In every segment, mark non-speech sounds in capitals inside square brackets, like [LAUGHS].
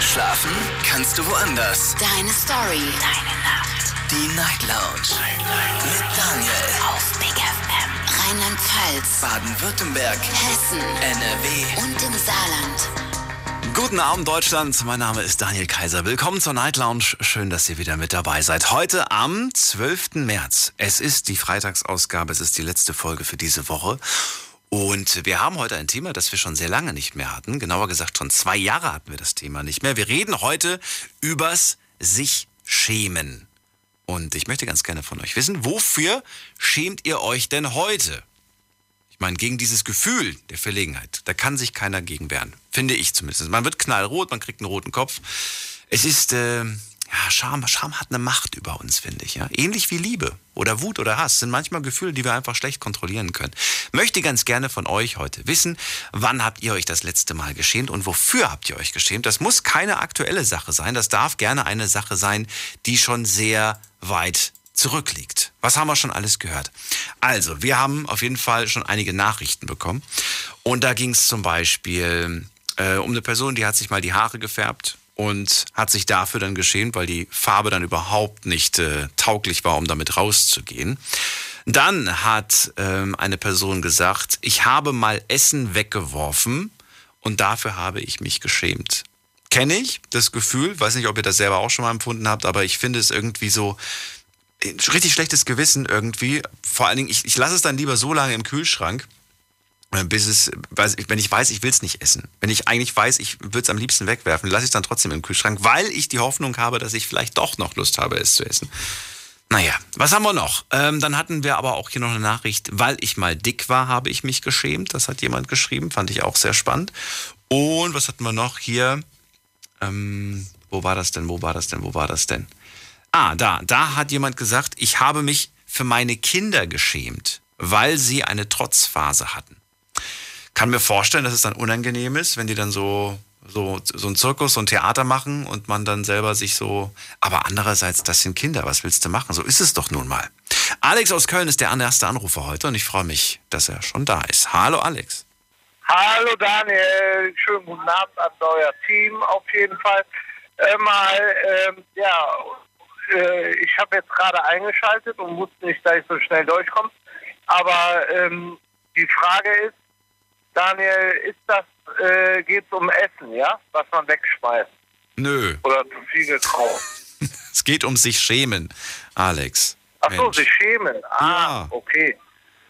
Schlafen kannst du woanders. Deine Story. Deine Nacht. Die Night Lounge. Night, Mit Daniel. Auf Big FM. Rheinland-Pfalz. Baden-Württemberg. Hessen. NRW. Und im Saarland. Guten Abend Deutschland, mein Name ist Daniel Kaiser. Willkommen zur Night Lounge. Schön, dass ihr wieder mit dabei seid. Heute am 12. März. Es ist die Freitagsausgabe, es ist die letzte Folge für diese Woche. Und wir haben heute ein Thema, das wir schon sehr lange nicht mehr hatten. Genauer gesagt, schon zwei Jahre hatten wir das Thema nicht mehr. Wir reden heute übers sich schämen. Und ich möchte ganz gerne von euch wissen, wofür schämt ihr euch denn heute? Ich meine, gegen dieses Gefühl der Verlegenheit, da kann sich keiner gegen wehren. Finde ich zumindest. Man wird knallrot, man kriegt einen roten Kopf. Es ist, äh, ja, Scham, Scham hat eine Macht über uns, finde ich. Ja? Ähnlich wie Liebe oder Wut oder Hass sind manchmal Gefühle, die wir einfach schlecht kontrollieren können. Möchte ganz gerne von euch heute wissen, wann habt ihr euch das letzte Mal geschämt und wofür habt ihr euch geschämt? Das muss keine aktuelle Sache sein. Das darf gerne eine Sache sein, die schon sehr weit zurückliegt. Was haben wir schon alles gehört? Also, wir haben auf jeden Fall schon einige Nachrichten bekommen. Und da ging es zum Beispiel äh, um eine Person, die hat sich mal die Haare gefärbt und hat sich dafür dann geschämt, weil die Farbe dann überhaupt nicht äh, tauglich war, um damit rauszugehen. Dann hat ähm, eine Person gesagt, ich habe mal Essen weggeworfen und dafür habe ich mich geschämt. Kenne ich das Gefühl, weiß nicht, ob ihr das selber auch schon mal empfunden habt, aber ich finde es irgendwie so ein richtig schlechtes Gewissen irgendwie. Vor allen Dingen, ich, ich lasse es dann lieber so lange im Kühlschrank, äh, bis es, wenn ich weiß, ich will es nicht essen. Wenn ich eigentlich weiß, ich würde es am liebsten wegwerfen, lasse ich es dann trotzdem im Kühlschrank, weil ich die Hoffnung habe, dass ich vielleicht doch noch Lust habe, es zu essen. Naja, was haben wir noch? Ähm, dann hatten wir aber auch hier noch eine Nachricht, weil ich mal dick war, habe ich mich geschämt. Das hat jemand geschrieben, fand ich auch sehr spannend. Und was hatten wir noch hier? Ähm, wo war das denn? Wo war das denn? Wo war das denn? Ah, da. Da hat jemand gesagt, ich habe mich für meine Kinder geschämt, weil sie eine Trotzphase hatten. Kann mir vorstellen, dass es dann unangenehm ist, wenn die dann so, so, so ein Zirkus, so ein Theater machen und man dann selber sich so. Aber andererseits, das sind Kinder, was willst du machen? So ist es doch nun mal. Alex aus Köln ist der erste Anrufer heute und ich freue mich, dass er schon da ist. Hallo Alex. Hallo Daniel, schönen guten Abend an euer Team auf jeden Fall. Äh, mal, ähm, ja, äh, ich habe jetzt gerade eingeschaltet und wusste nicht, dass ich so schnell durchkomme. Aber ähm, die Frage ist, Daniel, ist das, äh, geht es um Essen, ja? Was man wegschmeißt? Nö. Oder zu viel gekauft? [LAUGHS] es geht um sich schämen, Alex. Ach so, sich schämen. Ah, ja. okay.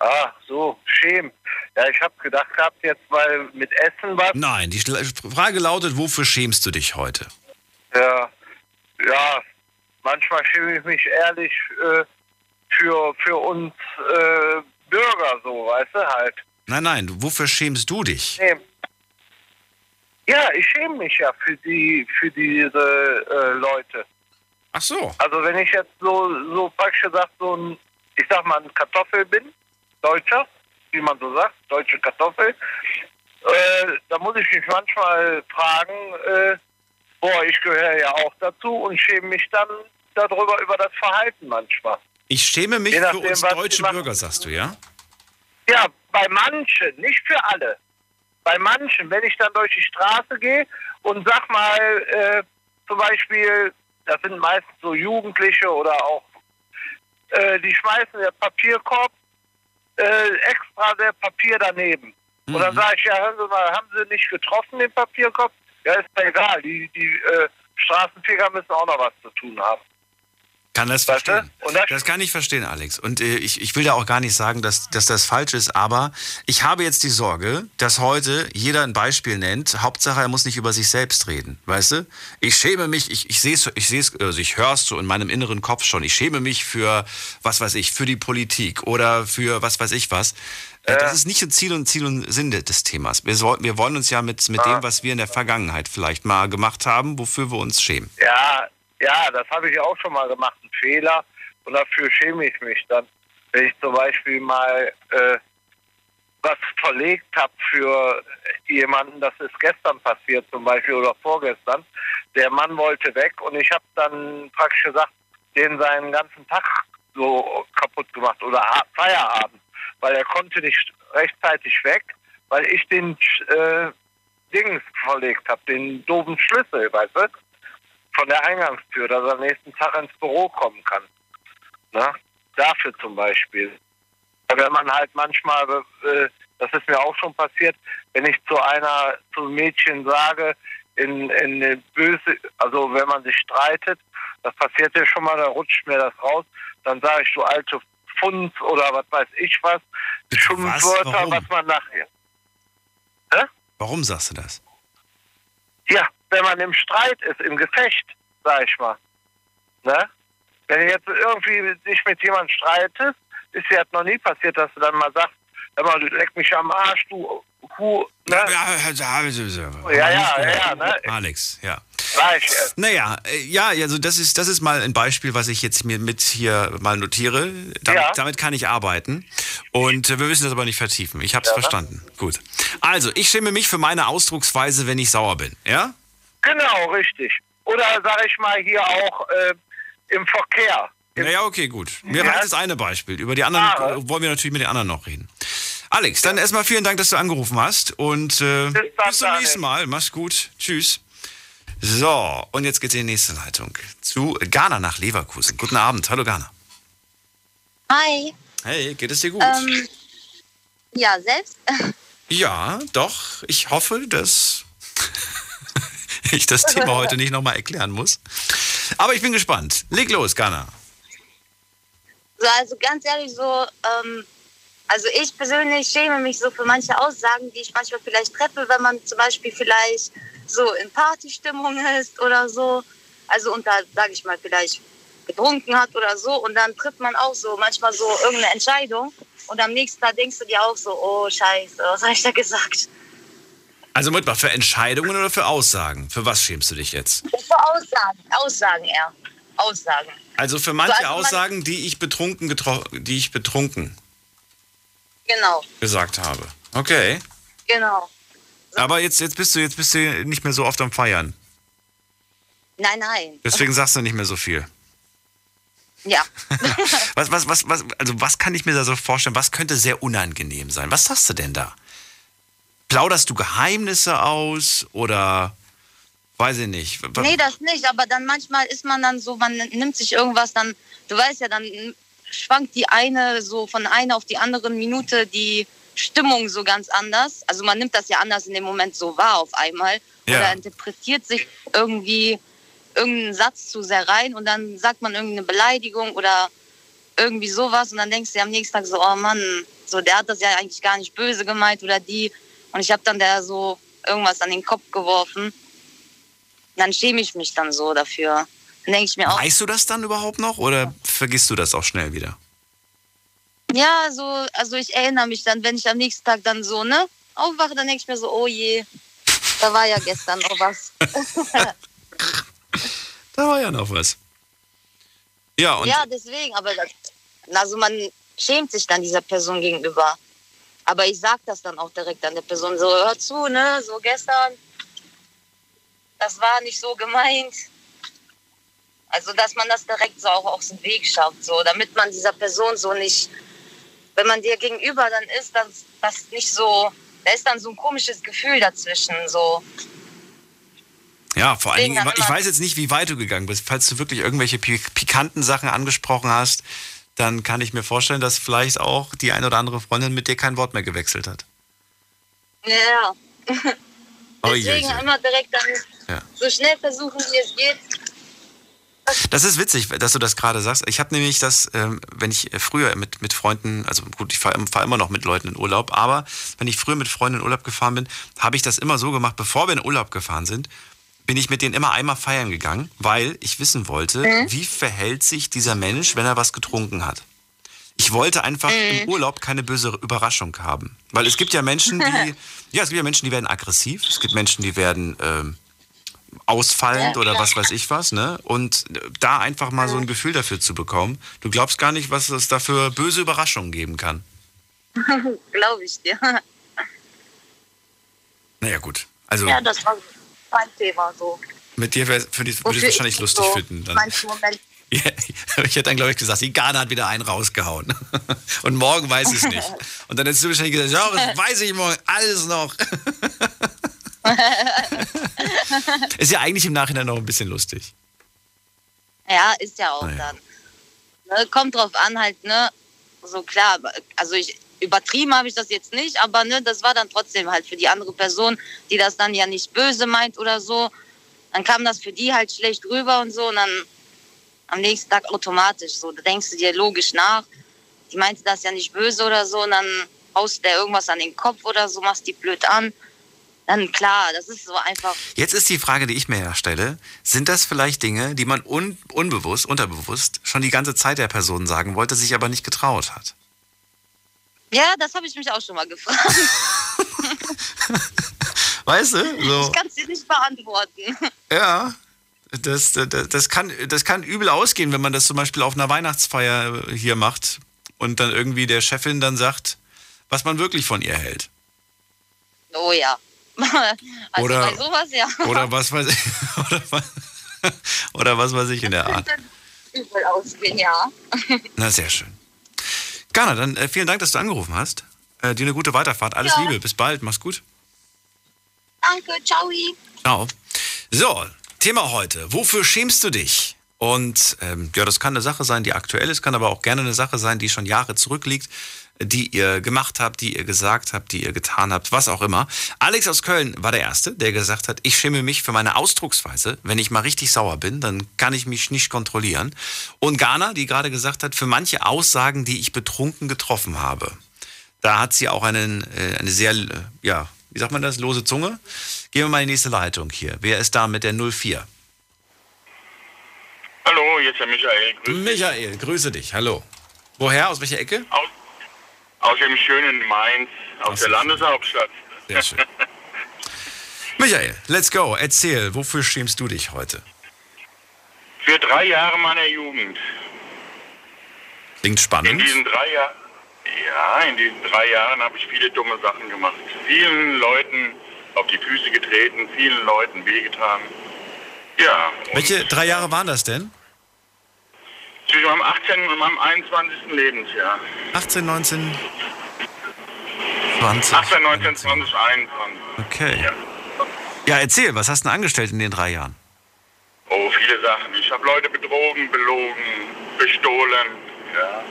Ah, so, schämen. Ja, ich habe gedacht gehabt jetzt, weil mit Essen was. Nein, die Frage lautet, wofür schämst du dich heute? Ja, ja, manchmal schäme ich mich ehrlich äh, für, für uns äh, Bürger so, weißt du, halt. Nein, nein, wofür schämst du dich? Nee. Ja, ich schäme mich ja für die, für diese äh, Leute. Ach so. Also wenn ich jetzt so, so praktisch gesagt so ein, ich sag mal, ein Kartoffel bin, Deutscher, wie man so sagt, deutsche Kartoffel, äh, da muss ich mich manchmal fragen, äh, boah, ich gehöre ja auch dazu und schäme mich dann darüber, über das Verhalten manchmal. Ich schäme mich nachdem, für uns deutsche Bürger, sagst du, ja? Ja, bei manchen, nicht für alle. Bei manchen, wenn ich dann durch die Straße gehe und sag mal, äh, zum Beispiel, das sind meistens so Jugendliche oder auch, äh, die schmeißen der Papierkorb äh, extra der Papier daneben. Mhm. Und dann sage ich, ja, hören Sie mal, haben Sie nicht getroffen, den Papierkorb? Ja, ist ja egal, die, die äh, Straßenfeger müssen auch noch was zu tun haben. Kann das verstehen. Das, das, kann ich verstehen, Alex. Und äh, ich, ich will da auch gar nicht sagen, dass, dass das falsch ist, aber ich habe jetzt die Sorge, dass heute jeder ein Beispiel nennt. Hauptsache, er muss nicht über sich selbst reden. Weißt du? Ich schäme mich, ich, ich sehe es, ich sehe also ich höre es so in meinem inneren Kopf schon. Ich schäme mich für, was weiß ich, für die Politik oder für was weiß ich was. Äh, das ist nicht Ziel und Ziel und Sinn des Themas. Wir, soll, wir wollen uns ja mit, mit dem, was wir in der Vergangenheit vielleicht mal gemacht haben, wofür wir uns schämen. Ja, ja, das habe ich auch schon mal gemacht, ein Fehler. Und dafür schäme ich mich dann, wenn ich zum Beispiel mal äh, was verlegt habe für jemanden, das ist gestern passiert zum Beispiel oder vorgestern. Der Mann wollte weg und ich habe dann praktisch gesagt, den seinen ganzen Tag so kaputt gemacht oder Feierabend, weil er konnte nicht rechtzeitig weg, weil ich den äh, Dings verlegt habe, den doofen Schlüssel, weißt du? Von der Eingangstür, dass er am nächsten Tag ins Büro kommen kann. Ne? Dafür zum Beispiel. Wenn man halt manchmal, äh, das ist mir auch schon passiert, wenn ich zu einer, zu einem Mädchen sage, in, in eine böse, also wenn man sich streitet, das passiert ja schon mal, da rutscht mir das raus, dann sage ich, du alte Funz oder was weiß ich was, Schimpfwörter, Warum? was man nachher. Warum sagst du das? Ja, wenn man im Streit ist, im Gefecht, sag ich mal. Ne? Wenn du jetzt irgendwie dich mit jemandem streitest, ist ja noch nie passiert, dass du dann mal sagst, hör mal, du leck mich am Arsch, du Kuh, ne? Ja, ja, Ja, ja, ja, ne? Alex, ja. Naja, äh, ja, also das ist, das ist mal ein Beispiel, was ich jetzt mir mit hier mal notiere. Damit, Ja. damit kann ich arbeiten. Und äh, wir müssen das aber nicht vertiefen. Ich habe es Ja, ne? verstanden. Gut. Also, ich schäme mich für meine Ausdrucksweise, wenn ich sauer bin. Ja? Genau, richtig. Oder sag ich mal hier auch äh, im Verkehr. Im, Naja, okay, gut. Mir Ja. reicht das eine Beispiel. Über die anderen Ah. wollen wir natürlich mit den anderen noch reden. Alex, dann erstmal vielen Dank, dass du angerufen hast. Und äh, Bis bis zum nächsten Mal. Mach's gut. Tschüss. So, und jetzt geht's in die nächste Leitung. Zu Ghana nach Leverkusen. Guten Abend. Hallo Ghana. Hi. Hey, geht es dir gut? Ähm, ja, selbst? [LAUGHS] Ja, doch. Ich hoffe, dass [LAUGHS] ich das Thema heute nicht nochmal erklären muss. Aber ich bin gespannt. Leg los, Ghana. So, also ganz ehrlich, so, ähm, also ich persönlich schäme mich so für manche Aussagen, die ich manchmal vielleicht treffe, wenn man zum Beispiel vielleicht so in Partystimmung ist oder so. Also unter, sage ich mal, vielleicht getrunken hat oder so. Und dann trifft man auch so manchmal so irgendeine Entscheidung. Und am nächsten Tag denkst du dir auch so, oh Scheiße, was habe ich da gesagt? Also Moment mal, für Entscheidungen oder für Aussagen? Für was schämst du dich jetzt? Für Aussagen, Aussagen eher. Aussagen. Also für manche also man- Aussagen, die ich betrunken getro die ich betrunken Genau, gesagt habe. Okay. genau. Aber jetzt, jetzt bist du jetzt bist du nicht mehr so oft am Feiern. Nein, nein. Deswegen sagst du nicht mehr so viel. Ja. [LAUGHS] Was, was, was, was, also was kann ich mir da so vorstellen? Was könnte sehr unangenehm sein? Was sagst du denn da? Plauderst du Geheimnisse aus oder weiß ich nicht? Nee, das nicht, aber dann manchmal ist man dann so, man nimmt sich irgendwas, dann, du weißt ja, dann schwankt die eine so von einer auf die andere Minute die Stimmung so ganz anders. Also man nimmt das ja anders in dem Moment so wahr auf einmal Ja. oder interpretiert sich irgendwie irgendeinen Satz zu sehr rein und dann sagt man irgendeine Beleidigung oder irgendwie sowas und dann denkst du dir am nächsten Tag so, oh Mann, so der hat das ja eigentlich gar nicht böse gemeint oder die und ich habe dann der so irgendwas an den Kopf geworfen. Dann schäme ich mich dann so dafür. Dann denke ich mir auch, Weißt du das dann überhaupt noch oder vergisst du das auch schnell wieder? ja, so, also ich erinnere mich dann, wenn ich am nächsten Tag dann so, ne, aufwache, dann denke ich mir so, oh je, da war ja gestern noch was. [LAUGHS] Da war ja noch was. Ja, und ja, deswegen, aber das, also man schämt sich dann dieser Person gegenüber. Aber ich sag das dann auch direkt an der Person, so, hör zu, ne, so gestern, das war nicht so gemeint. Also, dass man das direkt so auch aus dem Weg schafft, so, damit man dieser Person so nicht, wenn man dir gegenüber dann ist, dass das nicht so, da ist dann so ein komisches Gefühl dazwischen, so. ja, vor allen Deswegen Dingen, dann ich weiß jetzt nicht, wie weit du gegangen bist. Falls du wirklich irgendwelche pi- pikanten Sachen angesprochen hast, dann kann ich mir vorstellen, dass vielleicht auch die ein oder andere Freundin mit dir kein Wort mehr gewechselt hat. Ja, Oh deswegen je. immer direkt dann Ja. so schnell versuchen, wie es geht. Das ist witzig, dass du das gerade sagst. Ich habe nämlich das, ähm, wenn ich früher mit, mit Freunden, also gut, ich fahre fahr immer noch mit Leuten in Urlaub, aber wenn ich früher mit Freunden in Urlaub gefahren bin, habe ich das immer so gemacht, bevor wir in Urlaub gefahren sind, bin ich mit denen immer einmal feiern gegangen, weil ich wissen wollte, wie verhält sich dieser Mensch, wenn er was getrunken hat. Ich wollte einfach im Urlaub keine böse Überraschung haben. Weil es gibt ja Menschen, die, [LAUGHS] ja, es gibt ja Menschen, die werden aggressiv, es gibt Menschen, die werden ähm, ausfallend oder was weiß ich was, ne? Und da einfach mal so ein Gefühl dafür zu bekommen. Du glaubst gar nicht, was es da für böse Überraschungen geben kann. [LAUGHS] Glaube ich dir. Naja, gut. Also Ja, das war mein Thema so. mit dir wär, für die, würde ich Wofür wahrscheinlich ich lustig so finden. Dann. [LAUGHS] Ja, ich hätte dann, glaube ich, gesagt, die Ghana hat wieder einen rausgehauen. [LAUGHS] Und morgen weiß ich es nicht. [LAUGHS] Und dann hättest du wahrscheinlich gesagt, ja, das weiß ich morgen alles noch. Ist ja eigentlich im Nachhinein noch ein bisschen lustig. Ja, ist ja auch Naja. dann. Ne, kommt drauf an, halt, ne? So klar, also ich übertrieben habe ich das jetzt nicht, aber ne, das war dann trotzdem halt für die andere Person, die das dann ja nicht böse meint oder so. Dann kam das für die halt schlecht rüber und so und dann am nächsten Tag automatisch so. Da denkst du dir logisch nach. Die meinte das ja nicht böse oder so und dann haust du der irgendwas an den Kopf oder so, machst die blöd an. Dann klar, das ist so einfach. Jetzt ist die Frage, die ich mir stelle, sind das vielleicht Dinge, die man un unbewusst, unterbewusst schon die ganze Zeit der Person sagen wollte, sich aber nicht getraut hat? Ja, das habe ich mich auch schon mal gefragt. [LAUGHS] Weißt du? So. Ich kann es dir nicht beantworten. Ja, das, das, das, kann, das kann übel ausgehen, wenn man das zum Beispiel auf einer Weihnachtsfeier hier macht und dann irgendwie der Chefin dann sagt, was man wirklich von ihr hält. Oh ja. [LAUGHS] Also Oder- bei sowas ja. Oder was weiß ich. [LAUGHS] Oder was, oder was weiß ich in der Art. Übel ausgehen, ja. Na, sehr schön. Gana, dann äh, vielen Dank, dass du angerufen hast. Äh, dir eine gute Weiterfahrt. Alles Ja. Liebe. Bis bald. Mach's gut. Danke, ciao. Ciao. So, Thema heute. Wofür schämst du dich? Und ähm, ja, das kann eine Sache sein, die aktuell ist, kann aber auch gerne eine Sache sein, die schon Jahre zurückliegt, die ihr gemacht habt, die ihr gesagt habt, die ihr getan habt, was auch immer. Alex aus Köln war der Erste, der gesagt hat, ich schäme mich für meine Ausdrucksweise. Wenn ich mal richtig sauer bin, dann kann ich mich nicht kontrollieren. Und Ghana, die gerade gesagt hat, für manche Aussagen, die ich betrunken getroffen habe. Da hat sie auch einen, äh, eine sehr, äh, ja, wie sagt man das, lose Zunge. Gehen wir mal in die nächste Leitung hier. Wer ist da mit der 04? Hallo, hier ist der Michael. Grüß. Michael, grüße dich. Hallo. Woher? Aus welcher Ecke? Aus, aus dem schönen Mainz, aus Aus der Landeshauptstadt. Sehr schön. [LAUGHS] Michael, let's go. Erzähl, wofür schämst du dich heute? Für drei Jahre meiner Jugend. Klingt In spannend. diesen drei Jahren, ja, in diesen drei Jahren habe ich viele dumme Sachen gemacht. Vielen Leuten auf die Füße getreten, vielen Leuten wehgetan. Ja. Welche drei Jahre waren das denn? Zwischen meinem 18. und meinem 21. Lebensjahr. 18, 19, 20. 18, 19, 20, 21. Okay. Ja. Ja, erzähl, was hast du denn angestellt in den drei Jahren? Oh, viele Sachen. Ich habe Leute betrogen, belogen, bestohlen. Ja.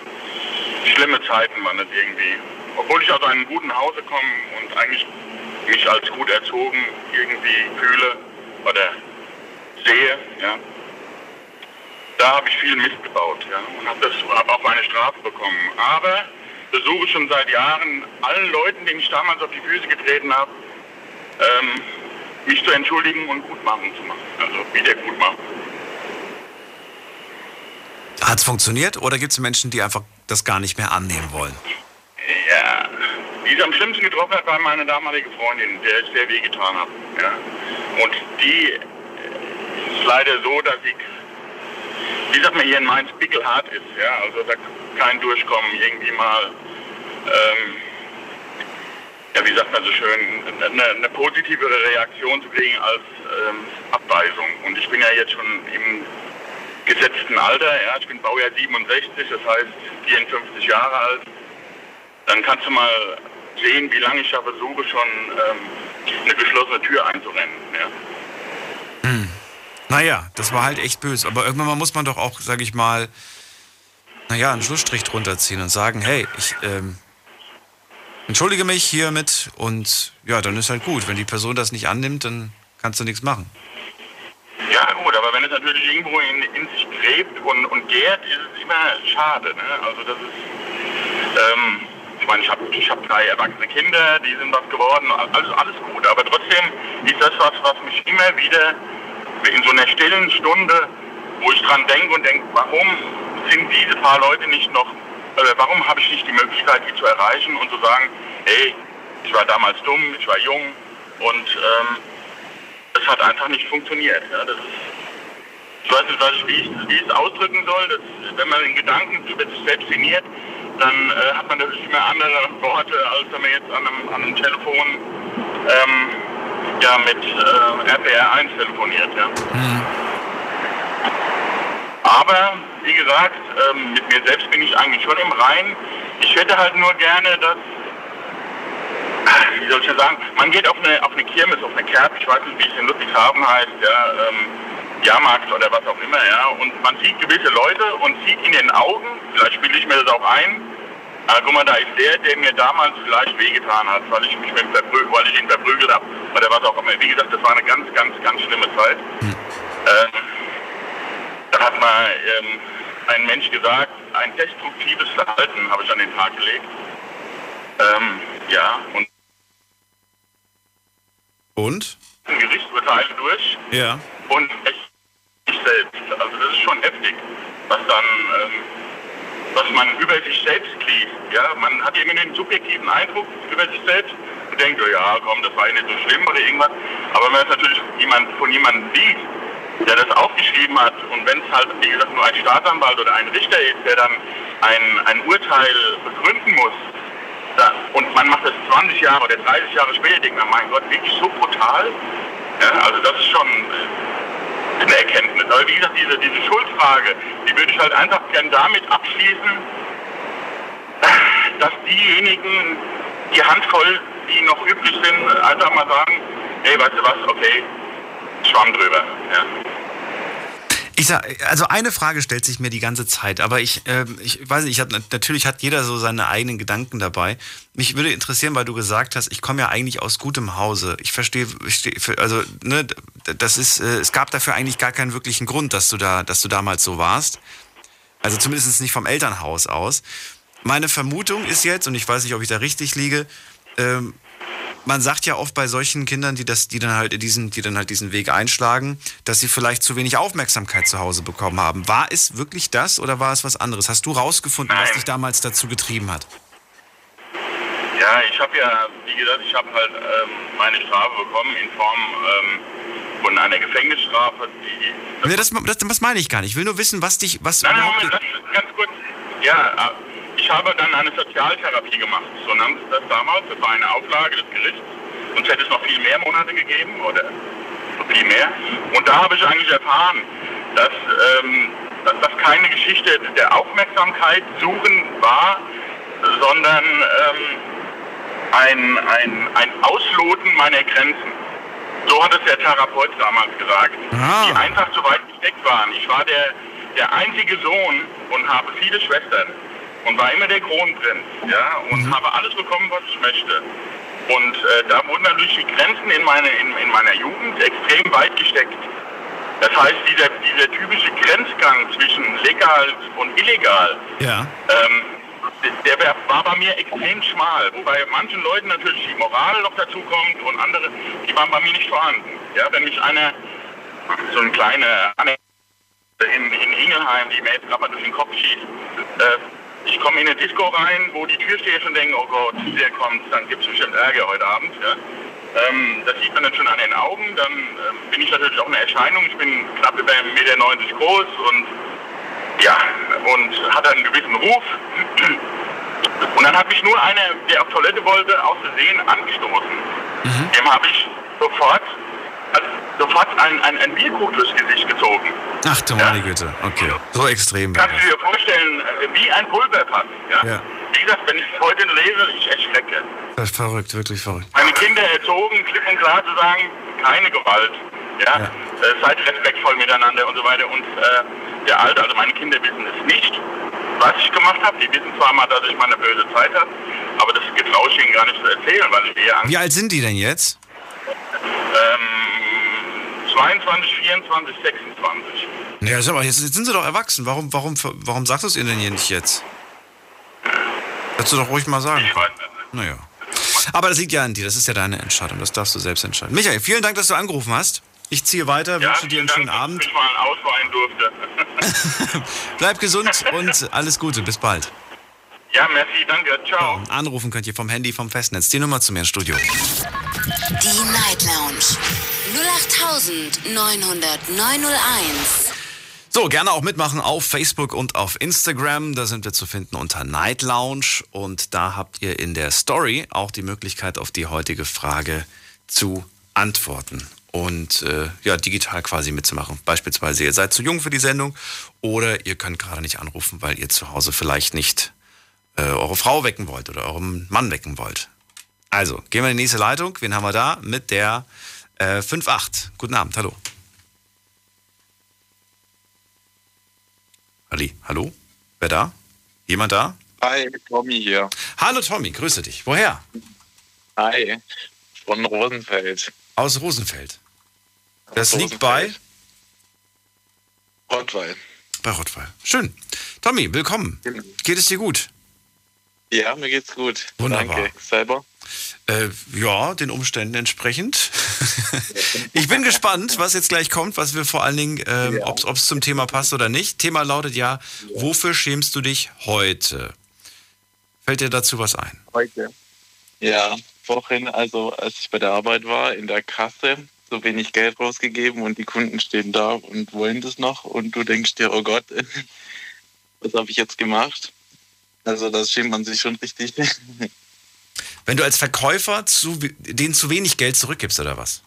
Schlimme Zeiten waren das irgendwie. Obwohl ich aus einem guten Hause komme und eigentlich mich als gut erzogen irgendwie fühle oder sehe, ja. Da habe ich viel Mist gebaut, ja, und habe das hab auch meine Strafe bekommen. Aber versuche schon seit Jahren allen Leuten, denen ich damals auf die Füße getreten habe, ähm, mich zu entschuldigen und gut machen zu machen. Also wieder gut machen. Hat es funktioniert oder gibt es Menschen, die einfach das gar nicht mehr annehmen wollen? Ja, die es am schlimmsten getroffen hat, war meine damalige Freundin, der ich sehr wehgetan habe. Ja. Und die äh, ist leider so, dass sie, wie sagt man hier in Mainz, pickelhart ist. Ja. Also da kein Durchkommen, irgendwie mal, ähm, ja, wie sagt man so schön, eine, eine positivere Reaktion zu kriegen als ähm, Abweisung. Und ich bin ja jetzt schon im gesetzten Alter, ja, ich bin Baujahr 67, das heißt 54 Jahre alt dann kannst du mal sehen, wie lange ich da versuche, schon ähm, eine geschlossene Tür einzurennen. Ja. Naja, das war halt echt böse. Aber irgendwann muss man doch auch, sag ich mal, naja, einen Schlussstrich drunter ziehen und sagen, hey, ich ähm, entschuldige mich hiermit und ja, dann ist halt gut. Wenn die Person das nicht annimmt, dann kannst du nichts machen. ja gut, aber wenn es natürlich irgendwo in, in sich gräbt und, und gärt, ist es immer schade. Ne? Also das ist, ähm, ich meine, ich habe ich hab drei erwachsene Kinder, die sind was geworden, alles, alles gut. Aber trotzdem ist das was, was mich immer wieder in so einer stillen Stunde, wo ich dran denke und denke, warum sind diese paar Leute nicht noch, äh, warum habe ich nicht die Möglichkeit, die zu erreichen und zu sagen, hey, ich war damals dumm, ich war jung und ähm, das hat einfach nicht funktioniert. Ja, das ist, ich weiß nicht, ich, wie, ich, es ausdrücken soll. Das, wenn man in Gedanken über sich selbst sinniert, dann äh, hat man natürlich immer andere Worte, als wenn man jetzt an einem, an einem Telefon ähm, ja, mit äh, RPR1 telefoniert. Ja. Aber wie gesagt, ähm, mit mir selbst bin ich eigentlich schon im Reinen. Ich hätte halt nur gerne, dass wie soll ich sagen, man geht auf eine, auf eine Kirmes, auf eine Kerb, ich weiß nicht, wie es in Ludwigshafen heißt, ja, ähm, Jahrmarkt oder was auch immer, ja, und man sieht gewisse Leute und sieht in den Augen, vielleicht bilde ich mir das auch ein, ah, guck mal, da ist der, der mir damals vielleicht wehgetan hat, weil ich mich mit verprü weil ich ihn verprügelt habe oder was auch immer. Wie gesagt, das war eine ganz, ganz, ganz schlimme Zeit. Hm. Ähm, da hat mal ähm, ein Mensch gesagt, ein destruktives Verhalten habe ich an den Tag gelegt. Ähm, ja, und Und? ein Gerichtsurteil durch Ja. und ich, ich selbst. Also das ist schon heftig, was dann, ähm, was man über sich selbst liest. Ja, man hat irgendwie einen subjektiven Eindruck über sich selbst und denkt, oh ja, komm, das war ja nicht so schlimm oder irgendwas. Aber wenn man es natürlich jemand, von jemandem liest, der das aufgeschrieben hat und wenn es halt, wie gesagt, nur ein Staatsanwalt oder ein Richter ist, der dann ein, ein Urteil begründen muss, da, und man macht das 20 Jahre oder 30 Jahre später, denkt man, mein Gott, wirklich so brutal? Ja, also das ist schon äh, eine Erkenntnis. Aber wie gesagt, diese, diese Schuldfrage, die würde ich halt einfach gern damit abschließen, dass diejenigen, die Handvoll, die noch übrig sind, einfach mal sagen, hey, weißt du was, okay, Schwamm drüber. Ja. Ich sag, also eine Frage stellt sich mir die ganze Zeit, aber ich, ähm, ich weiß nicht, ich hab, natürlich hat jeder so seine eigenen Gedanken dabei. Mich würde interessieren, weil du gesagt hast, ich komme ja eigentlich aus gutem Hause. Ich verstehe, also ne, das ist, äh, es gab dafür eigentlich gar keinen wirklichen Grund, dass du da, dass du damals so warst. Also zumindest nicht vom Elternhaus aus. Meine Vermutung ist jetzt, und ich weiß nicht, ob ich da richtig liege, ähm, man sagt ja oft bei solchen Kindern, die das, die dann halt diesen, die dann halt diesen Weg einschlagen, dass sie vielleicht zu wenig Aufmerksamkeit zu Hause bekommen haben. War es wirklich das oder war es was anderes? Hast du rausgefunden, was dich damals dazu getrieben hat? Ja, ich habe ja, wie gesagt, ich habe halt ähm, meine Strafe bekommen in Form ähm, von einer Gefängnisstrafe, die... Nee, das, das, das meine ich gar nicht. Ich will nur wissen, was dich, was Nein, überhaupt- Moment, das, ganz kurz. Ja, äh, ich habe dann eine Sozialtherapie gemacht, so nannte es das damals. Das war eine Auflage des Gerichts. Sonst hätte es noch viel mehr Monate gegeben oder viel mehr. Und da habe ich eigentlich erfahren, dass, ähm, dass das keine Geschichte der Aufmerksamkeit suchen war, sondern ähm, ein, ein, ein Ausloten meiner Grenzen. So hat es der Therapeut damals gesagt, Ah. die einfach zu weit gesteckt waren. Ich war der, der einzige Sohn und habe viele Schwestern und war immer der Kronprinz, ja, und habe alles bekommen, was ich möchte. Und äh, da wurden natürlich die Grenzen in, meine, in, in meiner Jugend extrem weit gesteckt. Das heißt, dieser, dieser typische Grenzgang zwischen legal und illegal, Ja. ähm, der war bei mir extrem schmal, wobei manchen Leuten natürlich die Moral noch dazu kommt und andere, die waren bei mir nicht vorhanden. Ja, wenn mich einer, so eine kleine Anekdote in, in Ingelheim, die mir jetzt gerade mal durch den Kopf schießt, äh, ich komme in eine Disco rein, wo die Türsteher schon denken, oh Gott, der kommt, dann gibt es bestimmt Ärger heute Abend. Ja. Ähm, das sieht man dann schon an den Augen, dann ähm, bin ich natürlich auch eine Erscheinung. Ich bin knapp über 1,90 Meter groß und ja, und hatte einen gewissen Ruf. Und dann hat mich nur einer, der auf Toilette wollte, aus Versehen angestoßen. Dem habe ich sofort, also sofort ein, ein, ein Bierkrug durchs Gesicht gezogen. Ach du meine Güte. Okay. So extrem. Kannst du dir vorstellen, äh, wie ein Pulverpass. Ja? Ja. Wie gesagt, wenn ich es heute lese, ich erschrecke. Das ist verrückt, wirklich verrückt. Meine Kinder erzogen, klipp und klar zu sagen, keine Gewalt. Ja? Ja. Äh, seid respektvoll miteinander und so weiter. Und äh, der Alte, also meine Kinder wissen es nicht, was ich gemacht habe. Die wissen zwar mal, dass ich mal eine böse Zeit habe, aber das getraue ich ihnen gar nicht zu erzählen, weil ich eher Angst Wie alt sind die denn jetzt? ähm, 22, 24, 26. Ja, sag mal, jetzt, jetzt sind sie doch erwachsen. Warum, warum, warum sagst du es ihnen denn hier nicht jetzt? Hättest du doch ruhig mal sagen. Ich weiß nicht. Naja. Aber das liegt ja an dir, das ist ja deine Entscheidung, das darfst du selbst entscheiden. Michael, vielen Dank, dass du angerufen hast. Ich ziehe weiter, Ja, wünsche dir einen vielen schönen Dank, Abend. dass ich mal ausweihen durfte. [LAUGHS] [LAUGHS] Bleib gesund und alles Gute, bis bald. ja, merci, danke, ciao. Anrufen könnt ihr vom Handy, vom Festnetz. Die Nummer zu mir ins Studio. Die Night Lounge 0890901. So, gerne auch mitmachen auf Facebook und auf Instagram. Da sind wir zu finden unter Night Lounge. Und da habt ihr in der Story auch die Möglichkeit, auf die heutige Frage zu antworten. Und äh, ja, digital quasi mitzumachen. Beispielsweise, ihr seid zu jung für die Sendung oder ihr könnt gerade nicht anrufen, weil ihr zu Hause vielleicht nicht äh, eure Frau wecken wollt oder euren Mann wecken wollt. Also, gehen wir in die nächste Leitung. Wen haben wir da? Mit der äh, 5.8. Guten Abend, hallo. Ali, hallo? Wer da? Jemand da? Hi, Tommy hier. Hallo Tommy, grüße dich. Woher? Hi, von Rosenfeld. Aus Rosenfeld. Das Aus liegt bei? Rosenfeld. Rottweil. Bei Rottweil. Schön. Tommy, willkommen. Genau. Geht es dir gut? Ja, mir geht's gut. Wunderbar. Danke. Selber? Äh, ja, den Umständen entsprechend. [LAUGHS] ich bin gespannt, was jetzt gleich kommt, was wir vor allen Dingen, ähm, Ja. ob es zum Thema passt oder nicht. Thema lautet ja, wofür schämst du dich heute? Fällt dir dazu was ein? Heute. Ja, vorhin, also als ich bei der Arbeit war, in der Kasse, so wenig Geld rausgegeben und die Kunden stehen da und wollen das noch und du denkst dir, oh Gott, [LAUGHS] was habe ich jetzt gemacht? Also das schämt man sich schon richtig. [LAUGHS] Wenn du als Verkäufer zu, denen zu wenig Geld zurückgibst oder was?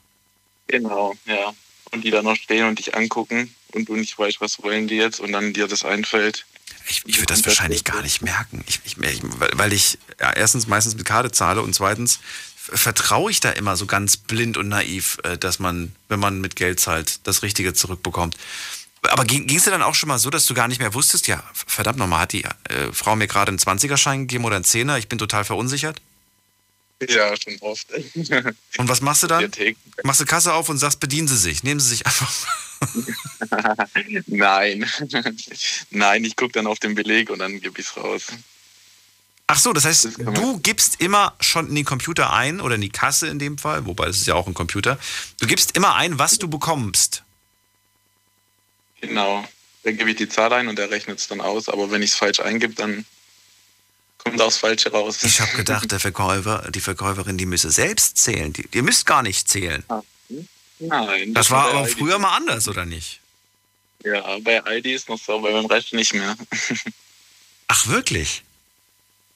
Genau, ja. Und die da noch stehen und dich angucken und du nicht weißt, was wollen die jetzt und dann dir das einfällt. Ich, ich würde das wahrscheinlich gar nicht merken, ich, ich, weil ich ja, erstens meistens mit Karte zahle und zweitens vertraue ich da immer so ganz blind und naiv, äh, dass man, wenn man mit Geld zahlt, das Richtige zurückbekommt. Aber ging es dir dann auch schon mal so, dass du gar nicht mehr wusstest, ja, verdammt nochmal, hat die äh, Frau mir gerade einen 20er-Schein gegeben oder einen 10er? Ich bin total verunsichert. Ja, schon oft. [LAUGHS] Und was machst du dann? Machst du Kasse auf und sagst, bedienen Sie sich, nehmen Sie sich einfach. [LAUGHS] Nein. [LAUGHS] Nein, ich gucke dann auf den Beleg und dann gebe ich es raus. Ach so, das heißt, Das du gibst immer schon in den Computer ein oder in die Kasse in dem Fall, wobei es ist ja auch ein Computer. Du gibst immer ein, was du bekommst. Genau. Dann gebe ich die Zahl ein und der rechnet es dann aus. Aber wenn ich es falsch eingebe, dann kommt das Falsche raus. Ich habe gedacht, der Verkäufer, die Verkäuferin, die müsse selbst zählen. Die, ihr müsst gar nicht zählen. Nein. Das war bei aber früher mal anders, oder nicht? Ja, bei Aldi ist noch so, bei beim Rest nicht mehr. [LAUGHS] Ach, wirklich?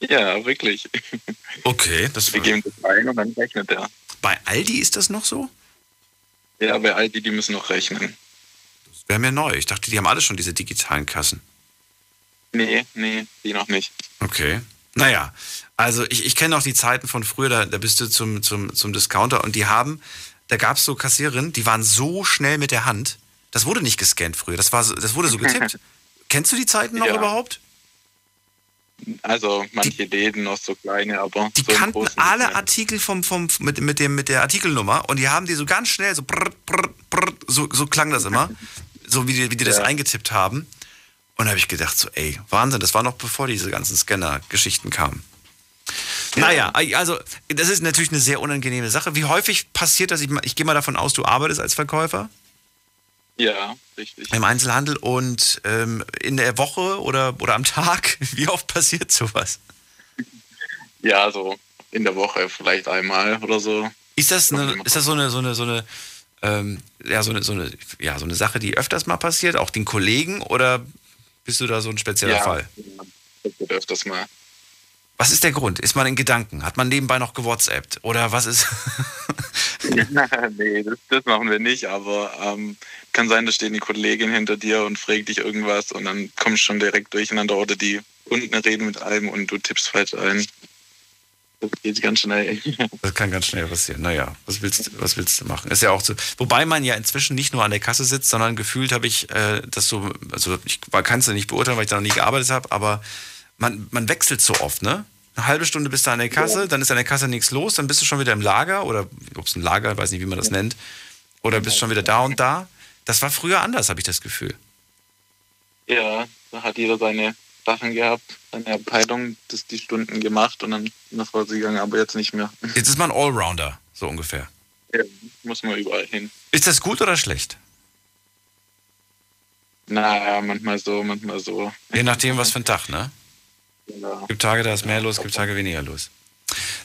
Ja, wirklich. Okay, das Wir geben das ein und dann rechnet er. bei Aldi ist das noch so? Ja, bei Aldi, die müssen noch rechnen. Das wäre mir neu. Ich dachte, die haben alle schon diese digitalen Kassen. Nee, nee, die noch nicht. Okay. Naja, also ich, ich kenne auch die Zeiten von früher, da, da bist du zum, zum, zum Discounter und die haben, da gab es so Kassiererinnen, die waren so schnell mit der Hand. Das wurde nicht gescannt früher, das, war, das wurde so getippt. [LAUGHS] Kennst du die Zeiten noch Ja. überhaupt? Also manche Läden noch so kleine, aber Die so kannten alle mehr. Artikel vom, vom, mit, mit, dem, mit der Artikelnummer und die haben die so ganz schnell, so, brr, brr, brr, so, so klang das immer, so wie die, wie die das Ja. eingetippt haben. Und da habe ich gedacht, so, ey, Wahnsinn, das war noch bevor diese ganzen Scanner-Geschichten kamen. Naja, also das ist natürlich eine sehr unangenehme Sache. Wie häufig passiert das? Ich, ich gehe mal davon aus, du arbeitest als Verkäufer Ja, richtig. im Einzelhandel und ähm, in der Woche oder, oder am Tag, [LAUGHS] wie oft passiert sowas? Ja, so in der Woche vielleicht einmal oder so. Ist das, eine, ist das so eine, so eine, so eine, ähm, ja, so eine, so eine, ja, so eine Sache, die öfters mal passiert, auch den Kollegen, oder bist du da so ein spezieller ja, Fall? Wird öfters mal. Was ist der Grund? Ist man in Gedanken? Hat man nebenbei noch gewhatsappt? Oder was ist? [LAUGHS] nee, das, das machen wir nicht, aber ähm, kann sein, da steht die Kollegin hinter dir und fragt dich irgendwas und dann kommst du schon direkt durcheinander oder die Kunden reden mit einem und du tippst falsch ein. Das geht ganz schnell. [LAUGHS] Das kann ganz schnell passieren. Naja, was willst, was willst du machen? Ist ja auch so. Wobei man ja inzwischen nicht nur an der Kasse sitzt, sondern gefühlt habe ich, äh, dass so, also ich kann es ja nicht beurteilen, weil ich da noch nie gearbeitet habe, aber man, man wechselt so oft, ne? Eine halbe Stunde bist du an der Kasse, dann ist an der Kasse nichts los, dann bist du schon wieder im Lager oder ob es ein Lager, weiß nicht, wie man das nennt, oder bist schon wieder da und da. Das war früher anders, habe ich das Gefühl. Ja, da hat jeder seine Sachen gehabt, seine Abteilung, das die Stunden gemacht und dann nach Hause gegangen, aber jetzt nicht mehr. [LAUGHS] Jetzt ist man Allrounder, so ungefähr. Ja, muss man überall hin. Ist das gut oder schlecht? Naja, manchmal so, manchmal so. Je nachdem, was für ein Tag, ne? Ja. Gibt Tage, da ist mehr los, gibt Tage weniger los.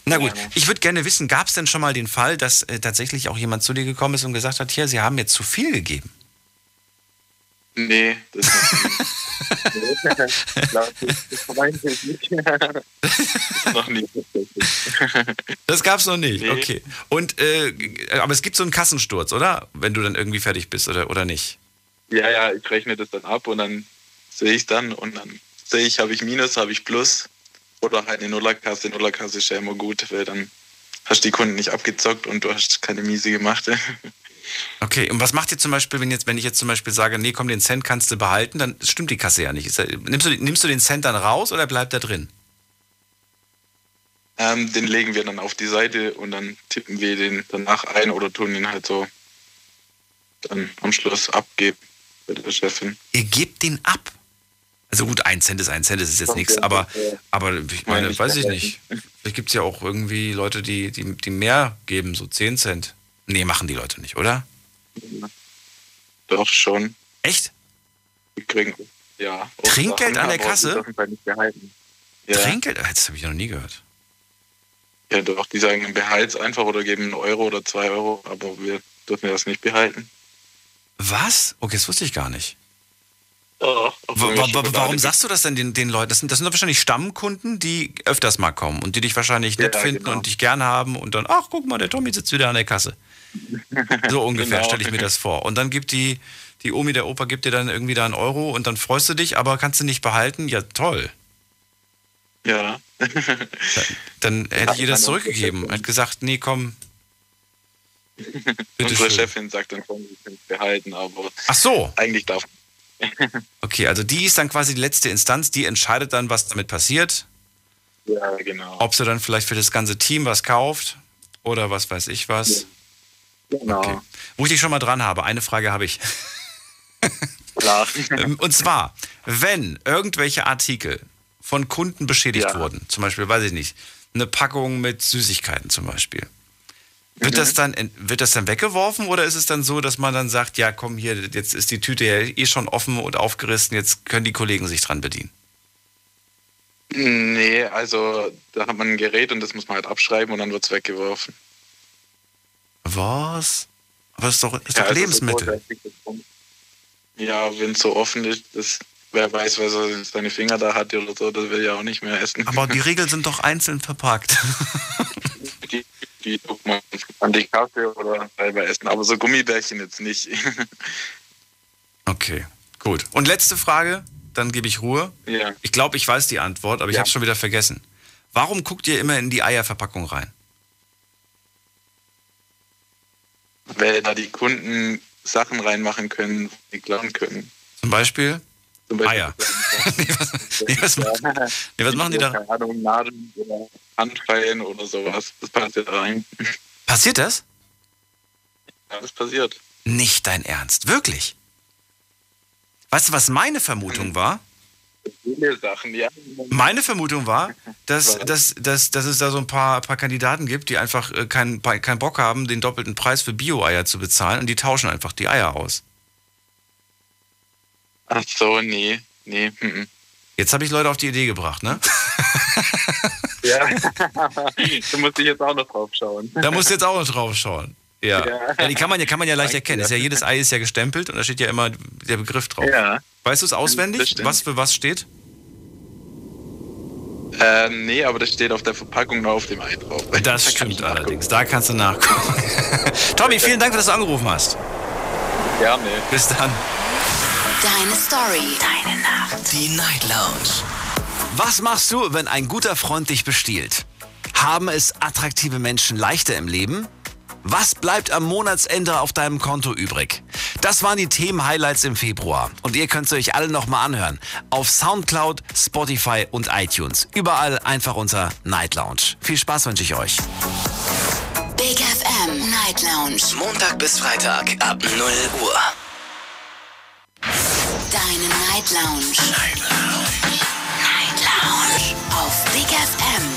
Na gut, ich würde gerne wissen, gab es denn schon mal den Fall, dass äh, tatsächlich auch jemand zu dir gekommen ist und gesagt hat, hier, Sie haben jetzt zu viel gegeben? Nee, das noch nie. [LAUGHS] Das- nicht. Das gab's noch nicht, Nee. okay. Und, äh, aber es gibt so einen Kassensturz, oder? Wenn du dann irgendwie fertig bist oder, oder nicht? Ja, ja, ich rechne das dann ab und dann sehe ich dann und dann sehe ich, habe ich Minus, habe ich Plus oder halt eine Nullerkasse. Nullerkasse ist ja immer gut, weil dann hast die Kunden nicht abgezockt und du hast keine miese gemacht. Okay, und was macht ihr zum Beispiel, wenn, jetzt, wenn ich jetzt zum Beispiel sage, nee, komm, den Cent kannst du behalten, dann stimmt die Kasse ja nicht. Nimmst, du, nimmst du den Cent dann raus oder bleibt er drin? Ähm, den legen wir dann auf die Seite und dann tippen wir den danach ein oder tun ihn halt so dann am Schluss abgeben bei der Chefin. Ihr gebt den ab? Also gut, ein Cent ist ein Cent, das ist jetzt nichts, aber, aber ich meine, weiß ich nicht. Vielleicht gibt es ja auch irgendwie Leute, die, die, die mehr geben, so 10 Cent. Nee, machen die Leute nicht, oder? Doch schon. Echt? Die kriegen, ja. Trinkgeld an der Kasse? Ja. Trinkgeld? Das habe ich noch nie gehört. Ja, doch, die sagen, behalt's einfach oder geben einen Euro oder zwei Euro, aber wir dürfen das nicht behalten. Was? Okay, das wusste ich gar nicht. Oh, wa wa warum sagst du das denn den, den Leuten? Das sind, das sind doch wahrscheinlich Stammkunden, die öfters mal kommen und die dich wahrscheinlich nett Ja, finden genau. und dich gerne haben und dann, ach, guck mal, der Tommy sitzt wieder an der Kasse. So [LAUGHS] ungefähr Genau. stelle ich mir das vor. Und dann gibt die, die Omi, der Opa gibt dir dann irgendwie da einen Euro und dann freust du dich, aber kannst du nicht behalten? Ja, toll. Ja. Dann hätte ich ihr das zurückgegeben. Hätte gesagt, nee, komm. [LAUGHS] Bitte Unsere. Chefin sagt dann schon, wir können es behalten, aber Ach so. eigentlich darf [LAUGHS] Okay, also die ist dann quasi die letzte Instanz, die entscheidet dann, was damit passiert. Ja, genau. Ob sie dann vielleicht für das ganze Team was kauft oder was weiß ich was. Genau. Okay. Wo ich dich schon mal dran habe, eine Frage habe ich. Klar. [LAUGHS] Ähm, Und zwar, wenn irgendwelche Artikel von Kunden beschädigt Ja. wurden, zum Beispiel, weiß ich nicht, eine Packung mit Süßigkeiten zum Beispiel, wird, Mhm. das dann, wird das dann weggeworfen oder ist es dann so, dass man dann sagt, ja komm hier, jetzt ist die Tüte ja eh schon offen und aufgerissen, jetzt können die Kollegen sich dran bedienen? Nee, also da hat man ein Gerät und das muss man halt abschreiben und dann wird es weggeworfen. Was? Aber das ist doch, ist Ja, doch also so Lebensmittel. es. Ja, wenn es so offen ist, das, wer weiß, was er seine Finger da hat oder so, das will ja auch nicht mehr essen. Aber die [LAUGHS] Regeln sind doch einzeln verpackt. [LAUGHS] die, die tut man an die Kaffee oder selber essen, aber so Gummibärchen jetzt nicht. [LAUGHS] Okay, gut. Und letzte Frage, dann gebe ich Ruhe. ja. Ich glaube, ich weiß die Antwort, aber ich Ja. habe schon wieder vergessen. Warum guckt ihr immer in die Eierverpackung rein? Weil da die Kunden Sachen reinmachen können, die klauen können. Zum Beispiel? Zum Beispiel Eier. [LAUGHS] nee, was, nee, was, nee, was machen die da? Keine Ahnung, Nadeln oder Handfeilen oder sowas. Das passiert rein. Passiert das? Ja, das passiert. Nicht dein Ernst. Wirklich? Weißt du, was meine Vermutung war? Viele Sachen, ja. Meine Vermutung war, dass, dass, dass, dass es da so ein paar, paar Kandidaten gibt, die einfach äh, keinen keinen Bock haben, den doppelten Preis für Bio-Eier zu bezahlen und die tauschen einfach die Eier aus. Ach so, nee. Nee. mhm. Jetzt habe ich Leute auf die Idee gebracht, ne? [LAUGHS] Ja. [LAUGHS] du musst dich jetzt auch noch drauf schauen. Da musst du jetzt auch noch drauf schauen. Ja. Ja. ja. die kann man ja, kann man ja leicht erkennen. Ist ja, jedes Ei ist ja gestempelt und da steht ja immer der Begriff drauf. Ja. Weißt du es auswendig, was für was steht? Ähm, nee, aber das steht auf der Verpackung noch auf dem Ei drauf. [LAUGHS] Da Das kann stimmt allerdings. Da kannst du nachgucken. [LAUGHS] Tommy, vielen Dank, dass du angerufen hast. Gerne. Bis dann. Deine Story. Deine Nacht. Die Night Lounge. Was machst du, wenn ein guter Freund dich bestiehlt? Haben es attraktive Menschen leichter im Leben? Was bleibt am Monatsende auf deinem Konto übrig? Das waren die Themen-Highlights im Februar. Und ihr könnt sie euch alle nochmal anhören. Auf Soundcloud, Spotify und iTunes. Überall einfach unter Night Lounge. Viel Spaß wünsche ich euch. Big FM Night Lounge. Montag bis Freitag ab 0 Uhr. Deine Night Lounge. Night Lounge. Night Lounge. Auf Big FM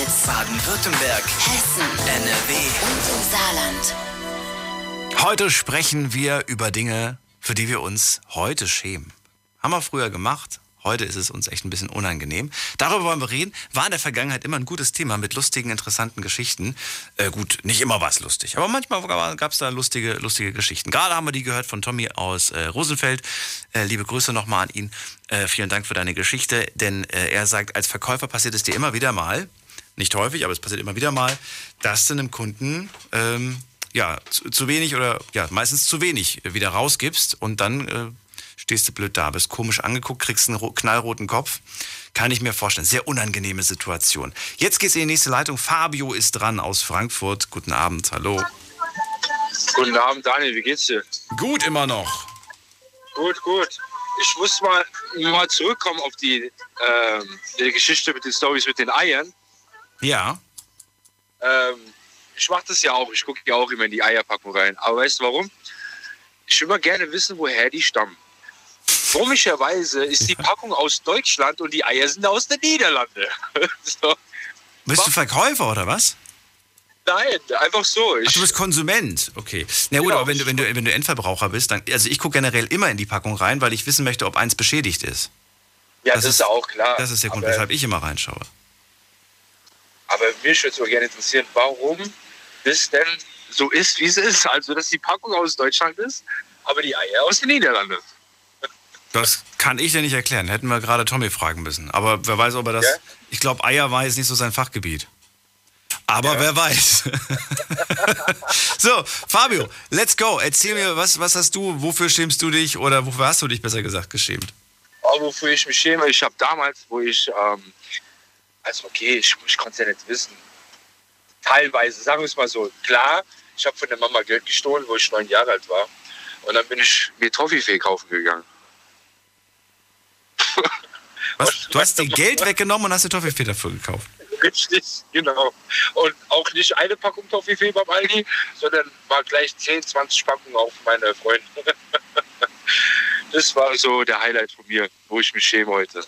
Rheinland-Pfalz, Baden-Württemberg, Hessen NRW. und im Saarland. Heute sprechen wir über Dinge, für die wir uns heute schämen. Haben wir früher gemacht. Heute ist es uns echt ein bisschen unangenehm. Darüber wollen wir reden. War in der Vergangenheit immer ein gutes Thema mit lustigen, interessanten Geschichten. Äh, gut, nicht immer war es lustig, aber manchmal gab es da lustige, lustige Geschichten. Gerade haben wir die gehört von Tommy aus äh, Rosenfeld. Äh, liebe Grüße nochmal an ihn. Äh, vielen Dank für deine Geschichte, denn äh, er sagt, als Verkäufer passiert es dir immer wieder mal, nicht häufig, aber es passiert immer wieder mal, dass du einem Kunden ähm, ja, zu, zu wenig oder ja, meistens zu wenig wieder rausgibst und dann äh, stehst du blöd da, bist komisch angeguckt, kriegst einen knallroten Kopf. Kann ich mir vorstellen. Sehr unangenehme Situation. Jetzt geht's in die nächste Leitung. Fabio ist dran aus Frankfurt. Guten Abend, hallo. Guten Abend, Daniel, wie geht's dir? Gut immer noch. Gut, gut. Ich muss mal, mal zurückkommen auf die, ähm, die Geschichte mit den Stories mit den Eiern. Ja. Ähm, ich mache das ja auch. Ich gucke ja auch immer in die Eierpackung rein. Aber weißt du warum? Ich will mal gerne wissen, woher die stammen. Komischerweise ist die Packung aus Deutschland und die Eier sind aus den Niederlanden. [LAUGHS] so. Bist du Verkäufer oder was? Nein, einfach so. Ach, du bist Konsument, okay. Na gut, genau. aber wenn du, wenn, du, wenn du Endverbraucher bist, dann, also ich gucke generell immer in die Packung rein, weil ich wissen möchte, ob eins beschädigt ist. Ja, das, das ist auch klar. Das ist der Grund, weshalb ich immer reinschaue. Aber mich würde so gerne interessieren, warum das denn so ist, wie es ist. Also, dass die Packung aus Deutschland ist, aber die Eier aus den Niederlanden. Das kann ich dir nicht erklären. Hätten wir gerade Tommy fragen müssen. Aber wer weiß, ob er das. Ja? Ich glaube, Eier war jetzt nicht so sein Fachgebiet. Aber ja. wer weiß. [LAUGHS] so, Fabio, let's go. Erzähl mir, was, was hast du, wofür schämst du dich oder wofür hast du dich besser gesagt geschämt? Oh, wofür ich mich schäme, ich habe damals, wo ich, ähm, also okay, ich, ich konnte es ja nicht wissen. Teilweise, sagen wir es mal so, klar, ich habe von der Mama Geld gestohlen, wo ich neun Jahre alt war. Und dann bin ich mir Toffifee kaufen gegangen. [LAUGHS] Was? Du hast dir Geld weggenommen und hast dir Toffifee dafür gekauft? Richtig, genau. Und auch nicht eine Packung Toffifee beim Aldi, sondern war gleich 10, 20 Packungen auf meine Freunde. [LAUGHS] das war so der Highlight von mir, wo ich mich schäme heute.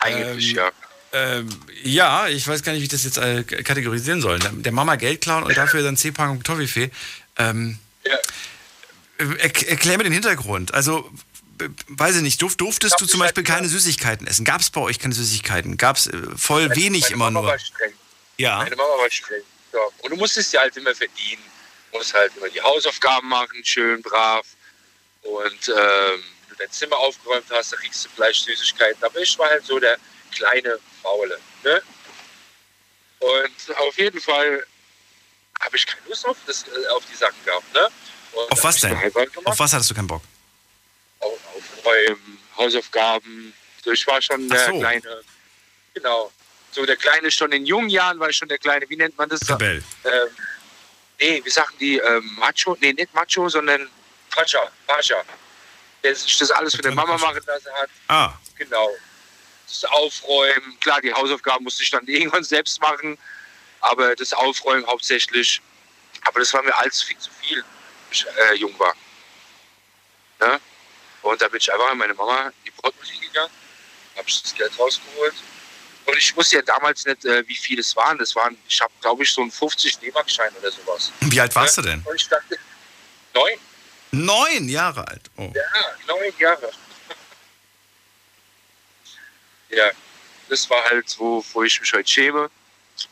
Eigentlich, ähm, ja. Ähm, ja, ich weiß gar nicht, wie ich das jetzt äh, kategorisieren soll. Der Mama Geld klauen und dafür dann 10 Packungen Toffifee. Ähm, ja. erklär mir den Hintergrund. Also, weiß ich nicht, durf, durftest du zum Beispiel keine Süßigkeiten essen? Gab es bei euch keine Süßigkeiten? Gab es äh, voll meine, wenig meine immer Mama nur? War streng. Ja. Meine Mama war streng. Ja. Und du musstest ja halt immer verdienen. Du musst halt immer die Hausaufgaben machen, schön brav. Und ähm, wenn du dein Zimmer aufgeräumt hast, dann kriegst du vielleicht Süßigkeiten. Aber ich war halt so der kleine Faule. Ne? Und auf jeden Fall habe ich keine Lust auf, das, äh, auf die Sachen gehabt. Ne? auf was denn? Auf was hattest du keinen Bock? aufräumen, Hausaufgaben. So, ich war schon der so. kleine, genau. So der Kleine schon in jungen Jahren war ich schon der Kleine, wie nennt man das? Rebell. Ähm, nee, wie sagen die, ähm, Macho? Nee, nicht Macho, sondern Pacha, Pascha. Der sich das alles für die Mama machen lassen hat. Ah. Genau. Das Aufräumen, klar, die Hausaufgaben musste ich dann [LAUGHS] irgendwann selbst machen, aber das Aufräumen hauptsächlich. Aber das war mir alles viel zu viel, als ich äh, jung war. Ne? Und da bin ich einfach mit meiner Mama in die Portemonnaie gegangen, habe das Geld rausgeholt. Und ich wusste ja damals nicht, äh, wie viel es waren. Das waren, ich habe, glaube ich, so einen 50 D-Mark-Schein oder sowas. Wie alt warst ja? du denn? Und ich dachte, neun. Neun Jahre alt? Oh. Ja, neun Jahre. Ja, das war halt, wo, wo ich mich heute schäme.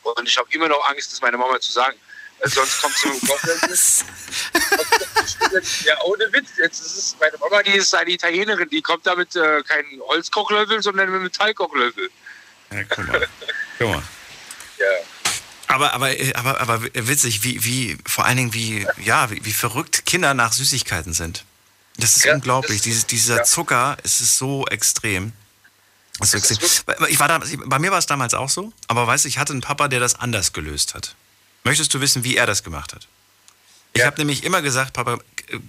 Und ich habe immer noch Angst, das meiner Mama zu sagen. Sonst kommt sie mit dem Ja, ohne Witz. Jetzt ist es, meine Mama, die ist eine Italienerin, die kommt da mit äh, keinem Holzkochlöffel, sondern mit Metallkochlöffel. Ja, guck mal. guck mal. [LAUGHS] Ja. Aber, aber, aber, aber witzig, wie, wie, vor allen Dingen, wie, ja, wie, wie verrückt Kinder nach Süßigkeiten sind. Das ist ja, unglaublich. Das, Dieses, dieser ja. Zucker, es ist so extrem. Ist so extrem. Ich war da, bei mir war es damals auch so, aber weißt du, ich hatte einen Papa, der das anders gelöst hat. Möchtest du wissen, wie er das gemacht hat? Ich ja. habe nämlich immer gesagt, Papa,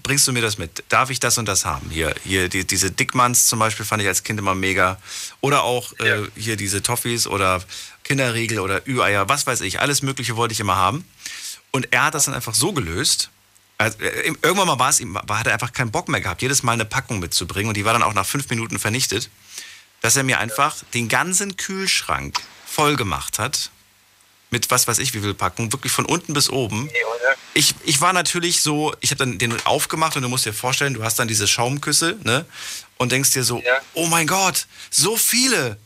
bringst du mir das mit? Darf ich das und das haben? Hier, hier die, diese Dickmanns zum Beispiel fand ich als Kind immer mega. Oder auch äh, ja. äh, hier diese Toffees oder Kinderriegel oder Ü-Eier, was weiß ich. Alles Mögliche wollte ich immer haben. Und er hat das dann einfach so gelöst. Also, äh, irgendwann mal war es ihm, hat er einfach keinen Bock mehr gehabt, jedes Mal eine Packung mitzubringen. Und die war dann auch nach fünf Minuten vernichtet. Dass er mir einfach den ganzen Kühlschrank voll gemacht hat mit was weiß ich wie viel Packungen, wirklich von unten bis oben. Ich, ich war natürlich so, ich habe dann den aufgemacht und du musst dir vorstellen, du hast dann diese Schaumküsse, ne? Und denkst dir so, ja. oh mein Gott, so viele.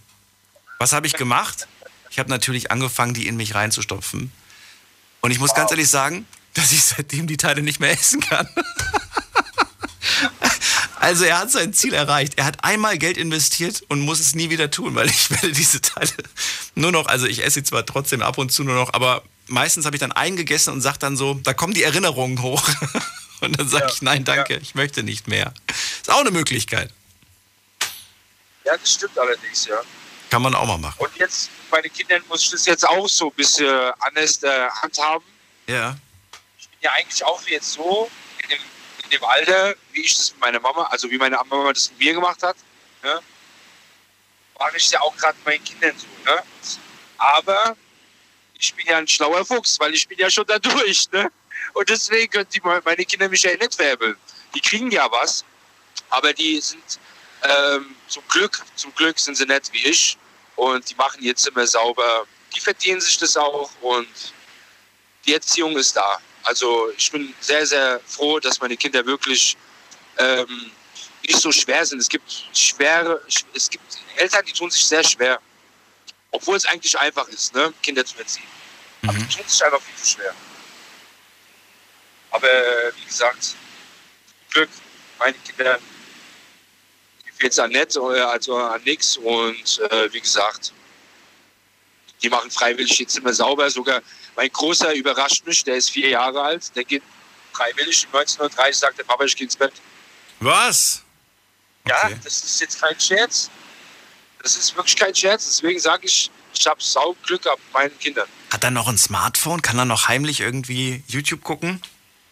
Was habe ich gemacht? Ich habe natürlich angefangen, die in mich reinzustopfen. Und ich muss wow. ganz ehrlich sagen, dass ich seitdem die Teile nicht mehr essen kann. [LAUGHS] Also er hat sein Ziel erreicht. Er hat einmal Geld investiert und muss es nie wieder tun, weil ich [LAUGHS] werde diese Teile nur noch, also ich esse sie zwar trotzdem ab und zu nur noch, aber meistens habe ich dann eingegessen und sage dann so, da kommen die Erinnerungen hoch. [LAUGHS] Und dann sage ja, ich, nein, danke, ja. ich möchte nicht mehr. Ist auch eine Möglichkeit. Ja, das stimmt allerdings, ja. Kann man auch mal machen. Und jetzt, bei den Kindern muss ich das jetzt auch so ein bisschen anders äh, handhaben. Ja. Ich bin ja eigentlich auch jetzt so dem, Alter, wie ich das mit meiner Mama, also wie meine Mama das mit mir gemacht hat, ne? mache ich es ja auch gerade mit meinen Kindern so. Ne? Aber ich bin ja ein schlauer Fuchs, weil ich bin ja schon da durch. Ne? Und deswegen können die, meine Kinder mich ja nicht veräppeln. Die kriegen ja was, aber die sind ähm, zum Glück, zum Glück sind sie nett wie ich und die machen ihr Zimmer sauber. Die verdienen sich das auch und die Erziehung ist da. Also ich bin sehr, sehr froh, dass meine Kinder wirklich ähm, nicht so schwer sind. Es gibt schwere, es gibt Eltern, die tun sich sehr schwer, obwohl es eigentlich einfach ist, ne, Kinder zu erziehen. Mhm. Aber die tun sich einfach viel zu schwer. Aber wie gesagt, Glück, meine Kinder jetzt an nett, also an nichts. Und äh, wie gesagt, die machen freiwillig jetzt immer sauber. Sogar mein Großer überrascht mich, der ist vier Jahre alt, der geht freiwillig. 1930 sagt der Papa, ich gehe ins Bett. Was? Okay. Ja, das ist jetzt kein Scherz. Das ist wirklich kein Scherz. Deswegen sage ich, ich habe Sauglück ab meinen Kindern. Hat er noch ein Smartphone? Kann er noch heimlich irgendwie YouTube gucken?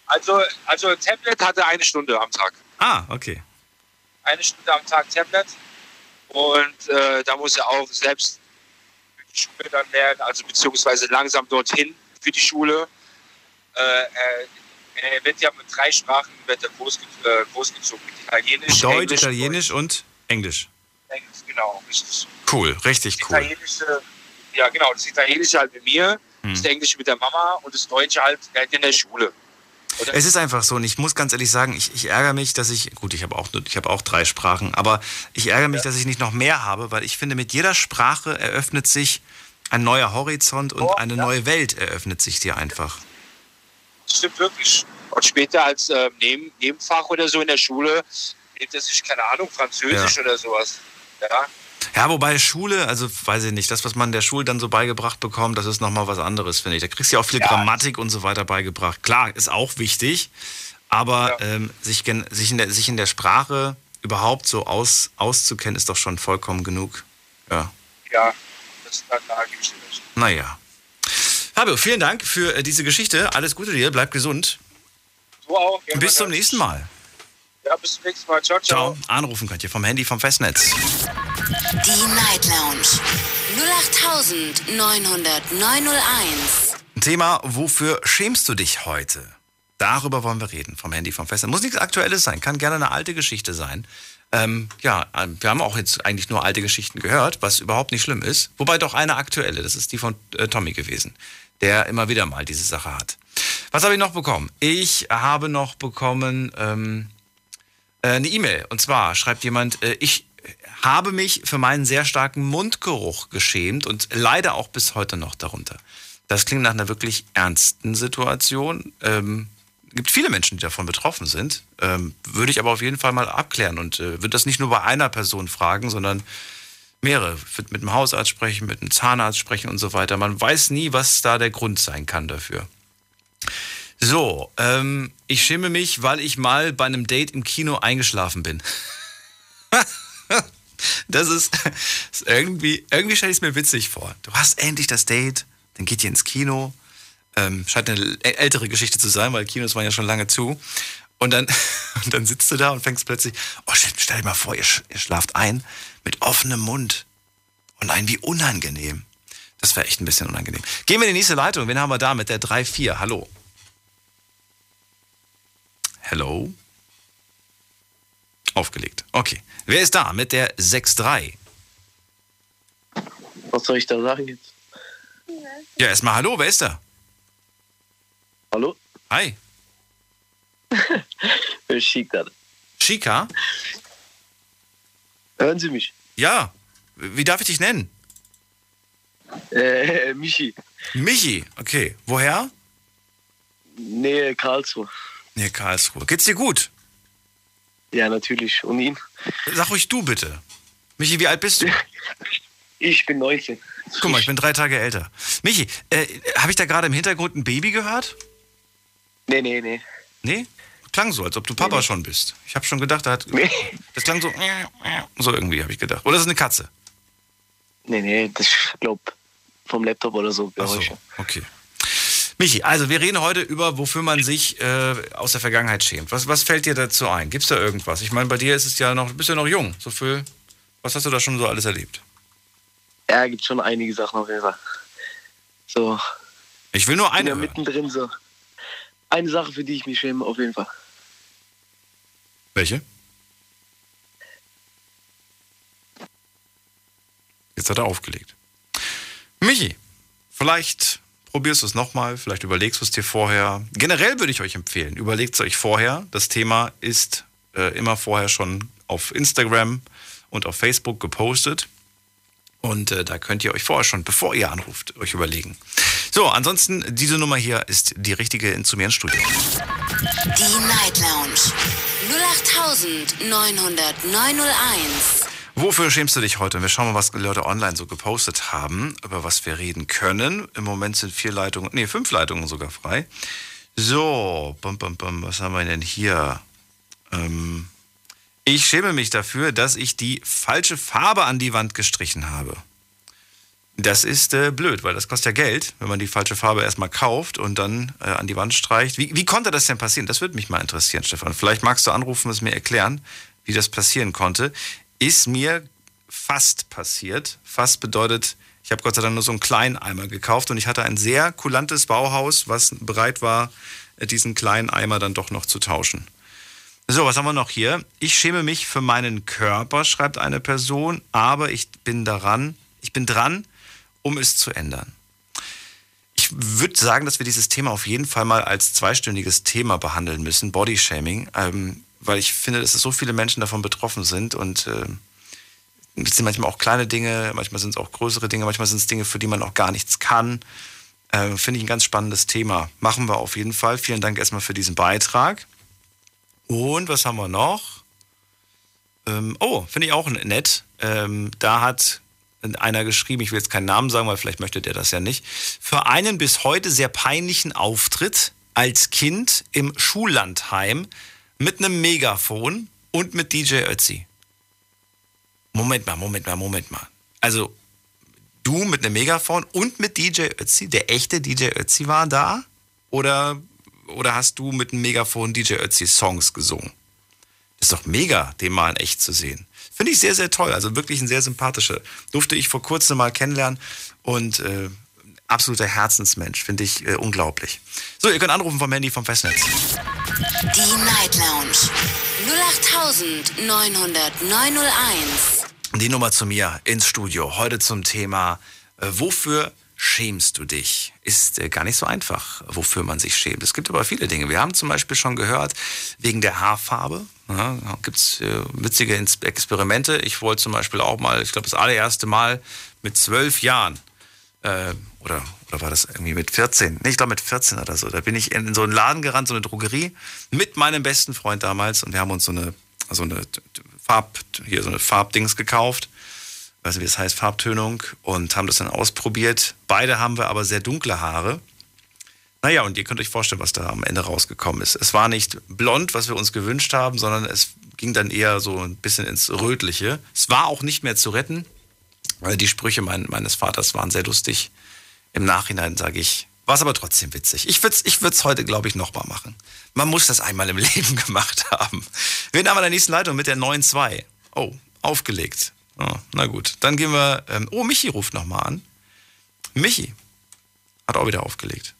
Also, also Tablet hat er eine Stunde am Tag. Ah, okay eine Stunde am Tag Tablet. Und äh, da muss er auch selbst Schule dann lernen, also beziehungsweise langsam dorthin für die Schule. Äh, er, wird ja mit drei Sprachen wird er großge äh, großgezogen. Mit Italienisch, Deutsch, Englisch, Italienisch und Englisch. Englisch, genau, richtig. Cool, richtig das cool. Italienische, ja, genau, das Italienische halt mit mir, hm. das Englische mit der Mama und das Deutsche halt in der Schule. Oder? Es ist einfach so und ich muss ganz ehrlich sagen, ich, ich ärgere mich, dass ich, gut, ich habe auch, hab auch drei Sprachen, aber ich ärgere mich, ja. dass ich nicht noch mehr habe, weil ich finde, mit jeder Sprache eröffnet sich ein neuer Horizont und oh, eine ja. neue Welt eröffnet sich dir einfach. Das stimmt wirklich. Und später als äh, Neben Nebenfach oder so in der Schule nimmt er sich, keine Ahnung, Französisch ja. oder sowas. Ja. Ja, wobei Schule, also weiß ich nicht, das, was man in der Schule dann so beigebracht bekommt, das ist nochmal was anderes, finde ich. Da kriegst du ja auch viel ja. Grammatik und so weiter beigebracht. Klar, ist auch wichtig, aber ja. ähm, sich, sich, in der, sich in der Sprache überhaupt so aus, auszukennen, ist doch schon vollkommen genug. Ja. Ja, das da, da gebe ich dir recht. Naja. Fabio, vielen Dank für äh, diese Geschichte. Alles Gute dir, bleib gesund. Du auch. Bis zum nächsten Mal. Ja, bis zum nächsten Mal. Ciao, ciao. Ciao. Anrufen könnt ihr vom Handy vom Festnetz. Die Night Lounge 0890901. Thema, wofür schämst du dich heute? Darüber wollen wir reden, vom Handy vom Festnetz. Muss nichts Aktuelles sein, kann gerne eine alte Geschichte sein. Ähm, ja, wir haben auch jetzt eigentlich nur alte Geschichten gehört, was überhaupt nicht schlimm ist. Wobei doch eine aktuelle, das ist die von äh, Tommy gewesen, der immer wieder mal diese Sache hat. Was habe ich noch bekommen? Ich habe noch bekommen, ähm, äh, eine E-Mail. Und zwar schreibt jemand, äh, ich habe mich für meinen sehr starken Mundgeruch geschämt und leider auch bis heute noch darunter. Das klingt nach einer wirklich ernsten Situation. Ähm, gibt viele Menschen, die davon betroffen sind. Ähm, würde ich aber auf jeden Fall mal abklären und äh, würde das nicht nur bei einer Person fragen, sondern mehrere. Würde mit einem Hausarzt sprechen, mit einem Zahnarzt sprechen und so weiter. Man weiß nie, was da der Grund sein kann dafür. So, ähm, ich schäme mich, weil ich mal bei einem Date im Kino eingeschlafen bin. [LAUGHS] das ist, [LAUGHS] ist, irgendwie, irgendwie stelle ich es mir witzig vor. Du hast endlich das Date, dann geht ihr ins Kino. Ähm, scheint eine ältere Geschichte zu sein, weil Kinos waren ja schon lange zu. Und dann, [LAUGHS] und dann sitzt du da und fängst plötzlich, oh shit, stell dir mal vor, ihr, ihr schlaft ein mit offenem Mund. Und nein, wie unangenehm. Das wäre echt ein bisschen unangenehm. Gehen wir in die nächste Leitung. Wen haben wir da mit der 3-4? Hallo. Hello? Aufgelegt. Okay. Wer ist da mit der 6-3? Was soll ich da sagen jetzt? Ja, erstmal Hallo, wer ist da? Hallo? Hi. [LAUGHS] Shika. Shika? Hören Sie mich? Ja. Wie darf ich dich nennen? Äh, Michi. Michi, okay. Woher? Nähe Karlsruhe. Nee, Karlsruhe. Geht's dir gut? Ja, natürlich. Und Ihnen? Sag ruhig du bitte. Michi, wie alt bist du? [LAUGHS] Ich bin 19. Guck mal, ich bin drei Tage älter. Michi, äh, habe ich da gerade im Hintergrund ein Baby gehört? Nee, nee, nee. Nee? Klang so, als ob du Papa schon bist. Ich habe schon gedacht, da hat, das klang so, so irgendwie, habe ich gedacht. Oder ist es eine Katze? Nee, nee, das ist, glaub, vom Laptop oder so. Ach so, okay. Michi, also wir reden heute über, wofür man sich äh, aus der Vergangenheit schämt. Was, was fällt dir dazu ein? Gibt es da irgendwas? Ich meine, bei dir ist es ja noch, du bist ja noch jung. So viel, was hast du da schon so alles erlebt? Ja, gibt schon einige Sachen auf jeden Fall. So, Ich will nur eine ja mittendrin so. Eine Sache, für die ich mich schäme, auf jeden Fall. Welche? Jetzt hat er aufgelegt. Michi, vielleicht probierst du es nochmal, vielleicht überlegst du es dir vorher. Generell würde ich euch empfehlen, überlegt es euch vorher. Das Thema ist äh, immer vorher schon auf Instagram und auf Facebook gepostet. Und äh, da könnt ihr euch vorher schon, bevor ihr anruft, euch überlegen. So, ansonsten, diese Nummer hier ist die richtige in zu mir ins Studio. Die Night Lounge 0890901. Wofür schämst du dich heute? Wir schauen mal, was die Leute online so gepostet haben, über was wir reden können. Im Moment sind vier Leitungen, nee, fünf Leitungen sogar frei. So, bum, bum, bum, was haben wir denn hier? Ähm, ich schäme mich dafür, dass ich die falsche Farbe an die Wand gestrichen habe. Das ist äh, blöd, weil das kostet ja Geld, wenn man die falsche Farbe erstmal kauft und dann äh, an die Wand streicht. Wie, wie konnte das denn passieren? Das würde mich mal interessieren, Stefan. Vielleicht magst du anrufen und es mir erklären, wie das passieren konnte. Ist mir fast passiert. Fast bedeutet, ich habe Gott sei Dank nur so einen kleinen Eimer gekauft und ich hatte ein sehr kulantes Bauhaus, was bereit war, diesen kleinen Eimer dann doch noch zu tauschen. So, was haben wir noch hier? Ich schäme mich für meinen Körper, schreibt eine Person, aber ich bin daran, ich bin dran, um es zu ändern. Ich würde sagen, dass wir dieses Thema auf jeden Fall mal als zweistündiges Thema behandeln müssen, Bodyshaming, ähm, weil ich finde, dass so viele Menschen davon betroffen sind und äh, es sind manchmal auch kleine Dinge, manchmal sind es auch größere Dinge, manchmal sind es Dinge, für die man auch gar nichts kann. Äh, finde ich ein ganz spannendes Thema. Machen wir auf jeden Fall. Vielen Dank erstmal für diesen Beitrag. Und was haben wir noch? Ähm, oh, finde ich auch nett. Ähm, da hat einer geschrieben, ich will jetzt keinen Namen sagen, weil vielleicht möchte der das ja nicht, für einen bis heute sehr peinlichen Auftritt als Kind im Schullandheim mit einem Megafon und mit DJ Ötzi. Moment mal, Moment mal, Moment mal. Also, du mit einem Megafon und mit DJ Ötzi, der echte DJ Ötzi war da? Oder, oder hast du mit einem Megafon DJ Ötzi Songs gesungen? Ist doch mega, den mal in echt zu sehen. Finde ich sehr, sehr toll. Also wirklich ein sehr sympathischer. Durfte ich vor kurzem mal kennenlernen und äh, absoluter Herzensmensch. Finde ich äh, unglaublich. So, ihr könnt anrufen vom Handy vom Festnetz. Die Night Lounge 0890901. Die Nummer zu mir ins Studio. Heute zum Thema, äh, wofür schämst du dich? Ist äh, gar nicht so einfach, wofür man sich schämt. Es gibt aber viele Dinge. Wir haben zum Beispiel schon gehört, wegen der Haarfarbe. Ja, gibt es äh, witzige Experimente. Ich wollte zum Beispiel auch mal, ich glaube, das allererste Mal mit zwölf Jahren äh, oder, oder war das irgendwie mit 14? Nee, ich glaube mit 14 oder so. Da bin ich in, so einen Laden gerannt, so eine Drogerie, mit meinem besten Freund damals und wir haben uns so eine, so eine Farb, hier so eine Farbdings gekauft. Weiß nicht, wie das heißt, Farbtönung und haben das dann ausprobiert. Beide haben wir aber sehr dunkle Haare. Naja, und ihr könnt euch vorstellen, was da am Ende rausgekommen ist. Es war nicht blond, was wir uns gewünscht haben, sondern es ging dann eher so ein bisschen ins Rötliche. Es war auch nicht mehr zu retten, weil die Sprüche mein, meines Vaters waren sehr lustig. Im Nachhinein sage ich, war es aber trotzdem witzig. Ich würde es ich würd's heute, glaube ich, nochmal machen. Man muss das einmal im [LAUGHS] Leben gemacht haben. Wir haben aber der nächsten Leitung mit der 9.2. Oh, aufgelegt. Oh, na gut, dann gehen wir. Ähm, oh, Michi ruft nochmal an. Michi hat auch wieder aufgelegt.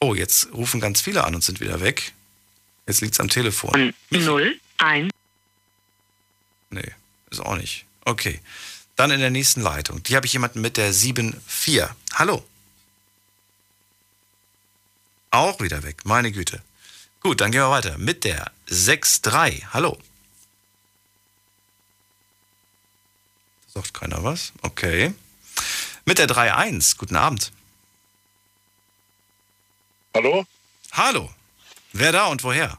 Oh, jetzt rufen ganz viele an und sind wieder weg. Jetzt liegt's am Telefon. 0, 1. Nee, ist auch nicht. Okay. Dann in der nächsten Leitung. Die habe ich jemanden mit der 7-4. Hallo. Auch wieder weg. Meine Güte. Gut, dann gehen wir weiter mit der 6-3. Hallo. Sagt keiner was? Okay. Mit der 3-1. Guten Abend. Hallo? Hallo. Wer da und woher?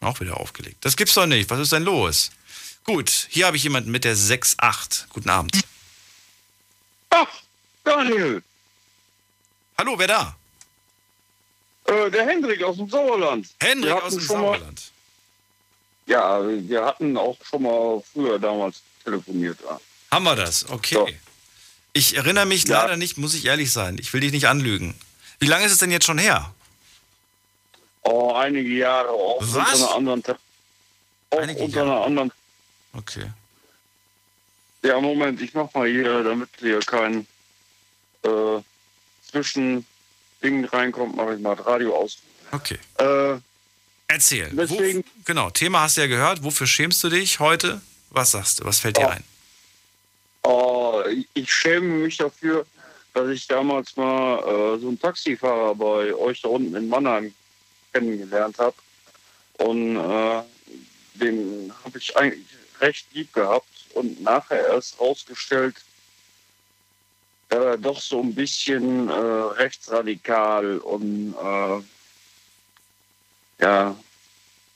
Auch wieder aufgelegt. Das gibt's doch nicht. Was ist denn los? Gut, hier habe ich jemanden mit der 6-8. Guten Abend. Ach, Daniel. Hallo, wer da? Äh, der Hendrik aus dem Sauerland. Hendrik aus dem Sauerland. Mal, ja, wir hatten auch schon mal früher damals telefoniert. Ja. Haben wir das? Okay. Ja. Ich erinnere mich Ja. leider nicht, muss ich ehrlich sein. Ich will dich nicht anlügen. Wie lange ist es denn jetzt schon her? Oh, einige Jahre auch Was? unter einer anderen auch Einige unter Jahre. einer anderen Okay. Ja, Moment, ich mach mal hier, damit hier kein äh, Zwischending reinkommt, mache ich mal das Radio aus. Okay. Äh, Erzähl. Deswegen- Wo, genau, Thema hast du ja gehört. Wofür schämst du dich heute? Was sagst du? Was fällt dir Oh. ein? oh, ich- ich schäme mich dafür, dass ich damals mal äh, so einen Taxifahrer bei euch da unten in Mannheim kennengelernt habe. Und äh, den habe ich eigentlich recht lieb gehabt und nachher erst rausgestellt, äh, doch so ein bisschen äh, rechtsradikal und äh, ja,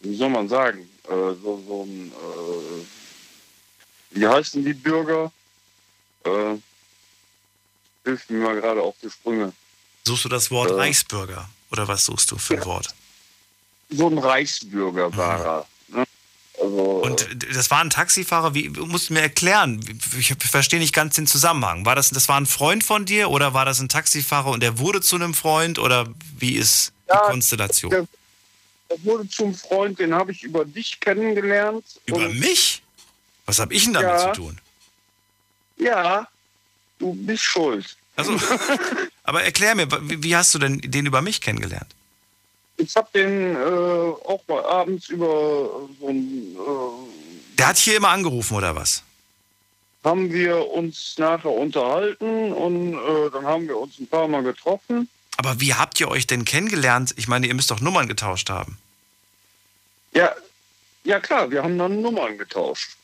wie soll man sagen, äh, so, so ein, äh, wie heißen die Bürger? Äh, hilft mir mal gerade auf die Sprünge. Suchst du das Wort Äh. Reichsbürger? Oder was suchst du für ein Wort? So ein Reichsbürger war er. Ne? Also, Und das war ein Taxifahrer, wie du musst mir erklären, ich verstehe nicht ganz den Zusammenhang. War das, das war ein Freund von dir oder war das ein Taxifahrer und der wurde zu einem Freund oder wie ist die Ja, Konstellation? der- er wurde zum Freund, den habe ich über dich kennengelernt. Über mich? Was habe ich denn damit Ja. zu tun? Ja, du bist schuld. Also, [LAUGHS] aber erklär mir, wie, wie hast du denn den über mich kennengelernt? Ich habe den äh, auch mal abends über so ein äh, Der hat hier immer angerufen oder was? haben wir uns nachher unterhalten und äh, dann haben wir uns ein paar Mal getroffen. Aber wie habt ihr euch denn kennengelernt? Ich meine, ihr müsst doch Nummern getauscht haben. Ja, ja klar, wir haben dann Nummern getauscht.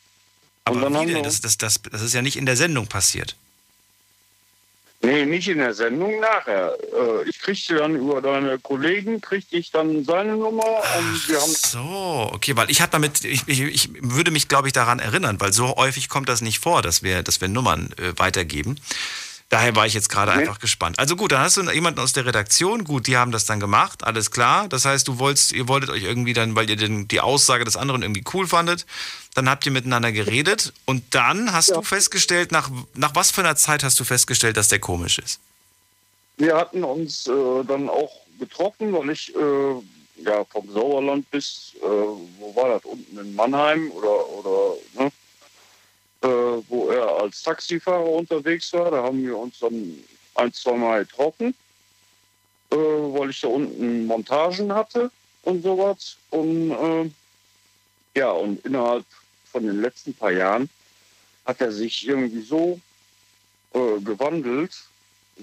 Aber wie denn? Das, das, das, das ist ja nicht in der Sendung passiert. Nee, nicht in der Sendung, nachher. Äh, ich kriegte dann über deine Kollegen, kriegte ich dann seine Nummer und wir haben So, okay, weil ich habe damit, ich, ich, ich würde mich, glaube ich, daran erinnern, weil so häufig kommt das nicht vor, dass wir, dass wir Nummern äh, weitergeben. Daher war ich jetzt gerade einfach gespannt. Also gut, dann hast du jemanden aus der Redaktion, gut, die haben das dann gemacht, alles klar. Das heißt, du wolltest, ihr wolltet euch irgendwie dann, weil ihr den, die Aussage des anderen irgendwie cool fandet, dann habt ihr miteinander geredet. Und dann hast du festgestellt, nach, nach was für einer Zeit hast du festgestellt, dass der komisch ist? Wir hatten uns äh, dann auch getroffen, weil ich äh, ja vom Sauerland bis, äh, wo war das, unten in Mannheim oder, oder ne, als Taxifahrer unterwegs war. Da haben wir uns dann ein, zwei Mal getroffen, äh, weil ich da unten Montagen hatte und sowas. Und äh, ja, und innerhalb von den letzten paar Jahren hat er sich irgendwie so äh, gewandelt,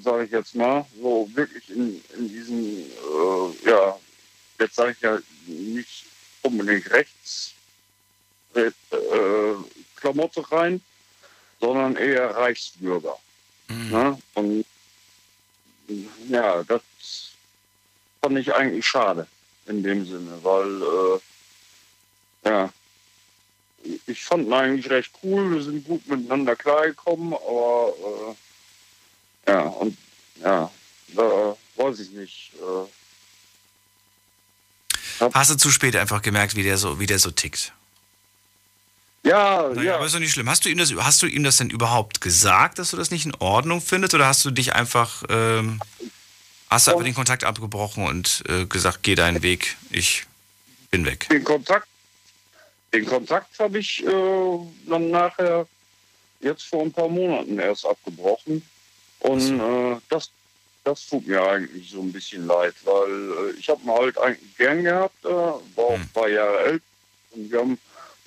sage ich jetzt mal, so wirklich in, in diesen, äh, ja, jetzt sage ich ja nicht unbedingt rechts äh, Klamotte rein, sondern eher Reichsbürger. Ne? Und ja, das fand ich eigentlich schade in dem Sinne, weil äh, ja, ich fand ihn eigentlich recht cool, wir sind gut miteinander klargekommen, aber äh, ja, und ja, da weiß ich nicht. Äh, Hast du zu spät einfach gemerkt, wie der so, wie der so tickt? Ja, Naja, ja, aber ist doch nicht schlimm. Hast du, ihm das, hast du ihm das denn überhaupt gesagt, dass du das nicht in Ordnung findest? Oder hast du dich einfach, ähm, hast du einfach den Kontakt abgebrochen und äh, gesagt, geh deinen Weg, ich bin weg? den Kontakt, den Kontakt habe ich äh, dann nachher jetzt vor ein paar Monaten erst abgebrochen. Und äh, das, das tut mir eigentlich so ein bisschen leid, weil äh, ich habe ihn halt eigentlich gern gehabt, äh, war auch ein paar Jahre älter und wir haben,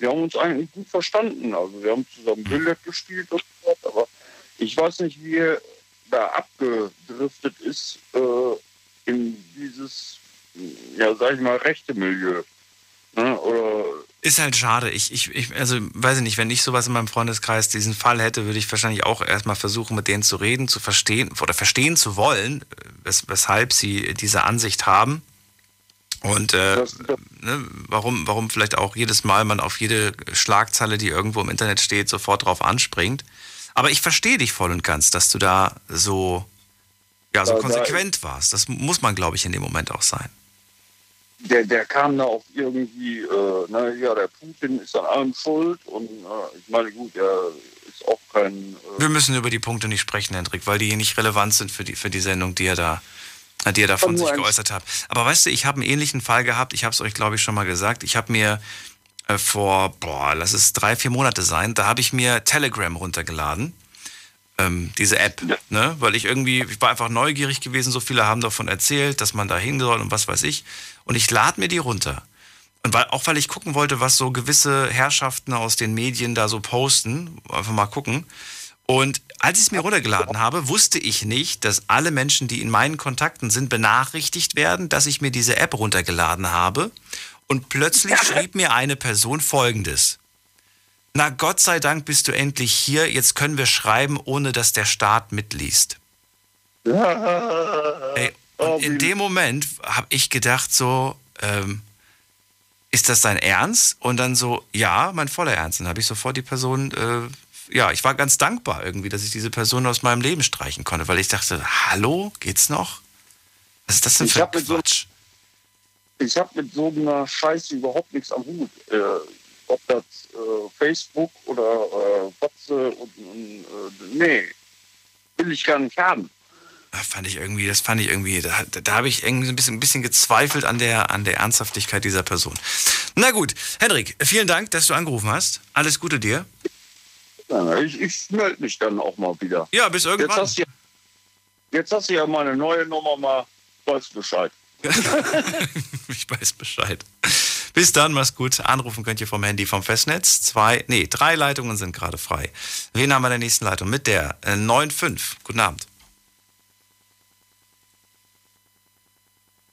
wir haben uns eigentlich gut verstanden. Also wir haben zusammen Billard gespielt und so, weiter, aber ich weiß nicht, wie er da abgedriftet ist äh, in dieses, ja, sag ich mal, rechte Milieu. Ne? Oder Ist halt schade. Ich, ich, ich, also weiß ich nicht, wenn ich sowas in meinem Freundeskreis diesen Fall hätte, würde ich wahrscheinlich auch erstmal versuchen, mit denen zu reden, zu verstehen oder verstehen zu wollen, wes weshalb sie diese Ansicht haben. Und äh, Das- das- ne, warum, warum vielleicht auch jedes Mal man auf jede Schlagzeile, die irgendwo im Internet steht, sofort drauf anspringt. Aber ich verstehe dich voll und ganz, dass du da so ja, so Da- da- konsequent warst. Das muss man, glaube ich, in dem Moment auch sein. der, der kam da auch irgendwie, äh, na ja, der Putin ist an allem schuld und äh, ich meine, gut, er ist auch kein. Äh, Wir müssen über die Punkte nicht sprechen, Hendrik, weil die hier nicht relevant sind für die, für die Sendung, die er da, die er da von nur sich geäußert hat. Aber weißt du, ich habe einen ähnlichen Fall gehabt. Ich habe es euch, glaube ich, schon mal gesagt. Ich habe mir äh, vor, boah, lass es drei, vier Monate sein, da habe ich mir Telegram runtergeladen. Ähm, diese App, ne? Weil ich irgendwie, ich war einfach neugierig gewesen, so viele haben davon erzählt, dass man da hin soll und was weiß ich. Und ich lade mir die runter. Und weil, auch weil ich gucken wollte, was so gewisse Herrschaften aus den Medien da so posten, einfach mal gucken. Und als ich es mir runtergeladen habe, wusste ich nicht, dass alle Menschen, die in meinen Kontakten sind, benachrichtigt werden, dass ich mir diese App runtergeladen habe. Und plötzlich schrieb mir eine Person Folgendes. Na Gott sei Dank bist du endlich hier, jetzt können wir schreiben, ohne dass der Staat mitliest. [LAUGHS] Ey, Oh, und in dem Moment habe ich gedacht so, ähm, ist das dein Ernst? Und dann so, ja, mein voller Ernst. Und dann habe ich sofort die Person, äh, ja, ich war ganz dankbar irgendwie, dass ich diese Person aus meinem Leben streichen konnte, weil ich dachte, hallo, geht's noch? Was ist das denn Ich für ein mit so- Quatsch? ich habe mit so einer Scheiße überhaupt nichts am Hut. Äh, ob das äh, Facebook oder äh, WhatsApp und, und äh, nee, will ich gar nicht haben. Das fand ich irgendwie, das fand ich irgendwie, da, da, habe ich irgendwie ein bisschen, ein bisschen gezweifelt an der, an der Ernsthaftigkeit dieser Person. Na gut, Hendrik, vielen Dank, dass du angerufen hast. Alles Gute dir. Ich ich melde mich dann auch mal wieder. Ja, bis irgendwann. Jetzt hast, du, jetzt hast du ja meine neue Nummer mal, weißt Bescheid. [LAUGHS] ich weiß Bescheid. Bis dann, mach's gut. Anrufen könnt ihr vom Handy vom Festnetz. Zwei, nee, drei Leitungen sind gerade frei. Wen haben wir in der nächsten Leitung? Mit der äh, 95. Guten Abend.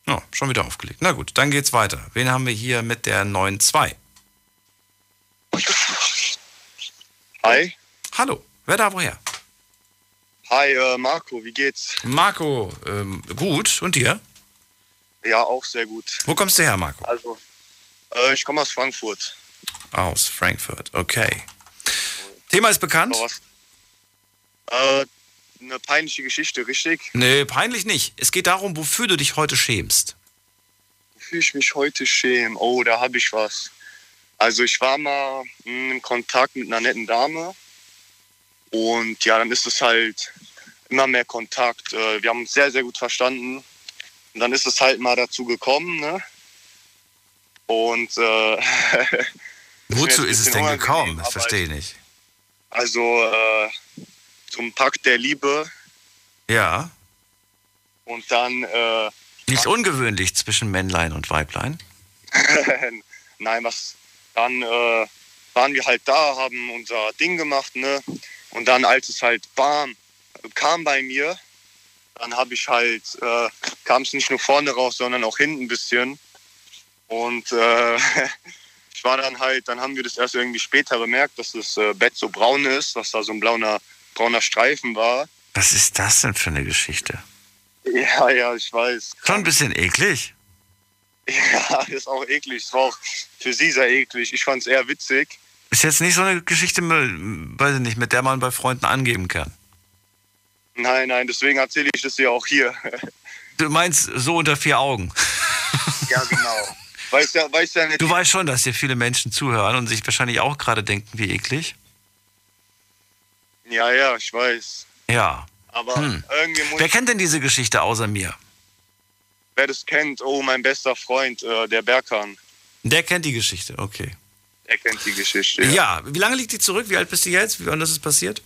Oh, schon wieder aufgelegt. Na gut, dann geht's weiter. Wen haben wir hier mit der 92? Hi. Hallo, wer da woher? Hi, äh, Marco, wie geht's? Marco, ähm, gut. Und dir? Ja, auch sehr gut. Wo kommst du her, Marco? Also, äh, ich komme aus Frankfurt. Aus Frankfurt, okay. Thema ist bekannt? Äh, eine peinliche Geschichte, richtig? Nee, peinlich nicht. Es geht darum, wofür du dich heute schämst. Wofür ich mich heute schäme? Oh, da habe ich was. Also ich war mal mh, in Kontakt mit einer netten Dame und ja, dann ist es halt immer mehr Kontakt. Äh, wir haben uns sehr, sehr gut verstanden. Und dann ist es halt mal dazu gekommen, ne? Und äh, [LAUGHS] Wozu ist es denn gekommen? aber verstehe ich nicht. Also äh, zum Pakt der Liebe Ja. und dann, äh, Nicht ungewöhnlich zwischen Männlein und Weiblein. [LAUGHS] nein, was, dann äh, waren wir halt da, haben unser Ding gemacht, ne? Und dann, als es halt bam, kam bei mir, dann habe ich halt, äh, kam es nicht nur vorne raus, sondern auch hinten ein bisschen. Und äh, [LAUGHS] ich war dann halt, dann haben wir das erst irgendwie später bemerkt, dass das äh, Bett so braun ist, dass da so ein blauer, brauner Streifen war. Was ist das denn für eine Geschichte? Ja, ja, ich weiß. Schon ein bisschen eklig. [LAUGHS] Ja, ist auch eklig. Es war auch für sie sehr eklig. Ich fand es eher witzig. Ist jetzt nicht so eine Geschichte, weiß ich nicht, mit der man bei Freunden angeben kann. Nein, nein, deswegen erzähle ich das ja auch hier. [LAUGHS] Du meinst so unter vier Augen. ja, genau. Weißt ja, weißt ja nicht. Du weißt schon, dass dir viele Menschen zuhören und sich wahrscheinlich auch gerade denken, wie eklig. Ja, ja, ich weiß. Ja. Aber Hm. irgendwie muss Wer kennt denn diese Geschichte außer mir? Wer das kennt, oh, mein bester Freund, äh, der Berkan, Der kennt die Geschichte, okay. der kennt die Geschichte. Ja. wie lange liegt die zurück? Wie alt bist du jetzt? Wie wann ist es passiert?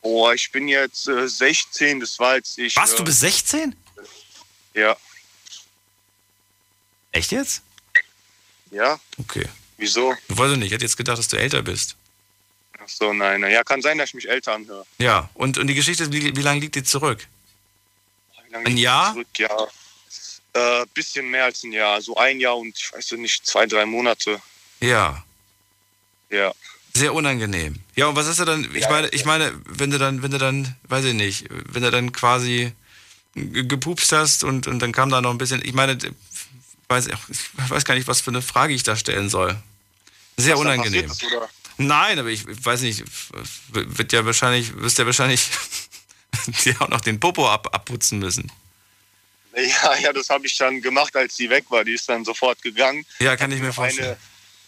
Oh, ich bin jetzt äh, 16, das war als ich. Was, äh, du bist 16? Ja, Echt jetzt? ja. Okay. Wieso? Ich weiß nicht, ich hätte jetzt gedacht, dass du älter bist. Ach so, nein. Ja, kann sein, dass ich mich älter anhöre. Ja, und, und die Geschichte, wie, wie lange liegt die zurück? Ein Jahr? Zurück? Ja. Äh, bisschen mehr als ein Jahr. So ein Jahr und ich weiß nicht, zwei, drei Monate. Ja. Ja. Sehr unangenehm. Ja, und was ist er dann? Ich meine, ich meine, wenn du dann, wenn du dann, weiß ich nicht, wenn du dann quasi ge- gepupst hast und, und dann kam da noch ein bisschen, ich meine, weiß, ich weiß gar nicht, was für eine Frage ich da stellen soll. Sehr Was unangenehm. passiert? Nein, aber ich weiß nicht, wird ja wahrscheinlich, wirst ja wahrscheinlich [LAUGHS] die auch noch den Popo ab, abputzen müssen. Ja, ja, das habe ich dann gemacht, als sie weg war. Die ist dann sofort gegangen. Ja, kann ich mir vorstellen.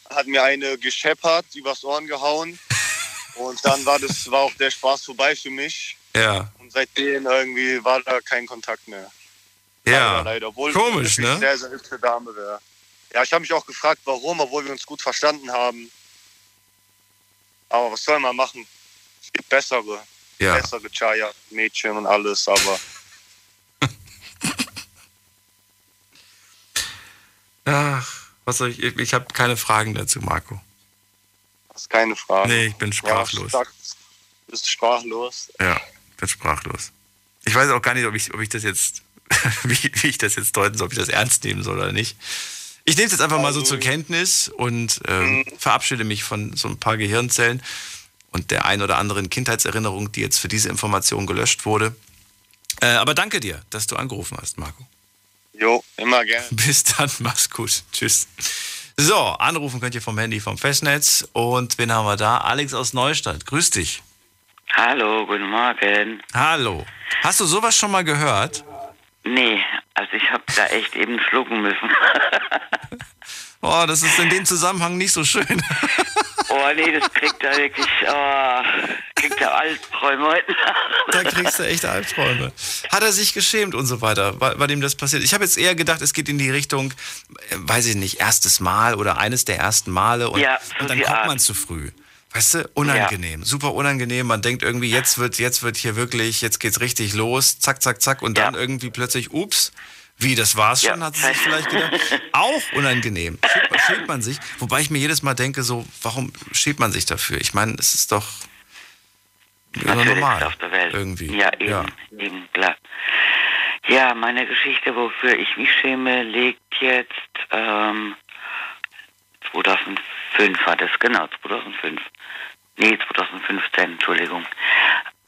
Eine, hat mir eine gescheppert, übers Ohren gehauen. [LAUGHS] Und dann war das war auch der Spaß vorbei für mich. Ja. Und seitdem irgendwie war da kein Kontakt mehr. Ja. Leider, leider. Obwohl Komisch, ne? Sehr, sehr hübsche Dame wäre. Ja, ich habe mich auch gefragt, warum, obwohl wir uns gut verstanden haben. Aber was soll man machen? Es gibt bessere, Ja. bessere Chaya-Mädchen und alles, aber Ach, was soll ich, ich, ich habe keine Fragen dazu, Marco. das ist keine Frage. Nee, ich bin sprachlos. Ja, du bist sprachlos. Ja, bin sprachlos. Ich weiß auch gar nicht, ob ich, ob ich das jetzt, [LAUGHS] wie, wie ich das jetzt deuten soll, ob ich das ernst nehmen soll oder nicht. Ich nehme es jetzt einfach mal so zur Kenntnis und ähm, verabschiede mich von so ein paar Gehirnzellen und der ein oder anderen Kindheitserinnerung, die jetzt für diese Information gelöscht wurde. Äh, aber danke dir, dass du angerufen hast, Marco. Jo, immer gern. [LAUGHS] Bis dann, mach's gut. Tschüss. So, anrufen könnt ihr vom Handy vom Festnetz. Und wen haben wir da? Alex aus Neustadt. Grüß dich. Hallo, guten Morgen. Hallo. Hast du sowas schon mal gehört? Nee, also ich habe da echt eben schlucken müssen. [LAUGHS] Oh, das ist in dem Zusammenhang nicht so schön. [LAUGHS] oh nee, das kriegt er wirklich, oh, kriegt er Albträume heute. Da kriegst du echt Albträume. Hat er sich geschämt und so weiter, weil, weil ihm das passiert? Ich habe jetzt eher gedacht, es geht in die Richtung, äh, weiß ich nicht, erstes Mal oder eines der ersten Male und, Ja, so und dann kommt Art. man zu früh. Weißt du, unangenehm, super unangenehm. Man denkt irgendwie, jetzt wird, jetzt wird hier wirklich, jetzt geht's richtig los, zack, zack, zack, und dann irgendwie plötzlich, ups, wie, das war's schon, hat sie sich vielleicht gedacht. [LAUGHS] Auch unangenehm. Schämt, schämt man sich. Wobei ich mir jedes Mal denke, so, warum schämt man sich dafür? Ich meine, es ist doch Natürlich normal. auf der Welt. Irgendwie. Ja, eben, eben, klar. Ja, meine Geschichte, wofür ich mich schäme, liegt jetzt ähm, 2005 war das, genau, 2005. Nee, 2015, Entschuldigung.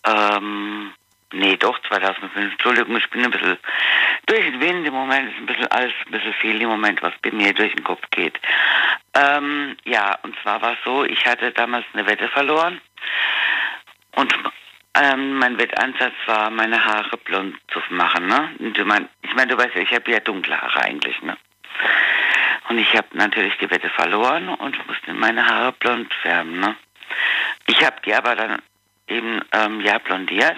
Ähm, nee, doch, 2005, Entschuldigung, ich bin ein bisschen durch den Wind im Moment, ist ein bisschen alles, ein bisschen viel im Moment, was bei mir durch den Kopf geht. Ähm, ja, und zwar war es so, ich hatte damals eine Wette verloren und ähm, mein Wettansatz war, meine Haare blond zu machen. Ne? Und mein, ich meine, du weißt ja, ich habe ja dunkle Haare eigentlich. Ne? Und ich habe natürlich die Wette verloren und musste meine Haare blond färben. Ne? Ich habe die aber dann eben ähm, ja blondiert.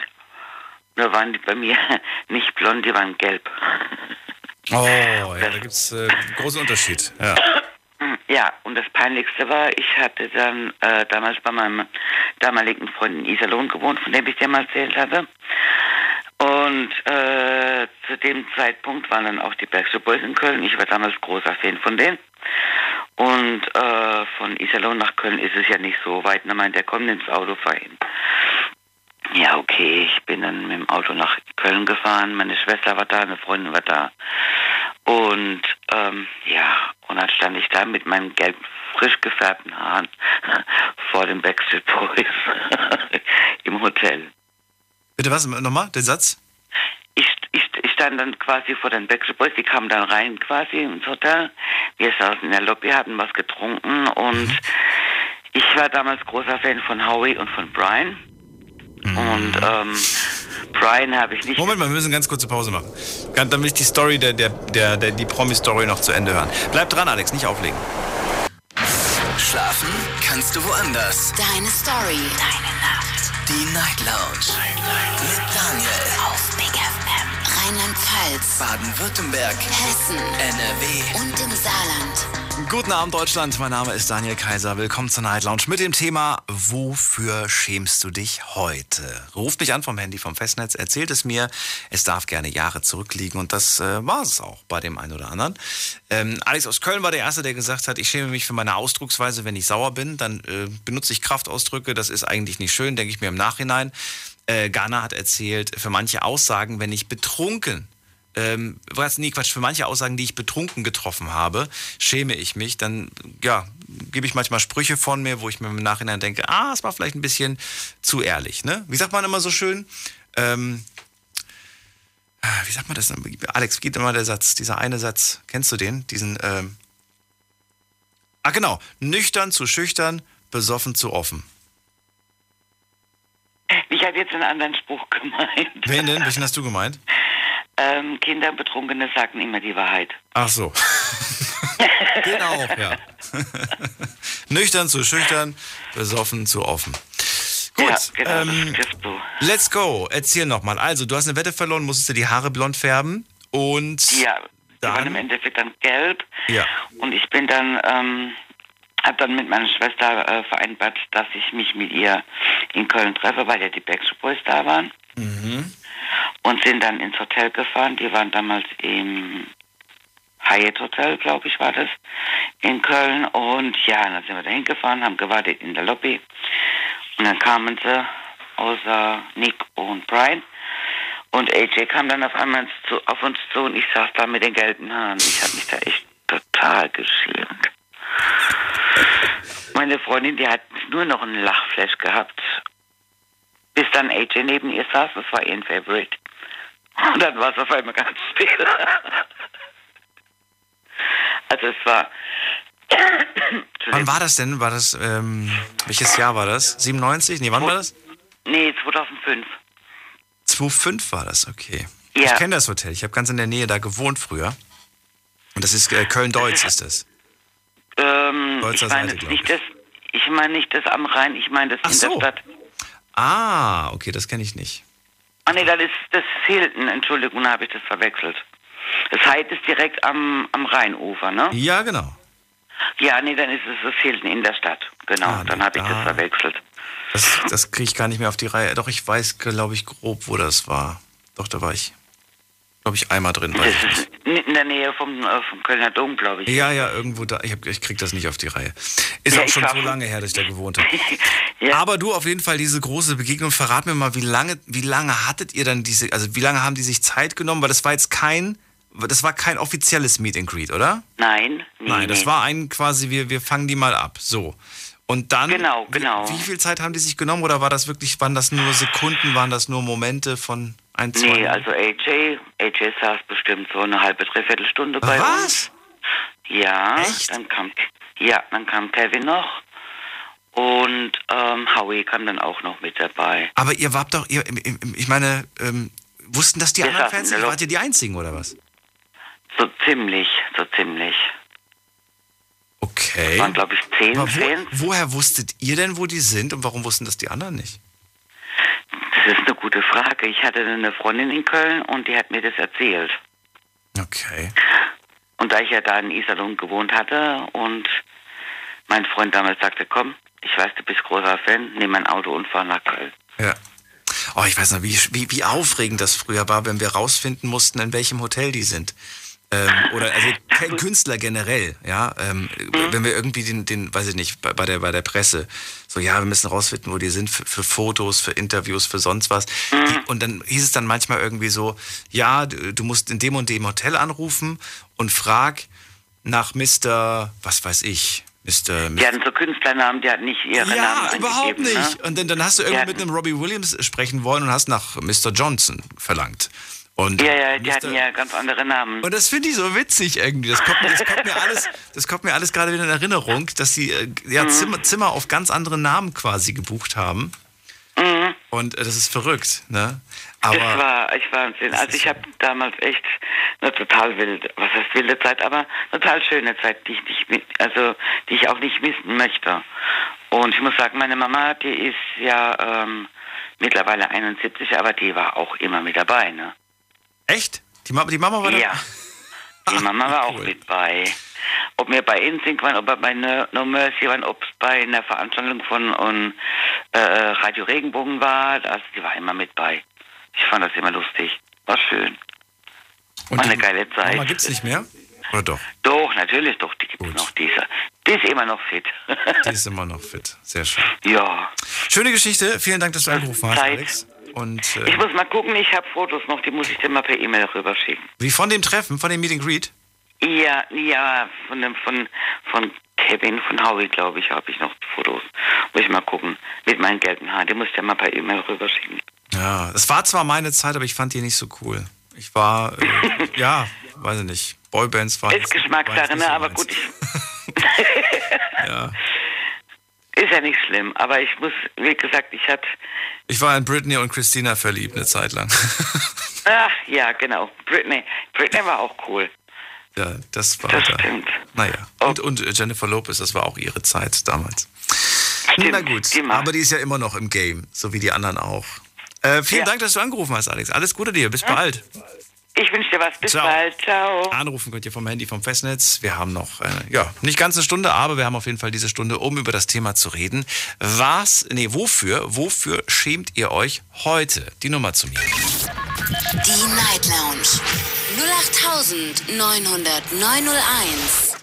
Nur waren die bei mir [LAUGHS] nicht blond, die waren gelb. Oh, ja, [LAUGHS] da gibt's äh, einen großen Unterschied. Ja. [CLEARS THROAT] Ja, und das Peinlichste war, ich hatte dann äh, damals bei meinem damaligen Freund in Iserlohn gewohnt, von dem ich dir mal erzählt hatte. Und äh, zu dem Zeitpunkt waren dann auch die Backstreet Boys in Köln. Ich war damals großer Fan von denen. Und äh, von Iserlohn nach Köln ist es ja nicht so weit. Und er meinte, er kommt ins Auto, fahr hin. Ja, okay, ich bin dann mit dem Auto nach Köln gefahren. Meine Schwester war da, eine Freundin war da. Und ähm, ja, und dann stand ich da mit meinen gelb frisch gefärbten Haaren [LAUGHS] vor dem Backstreet Boys [LAUGHS] im Hotel. Bitte was? Nochmal, den Satz? Ich, ich, ich stand dann quasi vor den Backstreet Boys, die kamen dann rein quasi ins Hotel. Wir saßen in der Lobby, hatten was getrunken und ich war damals großer Fan von Howie und von Brian. Und ähm, Brian habe ich nicht. Moment mal, wir müssen ganz kurze Pause machen. Ganz- Damit ich die Story, der, der, der, der, die Promi-Story noch zu Ende hören. Bleib dran, Alex, nicht auflegen. Schlafen kannst du woanders. Deine Story. Deine Nacht. Die Night Lounge. Mit Daniel. Auf Big FM. Rheinland-Pfalz. Baden-Württemberg. Hessen. NRW. Und im Saarland. Guten Abend, Deutschland. Mein Name ist Daniel Kaiser. Willkommen zur Night Lounge mit dem Thema Wofür schämst du dich heute? Ruft mich an vom Handy vom Festnetz, erzählt es mir. Es darf gerne Jahre zurückliegen und das äh, war es auch bei dem einen oder anderen. Ähm, Alex aus Köln war der Erste, der gesagt hat, ich schäme mich für meine Ausdrucksweise, wenn ich sauer bin. Dann äh, benutze ich Kraftausdrücke. Das ist eigentlich nicht schön, denke ich mir im Nachhinein. Äh, Ghana hat erzählt, für manche Aussagen, wenn ich betrunken ähm, was, nee, Quatsch, für manche Aussagen, die ich betrunken getroffen habe, schäme ich mich. Dann, ja, gebe ich manchmal Sprüche von mir, wo ich mir im Nachhinein denke, ah, es war vielleicht ein bisschen zu ehrlich, ne? Wie sagt man immer so schön? Ähm, wie sagt man das? Alex, wie geht immer der Satz? Dieser eine Satz, kennst du den? Diesen, ähm, ah, genau. Nüchtern zu schüchtern, besoffen zu offen. Ich hätte jetzt einen anderen Spruch gemeint. Wen denn? Welchen hast du gemeint? Ähm, Kinder, Betrunkene sagen immer die Wahrheit. Ach so. Den [LAUGHS] auch, ja. [LAUGHS] Nüchtern zu schüchtern, besoffen zu offen. Gut, Ja, genau, ähm, let's go. Erzähl nochmal. Also, du hast eine Wette verloren, musstest du die Haare blond färben und Ja, die waren im Endeffekt dann gelb. ja. Und ich bin dann, ähm, habe dann mit meiner Schwester äh, vereinbart, dass ich mich mit ihr in Köln treffe, weil ja die Backstreet Boys da waren. Mhm. Und sind dann ins Hotel gefahren. Die waren damals im Hyatt Hotel, glaube ich, war das, in Köln. Und ja, dann sind wir da hingefahren, haben gewartet in der Lobby. Und dann kamen sie, außer Nick und Brian. Und AJ kam dann auf einmal zu, auf uns zu und ich saß da mit den gelben Haaren. Ich habe mich da echt total geschämt. Meine Freundin, die hat nur noch einen Lachflash gehabt, bis dann AJ neben ihr saß. Das war ihr Favorite. Und dann war es auf einmal ganz still. Also es war... Wann war das denn? War das, ähm, welches Jahr war das? 97? Nee, wann war das? Nee, 2005. 2005 war das, okay. Ja. Ich kenne das Hotel. Ich habe ganz in der Nähe da gewohnt früher. Und das ist äh, Köln-Deutz ist das. Ähm, Deutzer ich meine Seite, nicht das, ich meine nicht das am Rhein, ich meine das Ach in so. der Stadt. Ah, okay, das kenne ich nicht. Ah nee, das ist das ist Hilton, Entschuldigung, da habe ich das verwechselt. Das Hyatt ist direkt am, am Rheinufer, ne? Ja, genau. Ja, nee, dann ist es das Hilton in der Stadt. Genau, Ah, dann habe ich da. das verwechselt. Das, das kriege ich gar nicht mehr auf die Reihe. Doch, ich weiß, glaube ich, grob, wo das war. Doch, da war ich, glaube ich, einmal drin. Ich nicht. In der Nähe vom, äh, vom Kölner Dom, glaube ich. Ja, ja, irgendwo da. Ich, hab, ich krieg das nicht auf die Reihe. Ist Ja, auch schon so lange her, dass ich da gewohnt habe. [LAUGHS] Aber du, auf jeden Fall diese große Begegnung. Verrat mir mal, wie lange, wie lange hattet ihr dann diese, also wie lange haben die sich Zeit genommen? Weil das war jetzt kein, das war kein offizielles Meet and Greet, oder? Nein, nee, Nein, das nee. war ein quasi, wir, wir fangen die mal ab. So. Und dann. Genau, genau. Wie, wie viel Zeit haben die sich genommen oder war das wirklich, waren das nur Sekunden, waren das nur Momente von ein, zwei? Nee, also AJ, AJ saß bestimmt so eine halbe, dreiviertel Stunde bei Was? uns. Ja, dann kam ja, dann kam Kevin noch und ähm, Howie kam dann auch noch mit dabei. Aber ihr wart doch, ihr, ich meine, ähm, wussten das die Wir anderen Fans nicht? Wart ihr die Einzigen oder was? So ziemlich, so ziemlich. Okay. Es waren, glaube ich, zehn wo, Fans. woher wusstet ihr denn, wo die sind und warum wussten das die anderen nicht? Das ist eine gute Frage. Ich hatte eine Freundin in Köln und die hat mir das erzählt. Okay. Und da ich ja da in Iserlohn gewohnt hatte und mein Freund damals sagte, komm, ich weiß, du bist großer Fan, nimm mein Auto und fahr nach Köln. Ja. Oh, ich weiß noch, wie, wie, wie aufregend das früher war, wenn wir rausfinden mussten, in welchem Hotel die sind. Ähm, oder [LAUGHS] also kein Künstler generell, ja. Ähm, Wenn wir irgendwie den, den, weiß ich nicht, bei, bei, der, bei der Presse, so ja, wir müssen rausfinden, wo die sind, für, für Fotos, für Interviews, für sonst was. Die, und dann hieß es dann manchmal irgendwie so, ja, du, musst in dem und dem Hotel anrufen und frag nach Mr., was weiß ich, Mr. Die hatten so Künstlernamen, die hatten nicht ihre Namen Ja, überhaupt nicht. Ne? Und dann, dann hast du irgendwie mit einem Robbie Williams sprechen wollen und hast nach Mr. Johnson verlangt. Und Ja, ja, die hatten ja ganz andere Namen. und das finde ich so witzig irgendwie. Das kommt, mir- das kommt mir [LAUGHS] alles, das kommt mir alles gerade wieder in Erinnerung, dass sie äh, ja, Mhm. Zimmer, Zimmer auf ganz andere Namen quasi gebucht haben. Und äh, das ist verrückt, ne? Aber das war echt Wahnsinn. Also ich habe damals echt eine total wilde, was heißt wilde Zeit, aber eine total schöne Zeit, die ich nicht mit, also die ich auch nicht missen möchte. Und ich muss sagen, meine Mama, die ist ja ähm, mittlerweile 71, aber die war auch immer mit dabei, ne? Echt? Die, Ma die Mama war da? Ja. Die Mama war auch mit bei. Ob wir bei Insync waren, ob wir bei No, no Mercy waren, ob es bei einer Veranstaltung von um, äh, Radio Regenbogen war, also die war immer mit bei. Ich fand das immer lustig. War schön. Und war eine geile Zeit. Mama gibt's nicht mehr? Oder doch? Doch, natürlich, doch, die gibt es noch, diese. Die ist immer noch fit. Die ist immer noch fit. Sehr schön. ja. Schöne Geschichte. Vielen Dank, dass du angerufen hast. Alex. Und Ich äh, muss mal gucken, ich habe Fotos noch, die muss ich dir mal per E-Mail rüberschicken. wie von dem Treffen, von dem Meet and Greet? Ja, ja, von dem, von, von Kevin, von Howie, glaube ich, habe ich noch Fotos. Muss ich mal gucken. Mit meinen gelben Haaren. Die muss ich dir mal per E-Mail rüberschicken. Ja, es war zwar meine Zeit, aber ich fand die nicht so cool. Ich war, äh, [LAUGHS] ja, weiß ich nicht. Boybands waren. Ist Geschmackssache, ne? Aber gut, ich, [LAUGHS] [LAUGHS] Ja. Ist ja nicht schlimm, aber ich muss, wie gesagt, ich hatte. Ich war in Britney und Christina verliebt eine Zeit lang. [LAUGHS] Ach, ja, genau. Britney. Britney war auch cool. Ja, das war Das da. stimmt. Naja. Und, und äh, Jennifer Lopez, das war auch ihre Zeit damals. Na gut, aber die ist ja immer noch im Game, so wie die anderen auch. Äh, vielen Dank, dass du angerufen hast, Alex. Alles Gute dir, bis bald. Ich wünsche dir was. Bis Ciao. bald. Ciao. Anrufen könnt ihr vom Handy, vom Festnetz. Wir haben noch, äh, ja, nicht ganz eine Stunde, aber wir haben auf jeden Fall diese Stunde, um über das Thema zu reden. Was, nee, wofür, wofür schämt ihr euch heute? Die Nummer zu mir. Die Night Lounge 08901.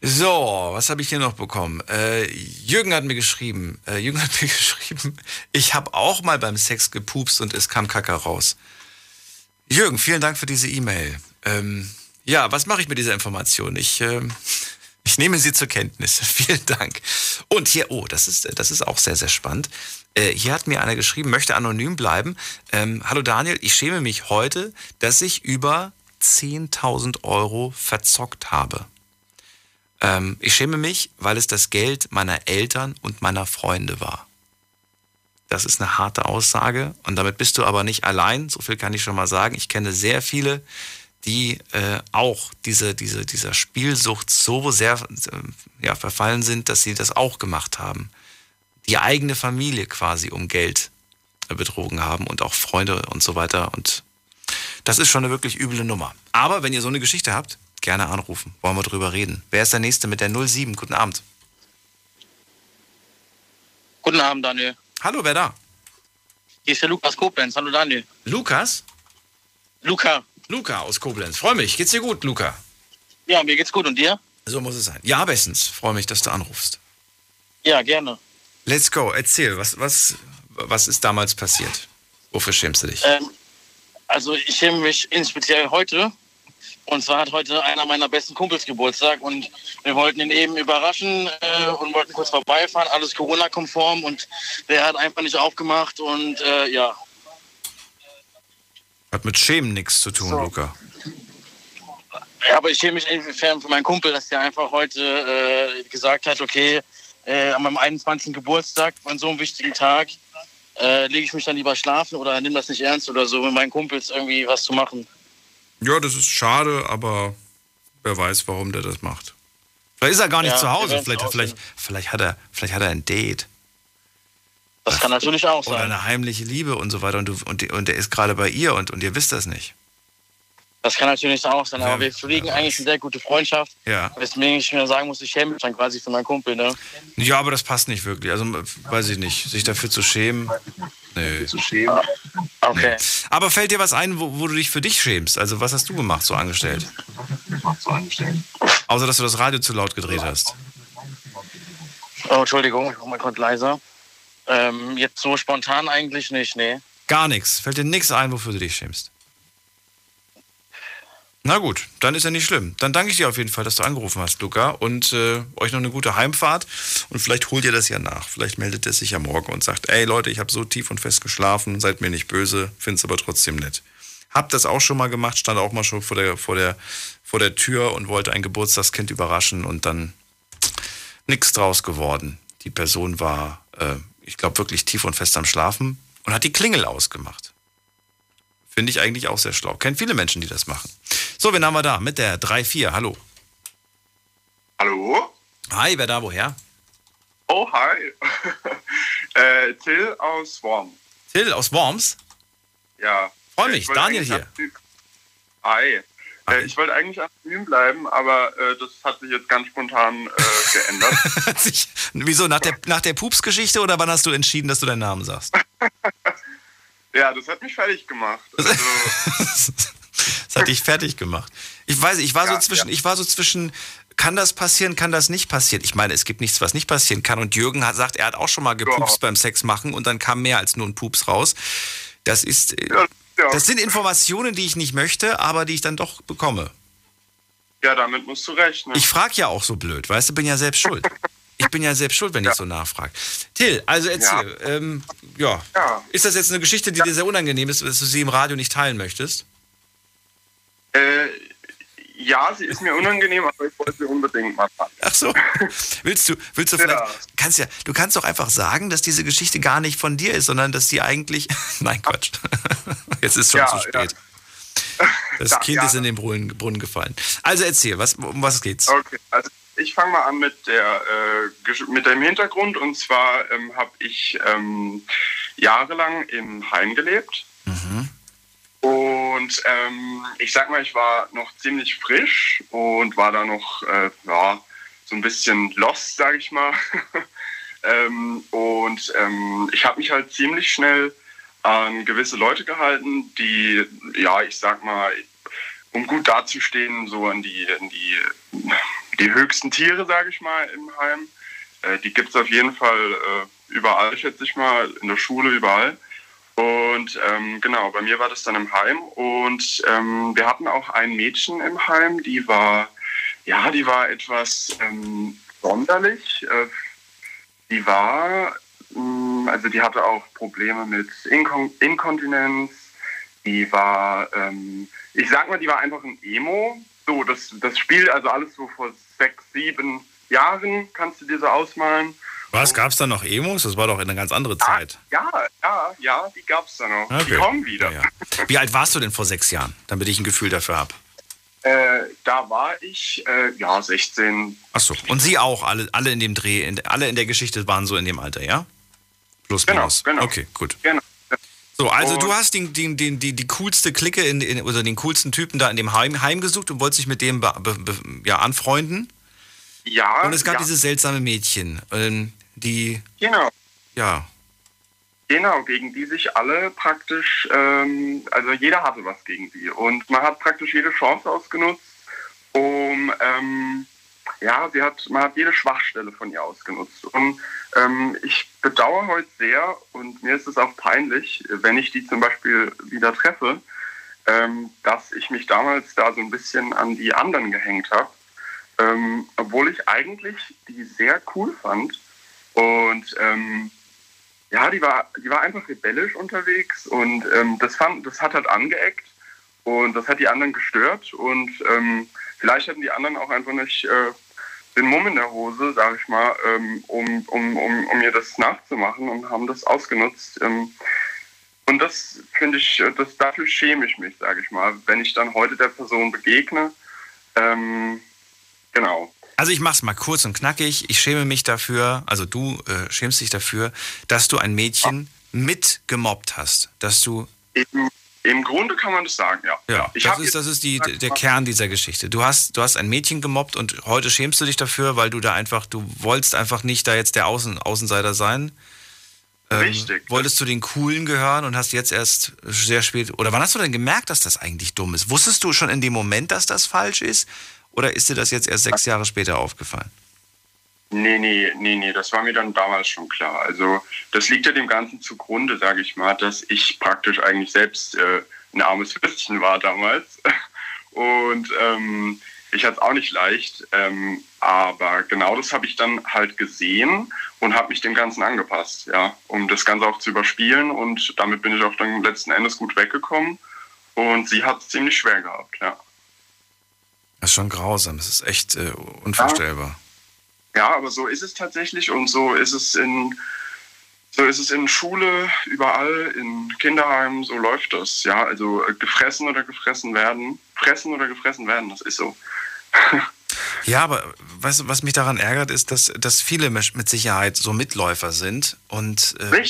So, was habe ich hier noch bekommen? Äh, Jürgen hat mir geschrieben, äh, Jürgen hat mir [LAUGHS] geschrieben, ich habe auch mal beim Sex gepupst und es kam Kacke raus. Jürgen, vielen Dank für diese E-Mail. Ähm, ja, was mache ich mit dieser Information? Ich, ähm, [LAUGHS] ich nehme sie zur Kenntnis. [LAUGHS] Vielen Dank. Und hier, oh, das ist, das ist auch sehr, sehr spannend. Äh, hier hat mir einer geschrieben, möchte anonym bleiben. Ähm, Hallo Daniel, ich schäme mich heute, dass ich über 10.000 Euro verzockt habe. Ähm, ich schäme mich, weil es das Geld meiner Eltern und meiner Freunde war. Das ist eine harte Aussage und damit bist du aber nicht allein, so viel kann ich schon mal sagen. Ich kenne sehr viele, die äh, auch diese, diese, dieser Spielsucht so sehr äh, ja, verfallen sind, dass sie das auch gemacht haben. Die eigene Familie quasi um Geld äh, betrogen haben und auch Freunde und so weiter. Und das ist schon eine wirklich üble Nummer. Aber wenn ihr so eine Geschichte habt, gerne anrufen. Wollen wir drüber reden. Wer ist der Nächste mit der 07? Guten Abend. Guten Abend, Daniel. Hallo, wer da? Hier ist der Lukas Koblenz. Hallo, Daniel. Lukas? Luca. Luca aus Koblenz. Freue mich. Geht's dir gut, Luca? Ja, mir geht's gut. Und dir? So muss es sein. Ja, bestens. Freue mich, dass du anrufst. Ja, gerne. Let's go. Erzähl, was, was, was ist damals passiert? Wofür schämst du dich? Ähm, also ich schäme mich inspeziell heute. Und zwar hat heute einer meiner besten Kumpels Geburtstag und wir wollten ihn eben überraschen äh, und wollten kurz vorbeifahren, alles Corona-konform und der hat einfach nicht aufgemacht und äh, ja. Hat mit Schämen nichts zu tun, Luca. Ja, aber ich schäme mich inwiefern für meinen Kumpel, dass der einfach heute äh, gesagt hat, okay, äh, an meinem 21. Geburtstag, an so einem wichtigen Tag, äh, lege ich mich dann lieber schlafen oder nimm das nicht ernst oder so, mit meinen Kumpels irgendwie was zu machen. Ja, das ist schade, aber wer weiß, warum der das macht. Vielleicht ist er gar nicht Ja, zu Hause. Vielleicht, vielleicht, vielleicht, hat er, vielleicht hat er ein Date. Das kann natürlich auch Oder sein. eine heimliche Liebe und so weiter. Und, du, und, die- und der ist gerade bei ihr und, und ihr wisst das nicht. Das kann natürlich auch sein, aber wir pflegen eigentlich eine sehr gute Freundschaft. Ja. Weswegen ich mir sagen muss, ich schäme mich dann quasi für meinen Kumpel. Ne? Ja, aber das passt nicht wirklich. Also, weiß ich nicht. Sich dafür zu schämen. Nee. Zu schämen. Okay. Aber fällt dir was ein, wo, wo du dich für dich schämst? Also, was hast du gemacht, so angestellt? Außer, dass du das Radio zu laut gedreht hast. Oh, Entschuldigung, ich mach mal kurz leiser. Ähm, jetzt so spontan eigentlich nicht, nee. Gar nichts. Fällt dir nichts ein, wofür du dich schämst? Na gut, dann ist ja nicht schlimm. Dann danke ich dir auf jeden Fall, dass du angerufen hast, Luca. Und äh, euch noch eine gute Heimfahrt. Und vielleicht holt ihr das ja nach. Vielleicht meldet er sich ja morgen und sagt, ey Leute, ich habe so tief und fest geschlafen, seid mir nicht böse, find's aber trotzdem nett. Hab das auch schon mal gemacht, stand auch mal schon vor der, vor der, vor der Tür und wollte ein Geburtstagskind überraschen und dann nichts draus geworden. Die Person war, äh, ich glaube, wirklich tief und fest am Schlafen und hat die Klingel ausgemacht. Finde ich eigentlich auch sehr schlau. Kennt viele Menschen, die das machen. So, wen haben wir da? Mit der 3-4. Hallo. Hallo? Hi, wer da woher? Oh, hi. [LAUGHS] äh, Till aus Worm. Till aus Worms. Ja. Freu Äh, mich, Daniel hier. Hi. Äh, ich wollte eigentlich anonym bleiben, aber äh, das hat sich jetzt ganz spontan äh, [LAUGHS] geändert. Wieso? Nach der, nach der Pups-Geschichte oder wann hast du entschieden, dass du deinen Namen sagst? [LAUGHS] ja, das hat mich fertig gemacht. Also, [LAUGHS] Das hat dich fertig gemacht. Ich weiß, ich war Ja, so zwischen, ja. ich war so zwischen, kann das passieren, kann das nicht passieren? Ich meine, es gibt nichts, was nicht passieren kann. Und Jürgen hat sagt, er hat auch schon mal gepupst beim Sex machen und dann kam mehr als nur ein Pups raus. Das ist, äh, das sind Informationen, die ich nicht möchte, aber die ich dann doch bekomme. ja, damit musst du rechnen. Ich frage ja auch so blöd, weißt du, bin ja selbst schuld. [LAUGHS] Ich bin ja selbst schuld, wenn ich so nachfrage. Till, also erzähl, ja. Ähm, ja. Ist das jetzt eine Geschichte, die dir sehr unangenehm ist, dass du sie im Radio nicht teilen möchtest? Äh, Ja, sie ist mir unangenehm, aber ich wollte sie unbedingt mal machen. Ach so. [LAUGHS] Willst du, willst du Ja. vielleicht, kannst ja, du kannst doch einfach sagen, dass diese Geschichte gar nicht von dir ist, sondern dass die eigentlich, [LAUGHS] nein, Quatsch. [LAUGHS] Jetzt ist schon Ja, zu spät. Das Da- Kind ja. ist in den Brunnen, Brunnen gefallen. Also erzähl, was, um was geht's? Okay, also ich fange mal an mit der äh, mit dem Hintergrund. Und zwar ähm, habe ich ähm, jahrelang im Heim gelebt. Und ähm, ich sag mal, ich war noch ziemlich frisch und war da noch äh, ja so ein bisschen lost, sage ich mal. [LAUGHS] ähm, und ähm, ich habe mich halt ziemlich schnell an gewisse Leute gehalten, die ja ich sag mal um gut dazustehen, so an die, an die, die höchsten Tiere, sage ich mal, im Heim. Äh, die gibt es auf jeden Fall äh, überall, schätze ich mal, in der Schule, überall. Und ähm, genau, bei mir war das dann im Heim. Und ähm, wir hatten auch ein Mädchen im Heim, die war, ja, die war etwas ähm, sonderlich. Äh, die war, mh, also die hatte auch Probleme mit Inkon Inkontinenz. Die war, ähm, ich sag mal, die war einfach ein Emo. So, das, das Spiel, also alles so vor sechs, sieben Jahren, kannst du dir so ausmalen. Was, gab's da noch Emos? Das war doch eine ganz andere Zeit. Ja, ja, ja, die gab's da noch. Die Okay. kommen wieder. Ja, ja. Wie alt warst du denn vor sechs Jahren, damit ich ein Gefühl dafür habe? Äh, da war ich, äh, ja, 16. Achso, und sie auch, alle, alle in dem Dreh, in, alle in der Geschichte waren so in dem Alter, ja? Plus Genau, minus. genau. Okay, gut. Genau. So, also Und- du hast den, den, den, die, die coolste Clique in, in, oder den coolsten Typen da in dem Heim, Heim gesucht und wolltest dich mit dem be, be, ja, anfreunden. Ja. Und es gab ja, dieses seltsame Mädchen, ähm, die, Genau. ja, Genau, gegen die sich alle praktisch, ähm, also jeder hatte was gegen sie. Und man hat praktisch jede Chance ausgenutzt, um, ähm, ja, sie hat, man hat jede Schwachstelle von ihr ausgenutzt. Und ähm, ich bedauere heute sehr, und mir ist es auch peinlich, wenn ich die zum Beispiel wieder treffe, ähm, dass ich mich damals da so ein bisschen an die anderen gehängt habe. Ähm, obwohl ich eigentlich die sehr cool fand. Und ähm, ja, die war, die war einfach rebellisch unterwegs und ähm, das, fand, das hat halt angeeckt und das hat die anderen gestört und ähm, vielleicht hatten die anderen auch einfach nicht äh, den Mumm in der Hose, sag ich mal, ähm, um, um, um, um mir das nachzumachen und haben das ausgenutzt. Ähm, und das finde ich, äh, das, dafür schäme ich mich, sage ich mal, wenn ich dann heute der Person begegne. Ähm, genau. Also ich mach's mal kurz und knackig. Ich schäme mich dafür, also du äh, schämst dich dafür, dass du ein Mädchen mitgemobbt hast. Dass du. Im, Im Grunde kann man das sagen, ja. Ja, Ich das ist, das ist die, der Kern dieser Geschichte. Du hast, du hast ein Mädchen gemobbt und heute schämst du dich dafür, weil du da einfach, du wolltest einfach nicht da jetzt der Außen, Außenseiter sein. Ähm, Richtig. Wolltest du den Coolen gehören und hast jetzt erst sehr spät. Oder wann hast du denn gemerkt, dass das eigentlich dumm ist? Wusstest du schon in dem Moment, dass das falsch ist? Oder ist dir das jetzt erst sechs Jahre später aufgefallen? Nee, nee, nee, nee, das war mir dann damals schon klar. Also das liegt ja dem Ganzen zugrunde, sage ich mal, dass ich praktisch eigentlich selbst äh, ein armes Würstchen war damals. [LAUGHS] Und ähm, ich hatte es auch nicht leicht. Ähm, aber genau das habe ich dann halt gesehen und habe mich dem Ganzen angepasst, ja, um das Ganze auch zu überspielen. Und damit bin ich auch dann letzten Endes gut weggekommen. Und sie hat es ziemlich schwer gehabt, ja. Das ist schon grausam. Das ist echt äh, unvorstellbar. Ja, aber so ist es tatsächlich und so ist es in so ist es in Schule, überall, in Kinderheimen, so läuft das. Ja, also äh, gefressen oder gefressen werden, fressen oder gefressen werden, das ist so. [LAUGHS] Ja, aber weißt du, was mich daran ärgert, ist, dass, dass viele mit Sicherheit so Mitläufer sind und, äh,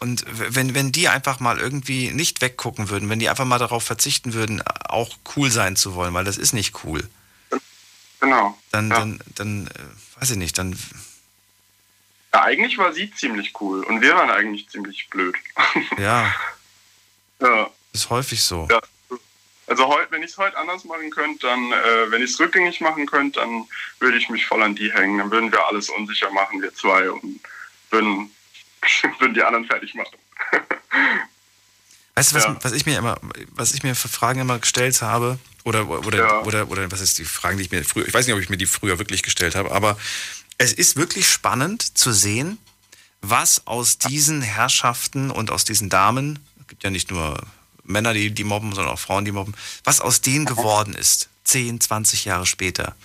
und wenn, wenn die einfach mal irgendwie nicht weggucken würden, wenn die einfach mal darauf verzichten würden, auch cool sein zu wollen, weil das ist nicht cool. Genau. Dann, dann, dann, äh, weiß ich nicht, dann. Ja, eigentlich war sie ziemlich cool und wir waren eigentlich ziemlich blöd. [LAUGHS] Ja, ja. ist häufig so. Ja. Also heute, wenn ich es heute anders machen könnte, dann, äh, wenn ich es rückgängig machen könnte, dann würde ich mich voll an die hängen. Dann würden wir alles unsicher machen, wir zwei, und würden, [LAUGHS] würden die anderen fertig machen. [LAUGHS] Weißt du, was, was ich mir immer, was ich mir für Fragen immer gestellt habe, oder, oder, oder, oder was ist die Fragen, die ich mir früher, ich weiß nicht, ob ich mir die früher wirklich gestellt habe, aber es ist wirklich spannend zu sehen, was aus diesen Herrschaften und aus diesen Damen, es gibt ja nicht nur Männer, die, die mobben, sondern auch Frauen, die mobben, was aus denen geworden ist, 10, 20 Jahre später.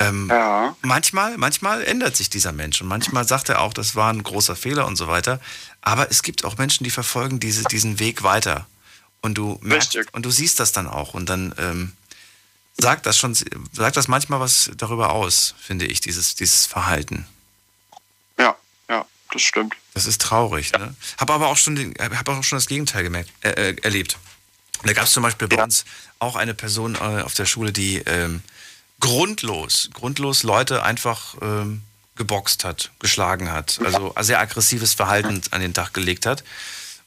Ähm, Ja. Manchmal, manchmal ändert sich dieser Mensch und manchmal sagt er auch, das war ein großer Fehler und so weiter. Aber es gibt auch Menschen, die verfolgen diese, diesen Weg weiter. Und du merkst, und du siehst das dann auch. Und dann ähm, sagt das schon, sagt das manchmal was darüber aus, finde ich, dieses, dieses Verhalten. Ja, ja, das stimmt. Das ist traurig. Ne? Habe aber auch schon, den, hab auch schon das Gegenteil gemerkt, äh, äh, erlebt. Da gab es zum Beispiel bei uns auch eine Person äh, auf der Schule, die ähm, grundlos, grundlos Leute einfach ähm, geboxt hat, geschlagen hat, also sehr aggressives Verhalten an den Tag gelegt hat.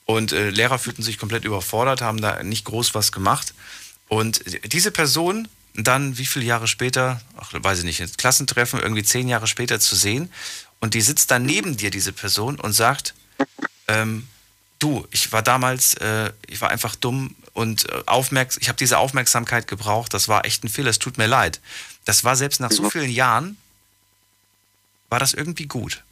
Und äh, Lehrer fühlten sich komplett überfordert, haben da nicht groß was gemacht. Und diese Person dann, wie viele Jahre später, ach, weiß ich nicht, ins Klassentreffen, irgendwie zehn Jahre später zu sehen, und die sitzt dann neben dir, diese Person, und sagt, ähm, du, ich war damals, äh, ich war einfach dumm und äh, aufmerks ich habe diese Aufmerksamkeit gebraucht, das war echt ein Fehler, es tut mir leid. Das war selbst nach so vielen Jahren, war das irgendwie gut.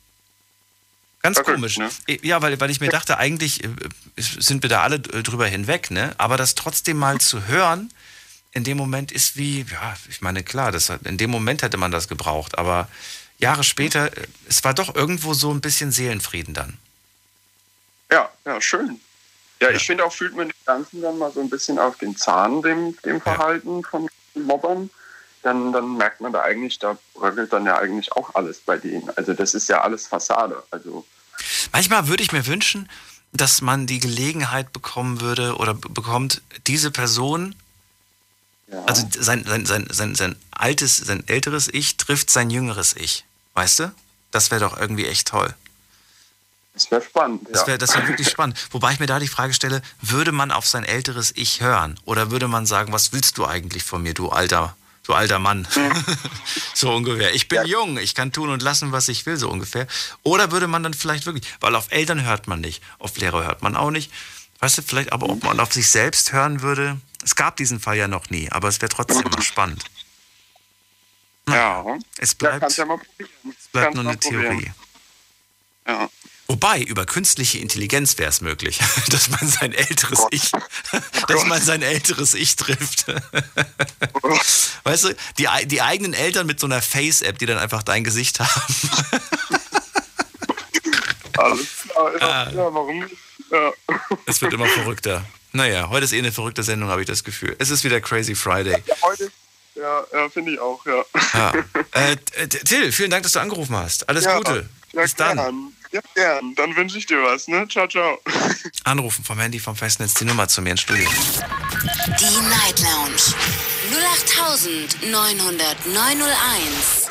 Ganz komisch. Ja, weil, weil ich mir dachte, eigentlich äh, sind wir da alle äh, drüber hinweg, ne? Aber das trotzdem mal zu hören, in dem Moment ist wie, ja, ich meine, klar, das, hat- in dem Moment hätte man das gebraucht, aber Jahre später, äh, es war doch irgendwo so ein bisschen Seelenfrieden dann. Ja, ja, schön. Ja, ich finde auch, fühlt man dem Ganzen dann mal so ein bisschen auf den Zahn, dem, dem Verhalten von Mobbern. Dann, dann merkt man da eigentlich, da bröckelt dann ja eigentlich auch alles bei denen. Also das ist ja alles Fassade. Also Manchmal würde ich mir wünschen, dass man die Gelegenheit bekommen würde oder be- bekommt, diese Person, also sein, sein, sein, sein, sein altes, sein älteres Ich trifft sein jüngeres Ich. Weißt du? Das wäre doch irgendwie echt toll. Das wäre spannend. Das ja. wäre das wär wirklich spannend. Wobei ich mir da die Frage stelle, würde man auf sein älteres Ich hören? Oder würde man sagen, was willst du eigentlich von mir, du alter, du alter Mann? [LAUGHS] so ungefähr. Ich bin jung, ich kann tun und lassen, was ich will, so ungefähr. Oder würde man dann vielleicht wirklich, weil auf Eltern hört man nicht, auf Lehrer hört man auch nicht. Weißt du, vielleicht aber, ob man auf sich selbst hören würde. Es gab diesen Fall ja noch nie, aber es wäre trotzdem mal spannend. Ja. Es Ja, bleibt, ja probieren. es bleibt nur eine probieren. Theorie. Ja. Wobei, über künstliche Intelligenz wäre es möglich, [LAUGHS] dass man sein älteres Ich, [LAUGHS] dass man sein älteres Ich trifft. [LAUGHS] Weißt du, die, die eigenen Eltern mit so einer Face-App, die dann einfach dein Gesicht haben. Alles klar. Ja, Ah. ja warum? Ja. Es wird immer verrückter. Naja, heute ist eh eine verrückte Sendung, habe ich das Gefühl. Es ist wieder Crazy Friday. ja heute, ja, ja finde ich auch, ja. Ja. Äh, Till, vielen Dank, dass du angerufen hast. Alles ja, Gute. Ja, Bis dann. Gern. Ja, gern. Dann wünsche ich dir was, ne? Ciao, ciao. Anrufen vom Handy vom Festnetz die Nummer zu mir ins Studio. Die Night Lounge 0890901.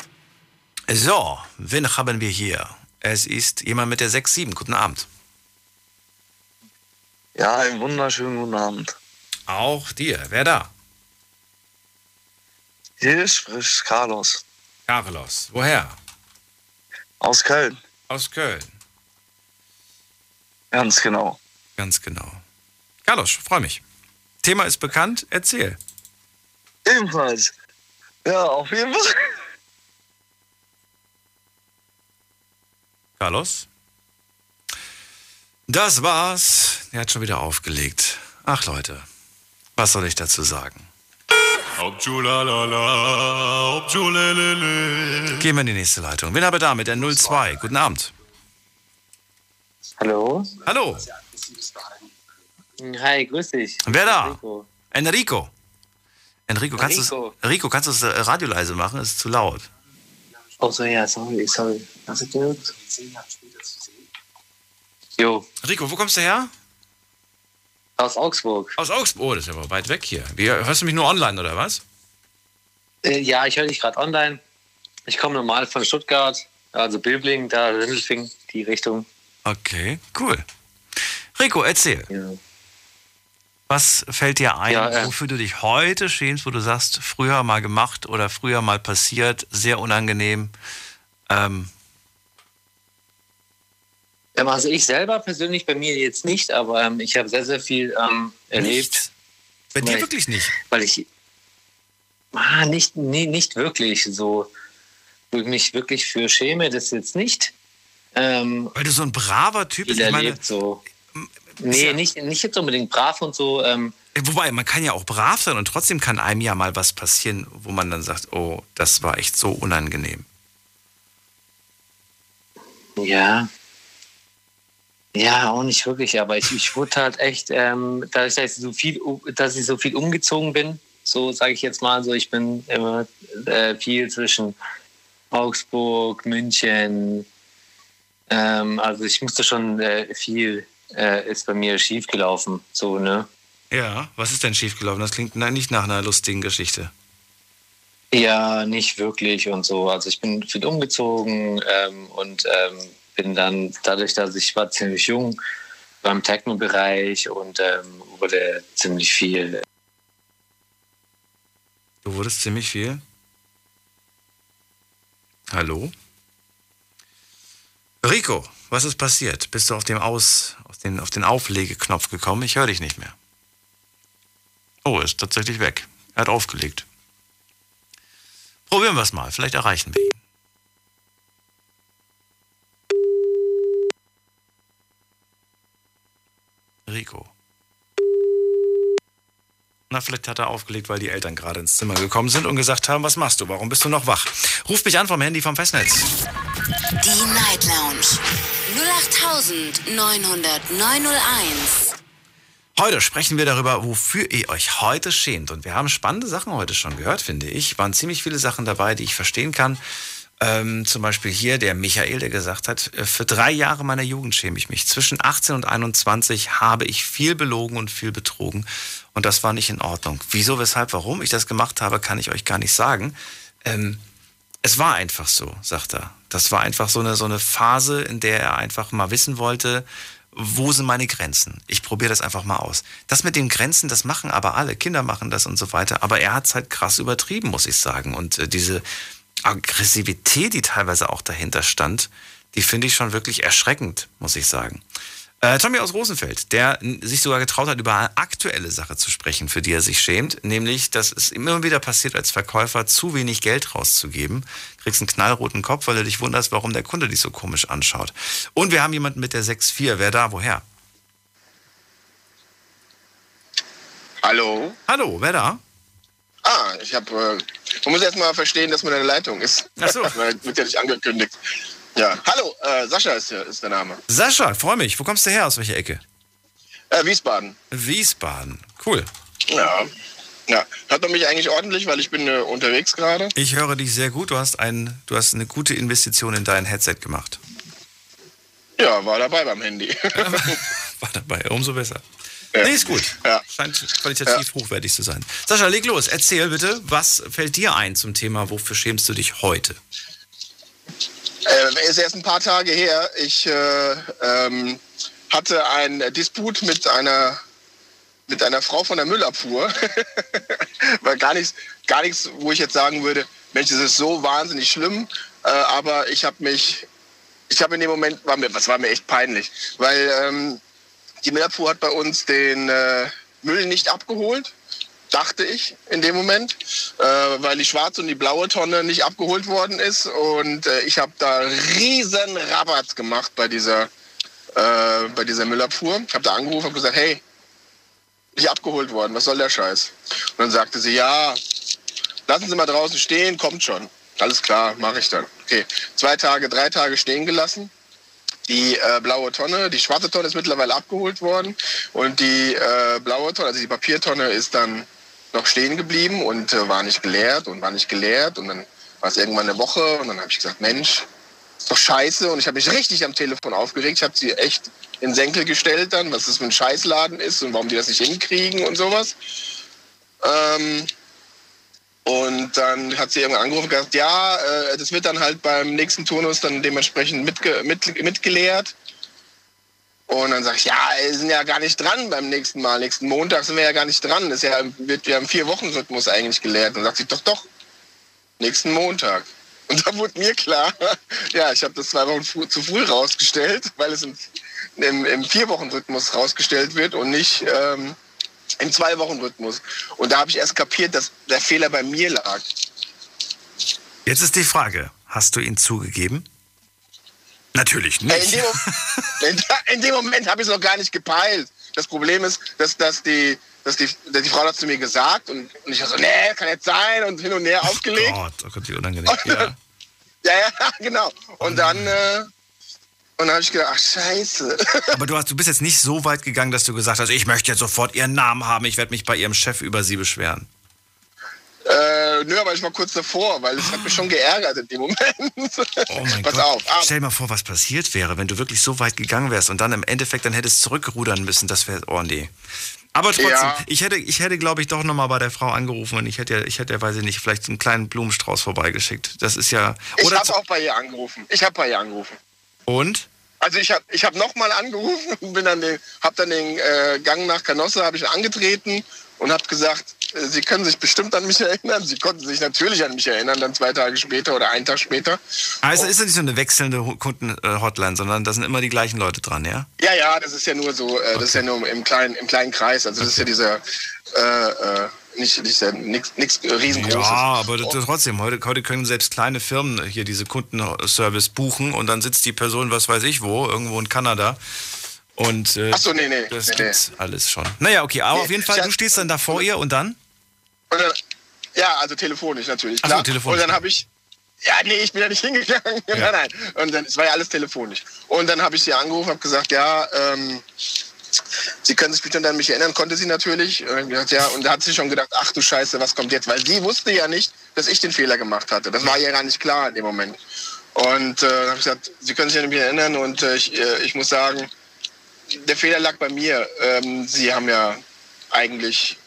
So, wen haben wir hier? Es ist jemand mit der 6-7. Guten Abend. Ja, einen wunderschönen guten Abend. Auch dir. Wer da? Hier spricht Carlos. Carlos. Woher? Aus Köln. Aus Köln. Ganz genau. Ganz genau. Carlos, freue mich. Thema ist bekannt. Erzähl. Ebenfalls. Ja, auf jeden Fall. Carlos? Das war's. Er hat schon wieder aufgelegt. Ach Leute, was soll ich dazu sagen? Gehen wir in die nächste Leitung. Wen habe ich da mit der 02? Guten Abend. Hallo? Hallo. Hi, grüß dich. Wer da? Enrico. Enrico. Enrico, kannst du Enrico. Kannst du das äh, Radio leise machen? Es ist zu laut. Oh, so, ja, sorry, sorry. Was ist das? Jo. Rico, wo kommst du her? Aus Augsburg. Aus Augsburg? Oh, das ist aber weit weg hier. Wie, hörst du mich nur online oder was? Äh, ja, ich höre dich gerade online. Ich komme normal von Stuttgart, also Böbling, da Rindelfing, die Richtung. Okay, cool. Rico, erzähl. Was fällt dir ein, Ja, äh, wofür du dich heute schämst, wo du sagst, früher mal gemacht oder früher mal passiert, sehr unangenehm? Ähm, also ich selber persönlich bei mir jetzt nicht, aber ähm, ich habe sehr, sehr viel ähm, erlebt. Bei dir wirklich nicht? Weil ich ah, nicht, nee, nicht wirklich so, ich mich wirklich für schäme, das jetzt nicht. Ähm, weil du so ein braver Typ bist. Ich meine, so. Nee, nicht, nicht jetzt unbedingt brav und so. Ähm, Wobei, man kann ja auch brav sein und trotzdem kann einem ja mal was passieren, wo man dann sagt, oh, das war echt so unangenehm. Ja. Ja, auch nicht wirklich, aber ich, ich wurde halt echt, ähm, dadurch, dass ich so viel, dass ich so viel umgezogen bin, so sage ich jetzt mal, so ich bin immer äh, viel zwischen Augsburg, München, ähm, also ich musste schon äh, viel äh, ist bei mir schief gelaufen, so ne. Ja, was ist denn schiefgelaufen? Das klingt nicht nach einer lustigen Geschichte. Ja, nicht wirklich und so. Also ich bin viel umgezogen ähm, und ähm, bin dann dadurch, dass ich war ziemlich jung beim Techno-Bereich und ähm, wurde ziemlich viel. Du wurdest ziemlich viel. Hallo? Rico, was ist passiert? Bist du auf, dem Aus, auf, den, auf den Auflegeknopf gekommen? Ich höre dich nicht mehr. Oh, ist tatsächlich weg. Er hat aufgelegt. Probieren wir es mal. Vielleicht erreichen wir ihn. Rico. Na, vielleicht hat er aufgelegt, weil die Eltern gerade ins Zimmer gekommen sind und gesagt haben, was machst du? Warum bist du noch wach? Ruf mich an vom Handy vom Festnetz. Die Night Lounge 0890901. Heute sprechen wir darüber, wofür ihr euch heute schämt. Und wir haben spannende Sachen heute schon gehört, finde ich. Waren ziemlich viele Sachen dabei, die ich verstehen kann. Ähm, zum Beispiel hier der Michael, der gesagt hat, äh, für drei Jahre meiner Jugend schäme ich mich. Zwischen 18 und 21 habe ich viel belogen und viel betrogen. Und das war nicht in Ordnung. Wieso, weshalb, warum ich das gemacht habe, kann ich euch gar nicht sagen. Ähm, es war einfach so, sagt er. Das war einfach so eine, so eine Phase, in der er einfach mal wissen wollte, wo sind meine Grenzen? Ich probiere das einfach mal aus. Das mit den Grenzen, das machen aber alle. Kinder machen das und so weiter. Aber er hat es halt krass übertrieben, muss ich sagen. Und äh, diese Aggressivität, die teilweise auch dahinter stand, die finde ich schon wirklich erschreckend, muss ich sagen. Äh, Tommy aus Rosenfeld, der sich sogar getraut hat, über eine aktuelle Sache zu sprechen, für die er sich schämt, nämlich, dass es immer wieder passiert, als Verkäufer zu wenig Geld rauszugeben. Kriegst einen knallroten Kopf, weil du dich wunderst, warum der Kunde dich so komisch anschaut. Und wir haben jemanden mit der 6.4. Wer da? Woher? Hallo? Hallo, wer da? Ah, ich habe. Äh, man muss erst mal verstehen, dass man in der Leitung ist. Ach so. [LAUGHS] Wird ja nicht angekündigt. Ja. Hallo, äh, Sascha ist, der- ist der Name. Sascha, freu mich. Wo kommst du her? Aus welcher Ecke? Äh, Wiesbaden. Wiesbaden. Cool. Ja. Ja. Hört man mich eigentlich ordentlich, weil ich bin äh, unterwegs gerade? Ich höre dich sehr gut. Du hast, ein, du hast eine gute Investition in dein Headset gemacht. Ja, war dabei beim Handy. [LAUGHS] War dabei, umso besser. Nee, ist gut. Scheint qualitativ hochwertig zu sein. Sascha, leg los. Erzähl bitte, was fällt dir ein zum Thema, wofür schämst du dich heute? Äh, ist erst ein paar Tage her. Ich äh, ähm, hatte einen Disput mit einer mit einer Frau von der Müllabfuhr. [LAUGHS] War gar nichts, gar nichts, wo ich jetzt sagen würde, Mensch, das ist so wahnsinnig schlimm. Äh, aber ich habe mich, ich habe in dem Moment, war mir, was war mir echt peinlich, weil ähm, die Müllabfuhr hat bei uns den äh, Müll nicht abgeholt dachte ich in dem Moment, äh, weil die schwarze und die blaue Tonne nicht abgeholt worden ist. Und äh, ich habe da riesen Rabatt gemacht bei dieser, äh, bei dieser Müllabfuhr. Ich habe da angerufen und gesagt, hey, nicht abgeholt worden, was soll der Scheiß? Und dann sagte sie, ja, lassen Sie mal draußen stehen, kommt schon. Alles klar, mache ich dann. Okay, zwei Tage, drei Tage stehen gelassen. Die äh, blaue Tonne, die schwarze Tonne ist mittlerweile abgeholt worden und die äh, blaue Tonne, also die Papiertonne ist dann noch stehen geblieben und äh, war nicht geleert und war nicht geleert und dann war es irgendwann eine Woche und dann habe ich gesagt, Mensch, ist doch scheiße und ich habe mich richtig am Telefon aufgeregt. Ich habe sie echt in Senkel gestellt dann, was das für ein Scheißladen ist und warum die das nicht hinkriegen und sowas. Ähm, und dann hat sie irgendwann angerufen und gesagt, ja, äh, das wird dann halt beim nächsten Turnus dann dementsprechend mitge mit, mitgeleert. Und dann sage ich, ja, wir sind ja gar nicht dran beim nächsten Mal. Nächsten Montag sind wir ja gar nicht dran. Das ist ja, wird ja im Vier-Wochen-Rhythmus eigentlich geleert. Und dann sagt sie, doch, doch, nächsten Montag. Und da wurde mir klar, [LAUGHS] ja, ich habe das zwei Wochen zu früh rausgestellt, weil es im, im, im Vier-Wochen-Rhythmus rausgestellt wird und nicht ähm, im Zwei-Wochen-Rhythmus. Und da habe ich erst kapiert, dass der Fehler bei mir lag. Jetzt ist die Frage, hast du ihn zugegeben? Natürlich Äh, nicht. [LAUGHS] In dem, [LAUGHS] in, in dem Moment habe ich es noch gar nicht gepeilt. Das Problem ist, dass, dass, die, dass, die, dass die Frau das zu mir gesagt und, und ich war so, nee, kann jetzt sein und hin und her aufgelegt. Gott, oh Gott, wie unangenehm. [LAUGHS] Ja. Ja, ja, genau. Und dann, äh, und dann habe ich gedacht, ach scheiße. [LAUGHS] Aber du, hast, du bist jetzt nicht so weit gegangen, dass du gesagt hast, ich möchte jetzt sofort ihren Namen haben, ich werde mich bei ihrem Chef über sie beschweren. Äh, nö, aber ich war kurz davor, weil es hat mich schon geärgert in dem Moment. [LAUGHS] Oh mein Pass Gott. auf. Ah, Stell dir mal vor, was passiert wäre, wenn du wirklich so weit gegangen wärst und dann im Endeffekt dann hättest zurückrudern müssen. Das wäre, oh nee. Aber trotzdem, Ja. ich hätte, ich hätte, glaube ich, doch nochmal bei der Frau angerufen und ich hätte, ich hätte, weiß ich nicht, vielleicht einen kleinen Blumenstrauß vorbeigeschickt. Das ist ja. ich habe auch bei ihr angerufen. Ich habe bei ihr angerufen. und? Also ich habe ich hab nochmal angerufen und bin dann den, hab dann den äh, Gang nach Canossa habe ich angetreten und habe gesagt, äh, Sie können sich bestimmt an mich [LAUGHS] erinnern. Sie konnten sich natürlich an mich erinnern, dann zwei Tage später oder einen Tag später. Also ist ja nicht so eine wechselnde Kunden-Hotline, sondern da sind immer die gleichen Leute dran, ja? Ja, ja, das ist ja nur so, äh, das ist ja nur im kleinen, im kleinen Kreis. Also das ist ja dieser, äh, äh, nicht, nicht nix, nix riesengroßes. Ja, aber trotzdem, heute, heute können selbst kleine Firmen hier diese Kundenservice buchen und dann sitzt die Person, was weiß ich wo, irgendwo in Kanada. Und äh, Ach so, nee, nee, das nee, gibt's alles schon. Naja, okay, aber Nee, auf jeden Fall, du stehst dann da vor ihr und dann? Und dann, ja, also telefonisch natürlich. Ach so, Klar. telefonisch. Und dann habe ich, ja, nee, ich bin ja nicht [LAUGHS] hingegangen. nein, nein. Und dann, es war ja alles telefonisch. Und dann habe ich sie angerufen, habe gesagt, ja, ähm, Sie können sich bestimmt an mich erinnern, konnte sie natürlich. Ja, und da hat sie schon gedacht, ach du Scheiße, was kommt jetzt? Weil sie wusste ja nicht, dass ich den Fehler gemacht hatte. Das war ihr gar nicht klar in dem Moment. Und äh, habe ich gesagt, Sie können sich an mich erinnern und äh, ich, äh, ich muss sagen, der Fehler lag bei mir. Ähm, sie haben ja eigentlich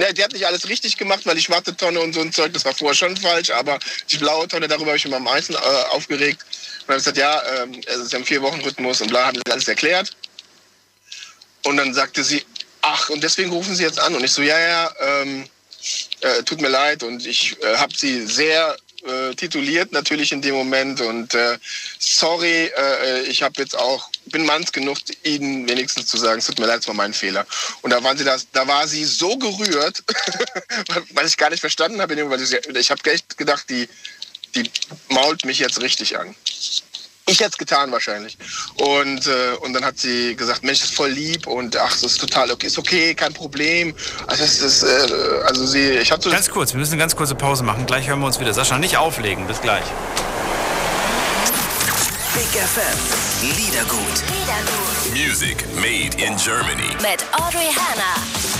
Ne, die hat nicht alles richtig gemacht, weil die schwarze Tonne und so ein Zeug, das war vorher schon falsch, aber die blaue Tonne, darüber habe ich mich am meisten äh, aufgeregt. Und dann habe ich gesagt, ja, ähm, es ist ja ein Vier-Wochen-Rhythmus und bla, hat das alles erklärt. Und dann sagte sie, ach, und deswegen rufen Sie jetzt an. Und ich so, ja, ja, ähm, äh, tut mir leid. Und ich äh, habe sie sehr äh, tituliert natürlich in dem Moment. Und äh, sorry, äh, ich habe jetzt auch, bin manns genug, Ihnen wenigstens zu sagen, es tut mir leid, es war mein Fehler. Und da waren sie das, da war sie so gerührt, [LAUGHS] weil ich gar nicht verstanden habe, ich, ich habe echt gedacht, die, die mault mich jetzt richtig an. Ich hätte es getan wahrscheinlich. Und, äh, und dann hat sie gesagt, Mensch, das ist voll lieb und ach, das ist total okay, ist okay, kein Problem. Also, es ist, äh, also sie, ich hatte Ganz kurz, wir müssen eine ganz kurze Pause machen. Gleich hören wir uns wieder. Sascha, nicht auflegen. Bis gleich. Big FM. Liedergut. Music made in Germany. Mit Audrey Hanna.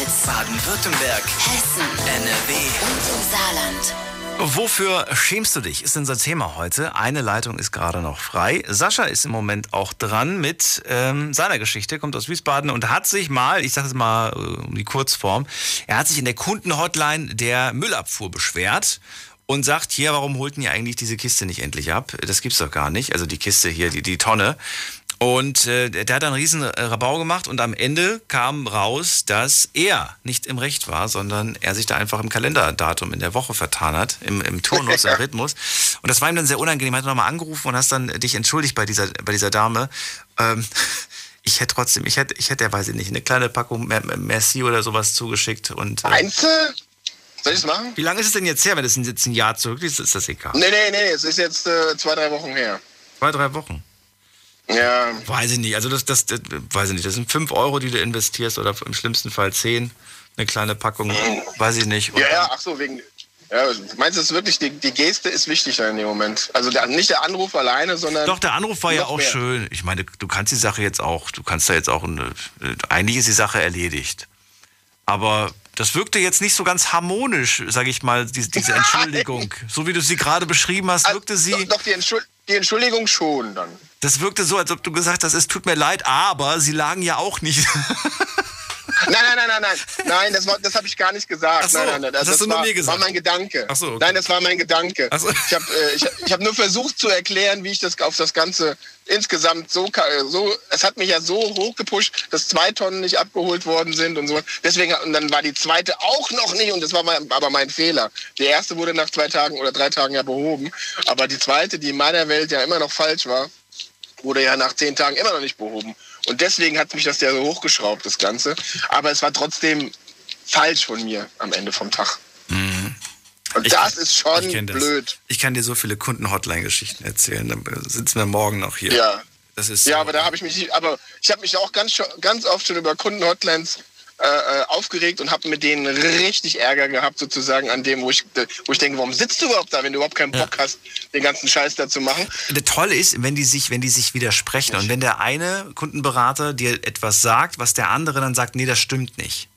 Rheinland-Pfalz, Baden-Württemberg. Hessen, NRW. und im Saarland. Wofür schämst du dich? Ist unser Thema heute. Eine Leitung ist gerade noch frei. Sascha ist im Moment auch dran mit ähm, seiner Geschichte, kommt aus Wiesbaden und hat sich mal, ich sage es mal äh, um die Kurzform, er hat sich in der Kundenhotline der Müllabfuhr beschwert und sagt, hier, warum holten ihr eigentlich diese Kiste nicht endlich ab? Das gibt's doch gar nicht. Also die Kiste hier, die, die Tonne. Und äh, der hat einen riesen äh, Rabau gemacht und am Ende kam raus, dass er nicht im Recht war, sondern er sich da einfach im Kalenderdatum in der Woche vertan hat, im, im Turnus, im [LAUGHS] Rhythmus. Und das war ihm dann sehr unangenehm. Er hat nochmal angerufen und hast dann dich entschuldigt bei dieser, bei dieser Dame. Ähm, [LAUGHS] ich hätte trotzdem, ich hätte, ich hätte, ja, weiß ich nicht, eine kleine Packung Mer- Mer- Merci oder sowas zugeschickt. Und, äh, du? Soll ich es machen? Wie lange ist es denn jetzt her, wenn es jetzt ein Jahr zurück ist? Ist das egal? Nee, nee, nee, es ist jetzt äh, zwei, drei Wochen her. Zwei, drei Wochen. Ja. Weiß ich nicht. Also das, das, das weiß ich nicht. Das sind fünf Euro, die du investierst oder im schlimmsten Fall zehn. Eine kleine Packung, weiß ich nicht. Und Ja, ja, ach so, wegen. Ja, meinst du es wirklich, die, die Geste ist wichtig in dem Moment? Also der, nicht der Anruf alleine, sondern. Doch, der Anruf war ja auch mehr. schön. Ich meine, du kannst die Sache jetzt auch, du kannst da jetzt auch, eine, eigentlich ist die Sache erledigt. Aber das wirkte jetzt nicht so ganz harmonisch, sage ich mal, diese, [LAUGHS] Entschuldigung. so wie du sie gerade beschrieben hast, wirkte sie. Doch, doch die, Entschuld, die Entschuldigung schon dann. Das wirkte so, als ob du gesagt hast, es tut mir leid, aber sie lagen ja auch nicht. [LAUGHS] Nein, nein, nein, nein, nein. Nein, das, war- das habe ich gar nicht gesagt. Ach so, nein, nein, nein. das hast du nur war, mir gesagt. war mein Gedanke. Ach so, okay. Nein, das war mein Gedanke. Ach so. Ich habe äh, ich, ich hab nur versucht zu erklären, wie ich das auf das Ganze insgesamt so, so es hat mich ja so hochgepusht, dass zwei Tonnen nicht abgeholt worden sind und so. Deswegen, und dann war die zweite auch noch nicht und das war mein, aber mein Fehler. Die erste wurde nach zwei Tagen oder drei Tagen ja behoben, aber die zweite, die in meiner Welt ja immer noch falsch war, wurde ja nach zehn Tagen immer noch nicht behoben. Und deswegen hat mich das ja so hochgeschraubt, das Ganze. Aber es war trotzdem falsch von mir am Ende vom Tag. Und Ich- das ist schon ich das. blöd. Ich kann dir so viele Kunden-Hotline-Geschichten erzählen. Dann sitzen wir morgen noch hier. Ja. Das ist Ja, so- aber da habe ich mich, aber ich habe mich auch ganz, ganz oft schon über Kundenhotlines äh, äh, aufgeregt und habe mit denen richtig Ärger gehabt, sozusagen an dem, wo ich, wo ich denke, warum sitzt du überhaupt da, wenn du überhaupt keinen Bock hast, den ganzen Scheiß da zu machen? Das Tolle ist, wenn die sich, wenn die sich widersprechen und wenn der eine Kundenberater dir etwas sagt, was der andere dann sagt, nee, das stimmt nicht.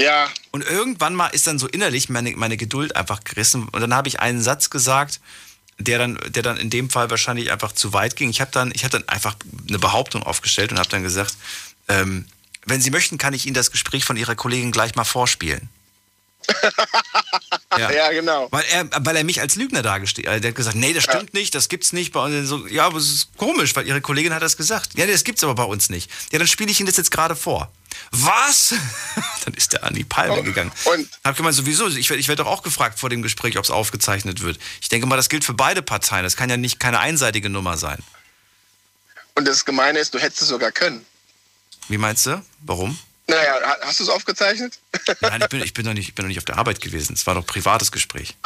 Ja. Und irgendwann mal ist dann so innerlich meine, meine Geduld einfach gerissen und dann habe ich einen Satz gesagt, der dann, der dann in dem Fall wahrscheinlich einfach zu weit ging. Ich habe dann, ich habe dann einfach eine Behauptung aufgestellt und habe dann gesagt, ähm, wenn Sie möchten, kann ich Ihnen das Gespräch von Ihrer Kollegin gleich mal vorspielen. [LAUGHS] Ja. genau. Weil er, weil er mich als Lügner dargestellt hat. Der hat gesagt, nee, das stimmt nicht, das gibt's nicht bei uns. So, ja, aber es ist komisch, weil ihre Kollegin hat das gesagt. Ja, nee, das gibt's aber bei uns nicht. Ja, dann spiele ich Ihnen das jetzt gerade vor. Was? [LAUGHS] dann ist der an die Palme gegangen. Und hab gemeint, sowieso, ich werde ich werd doch auch gefragt vor dem Gespräch, ob es aufgezeichnet wird. Ich denke mal, das gilt für beide Parteien. Das kann ja nicht keine einseitige Nummer sein. Und das Gemeine ist, du hättest es sogar können. Wie meinst du? Warum? Naja, ha- hast du es aufgezeichnet? Nein, ich bin, ich bin, doch nicht, ich bin doch nicht auf der Arbeit gewesen. Es war doch privates Gespräch.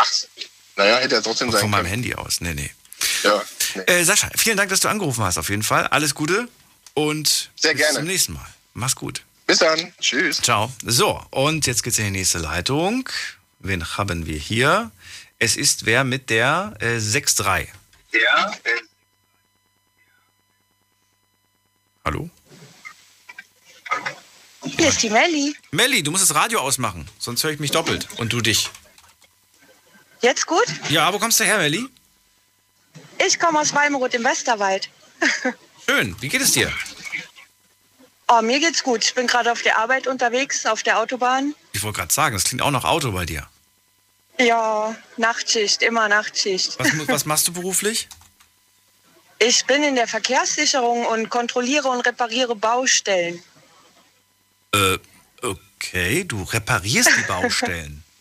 Naja, hätte er trotzdem sein Von meinem können. Handy aus. Nee, nee. Ja. Äh, Sascha, vielen Dank, dass du angerufen hast, auf jeden Fall. Alles Gute und Sehr bis gerne. zum nächsten Mal. Mach's gut. Bis dann. Tschüss. Ciao. So, und jetzt geht's in die nächste Leitung. Wen haben wir hier? Es ist wer mit der äh, 6-3. Ja. Hallo? Hier ist die Melli. Melli, du musst das Radio ausmachen, sonst höre ich mich doppelt. Und du dich. Jetzt gut? Ja, wo kommst du her, Melli? Ich komme aus Walmroth im Westerwald. [LAUGHS] Schön. Wie geht es dir? Oh, mir geht's gut. Ich bin gerade auf der Arbeit unterwegs, auf der Autobahn. Ich wollte gerade sagen, das klingt auch nach Auto bei dir. Ja, Nachtschicht, immer Nachtschicht. Was, [LAUGHS] was machst du beruflich? Ich bin in der Verkehrssicherung und kontrolliere und repariere Baustellen. Äh, okay, du reparierst die Baustellen. [LAUGHS]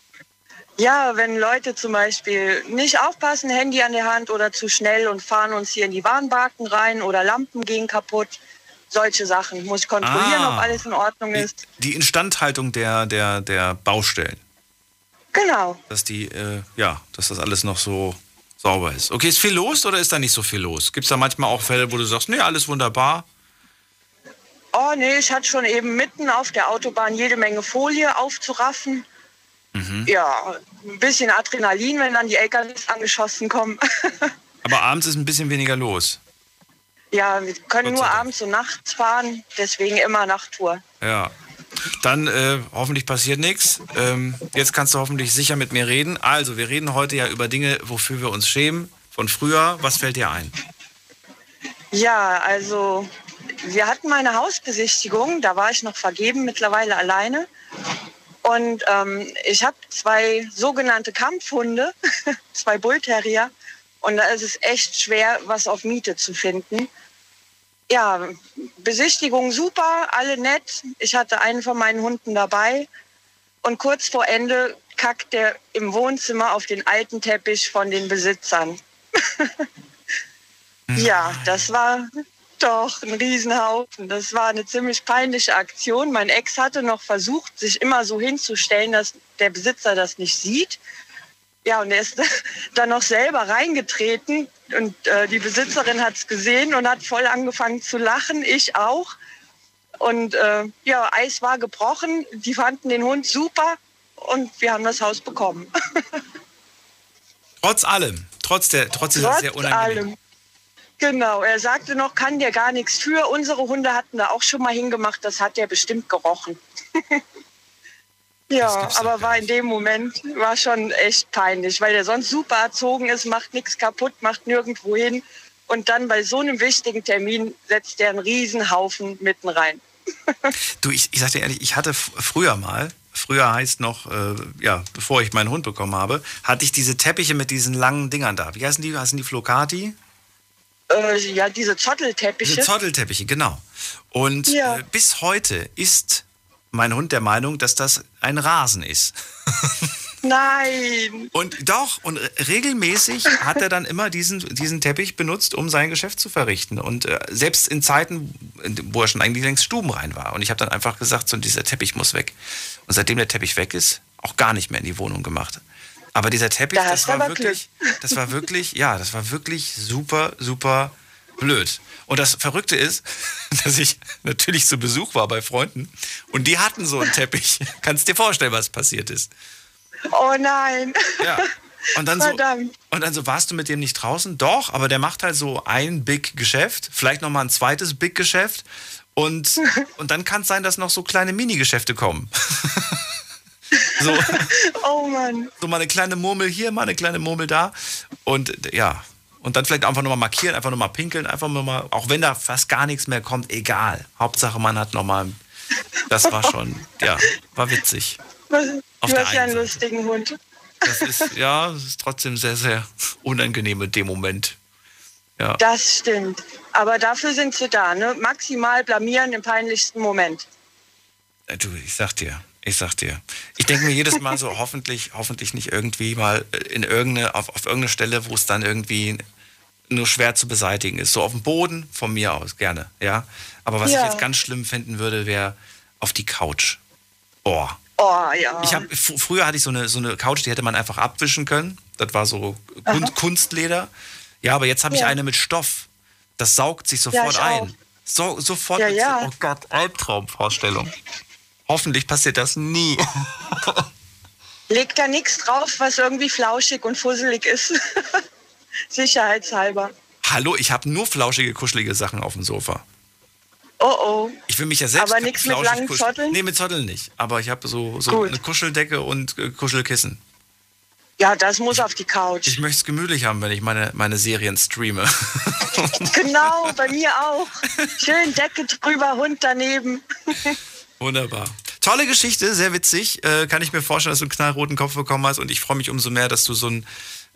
Ja, wenn Leute zum Beispiel nicht aufpassen, Handy an der Hand oder zu schnell und fahren uns hier in die Warnbarken rein oder Lampen gehen kaputt. Solche Sachen. Muss ich kontrollieren, Ah. ob alles in Ordnung ist. Die Instandhaltung der, der, der Baustellen. Genau. Dass die, äh, ja, dass das alles noch so sauber ist. Okay, ist viel los oder ist da nicht so viel los? Gibt es da manchmal auch Fälle, wo du sagst, nee, alles wunderbar? Oh nee, ich hatte schon eben mitten auf der Autobahn jede Menge Folie aufzuraffen. Mhm. Ja, ein bisschen Adrenalin, wenn dann die LKWs angeschossen kommen. [LAUGHS] Aber abends ist ein bisschen weniger los. ja, wir können nur abends und nachts fahren, deswegen immer Nachttour. Ja. Dann äh, hoffentlich passiert nichts. Ähm, jetzt kannst du hoffentlich sicher mit mir reden. Also, wir reden heute ja über Dinge, wofür wir uns schämen. Von früher. Was fällt dir ein? Ja, also wir hatten meine Hausbesichtigung, da war ich noch vergeben, mittlerweile alleine. Und ähm, ich habe zwei sogenannte Kampfhunde, [LAUGHS] zwei Bullterrier. Und da ist es echt schwer, was auf Miete zu finden. Ja, Besichtigung super, alle nett. Ich hatte einen von meinen Hunden dabei. Und kurz vor Ende kackt der im Wohnzimmer auf den alten Teppich von den Besitzern. [LAUGHS] Ja, das war doch ein Riesenhaufen. Das war eine ziemlich peinliche Aktion. Mein Ex hatte noch versucht, sich immer so hinzustellen, dass der Besitzer das nicht sieht. Ja, und er ist [LAUGHS] dann noch selber reingetreten und äh, die Besitzerin hat es gesehen und hat voll angefangen zu lachen, ich auch. Und äh, ja, Eis war gebrochen, die fanden den Hund super und wir haben das Haus bekommen. [LAUGHS] Trotz allem. Trotz, der, trotz dieser Trotz sehr unangenehmen. allem. Genau, er sagte noch, kann der gar nichts für. Unsere Hunde hatten da auch schon mal hingemacht, das hat er bestimmt gerochen. [LAUGHS] ja, aber war in dem Moment, war schon echt peinlich, weil er sonst super erzogen ist, macht nichts kaputt, macht nirgendwo hin. Und dann bei so einem wichtigen Termin setzt er einen Riesenhaufen mitten rein. Du, ich, ich sag dir ehrlich, ich hatte früher mal, früher heißt noch, äh, ja, bevor ich meinen Hund bekommen habe, hatte ich diese Teppiche mit diesen langen Dingern da. Wie heißen die? Heißen die Flocati? Äh, ja, diese Zottelteppiche. Diese Zottelteppiche, genau. Und Ja. äh, bis heute ist mein Hund der Meinung, dass das ein Rasen ist. [LAUGHS] Nein. Und doch, und re- regelmäßig hat er dann immer diesen, diesen Teppich benutzt, um sein Geschäft zu verrichten. Und äh, selbst in Zeiten, wo er schon eigentlich längst stubenrein war. Und ich habe dann einfach gesagt, so dieser Teppich muss weg. Und seitdem der Teppich weg ist, auch gar nicht mehr in die Wohnung gemacht. Aber dieser Teppich, Da das war wirklich, [LAUGHS] das war wirklich, ja, das war wirklich super, super blöd. Und das Verrückte ist, [LAUGHS] dass ich natürlich zu Besuch war bei Freunden und die hatten so einen Teppich. [LAUGHS] Kannst dir vorstellen, was passiert ist. Oh nein. Ja. Und dann, so, und dann so, warst du mit dem nicht draußen? Doch, aber der macht halt so ein Big-Geschäft, vielleicht nochmal ein zweites Big-Geschäft und, und dann kann es sein, dass noch so kleine Mini-Geschäfte kommen. So, [LAUGHS] Oh Mann. so mal eine kleine Murmel hier, mal eine kleine Murmel da und ja. Und dann vielleicht einfach nochmal markieren, einfach nochmal pinkeln, einfach nochmal, auch wenn da fast gar nichts mehr kommt, egal. Hauptsache man hat nochmal, das war schon, ja, war witzig. Was, Auf du hast ja einen lustigen Hund. Das ist, ja, das ist trotzdem sehr, sehr unangenehm in dem Moment. Ja. Das stimmt. Aber dafür sind sie da, ne? Maximal blamieren im peinlichsten Moment. Äh, Du, ich sag dir, ich sag dir. Ich denke mir jedes Mal so, [LAUGHS] hoffentlich, hoffentlich nicht irgendwie mal äh, in irgendeine, auf, auf irgendeine Stelle, wo es dann irgendwie nur schwer zu beseitigen ist. So auf dem Boden, von mir aus, gerne, ja. Aber was Ja. ich jetzt ganz schlimm finden würde, wäre auf die Couch. Boah. Oh ja. Ich hab, fr- früher hatte ich so eine, so eine Couch, die hätte man einfach abwischen können. Das war so Kun Aha. Kunstleder. Ja, aber jetzt habe ich Ja. eine mit Stoff. Das saugt sich Ja, sofort auch. ein. So, sofort. Ja, ja. Oh Gott, Albtraumvorstellung. Hoffentlich passiert das nie. [LAUGHS] Leg da nichts drauf, was irgendwie flauschig und fusselig ist. [LAUGHS] Sicherheitshalber. Hallo, ich habe nur flauschige, kuschelige Sachen auf dem Sofa. Oh oh. Ich will mich ja selbst Aber nix mit langen kuscheln. Zotteln? Nee, mit Zotteln nicht. Aber ich habe so, so Gut. eine Kuscheldecke und äh, Kuschelkissen. Ja, das muss auf die Couch. Ich möchte es gemütlich haben, wenn ich meine, meine Serien streame. Genau, bei [LAUGHS] mir auch. Schön Decke drüber, Hund daneben. Wunderbar. Tolle Geschichte, sehr witzig. Äh, kann ich mir vorstellen, dass du einen knallroten Kopf bekommen hast. Und ich freue mich umso mehr, dass du so einen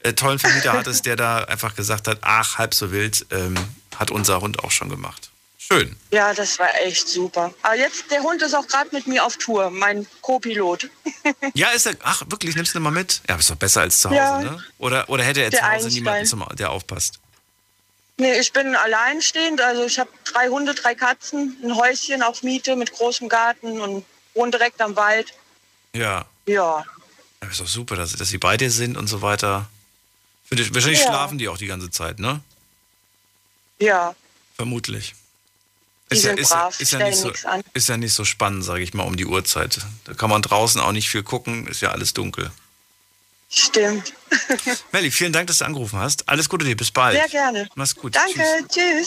äh, tollen Vermieter [LAUGHS] hattest, der da einfach gesagt hat, ach, halb so wild, ähm, hat unser Hund auch schon gemacht. Schön. Ja, das war echt super. Aber jetzt, der Hund ist auch gerade mit mir auf Tour, mein Co-Pilot. [LAUGHS] Ja, ist er, ach, wirklich, nimmst du ihn mal mit? Ja, ist doch besser als zu Hause, Ja. ne? Oder, oder hätte er zu Hause Einstein. niemanden, zum, der aufpasst? Nee, ich bin alleinstehend, also ich habe drei Hunde, drei Katzen, ein Häuschen auf Miete mit großem Garten und wohne direkt am Wald. Ja. Ja, ja ist doch super, dass, dass sie bei dir sind und so weiter. Dich, wahrscheinlich Ja. schlafen die auch die ganze Zeit, ne? ja, Vermutlich. die Ist ja, ist, brav, ist, ja nicht so, ist ja nicht so spannend, sage ich mal, um die Uhrzeit. Da kann man draußen auch nicht viel gucken, ist ja alles dunkel. Stimmt. Melli, vielen Dank, dass du angerufen hast. Alles Gute dir, bis bald. Sehr gerne. Mach's gut. Danke, tschüss.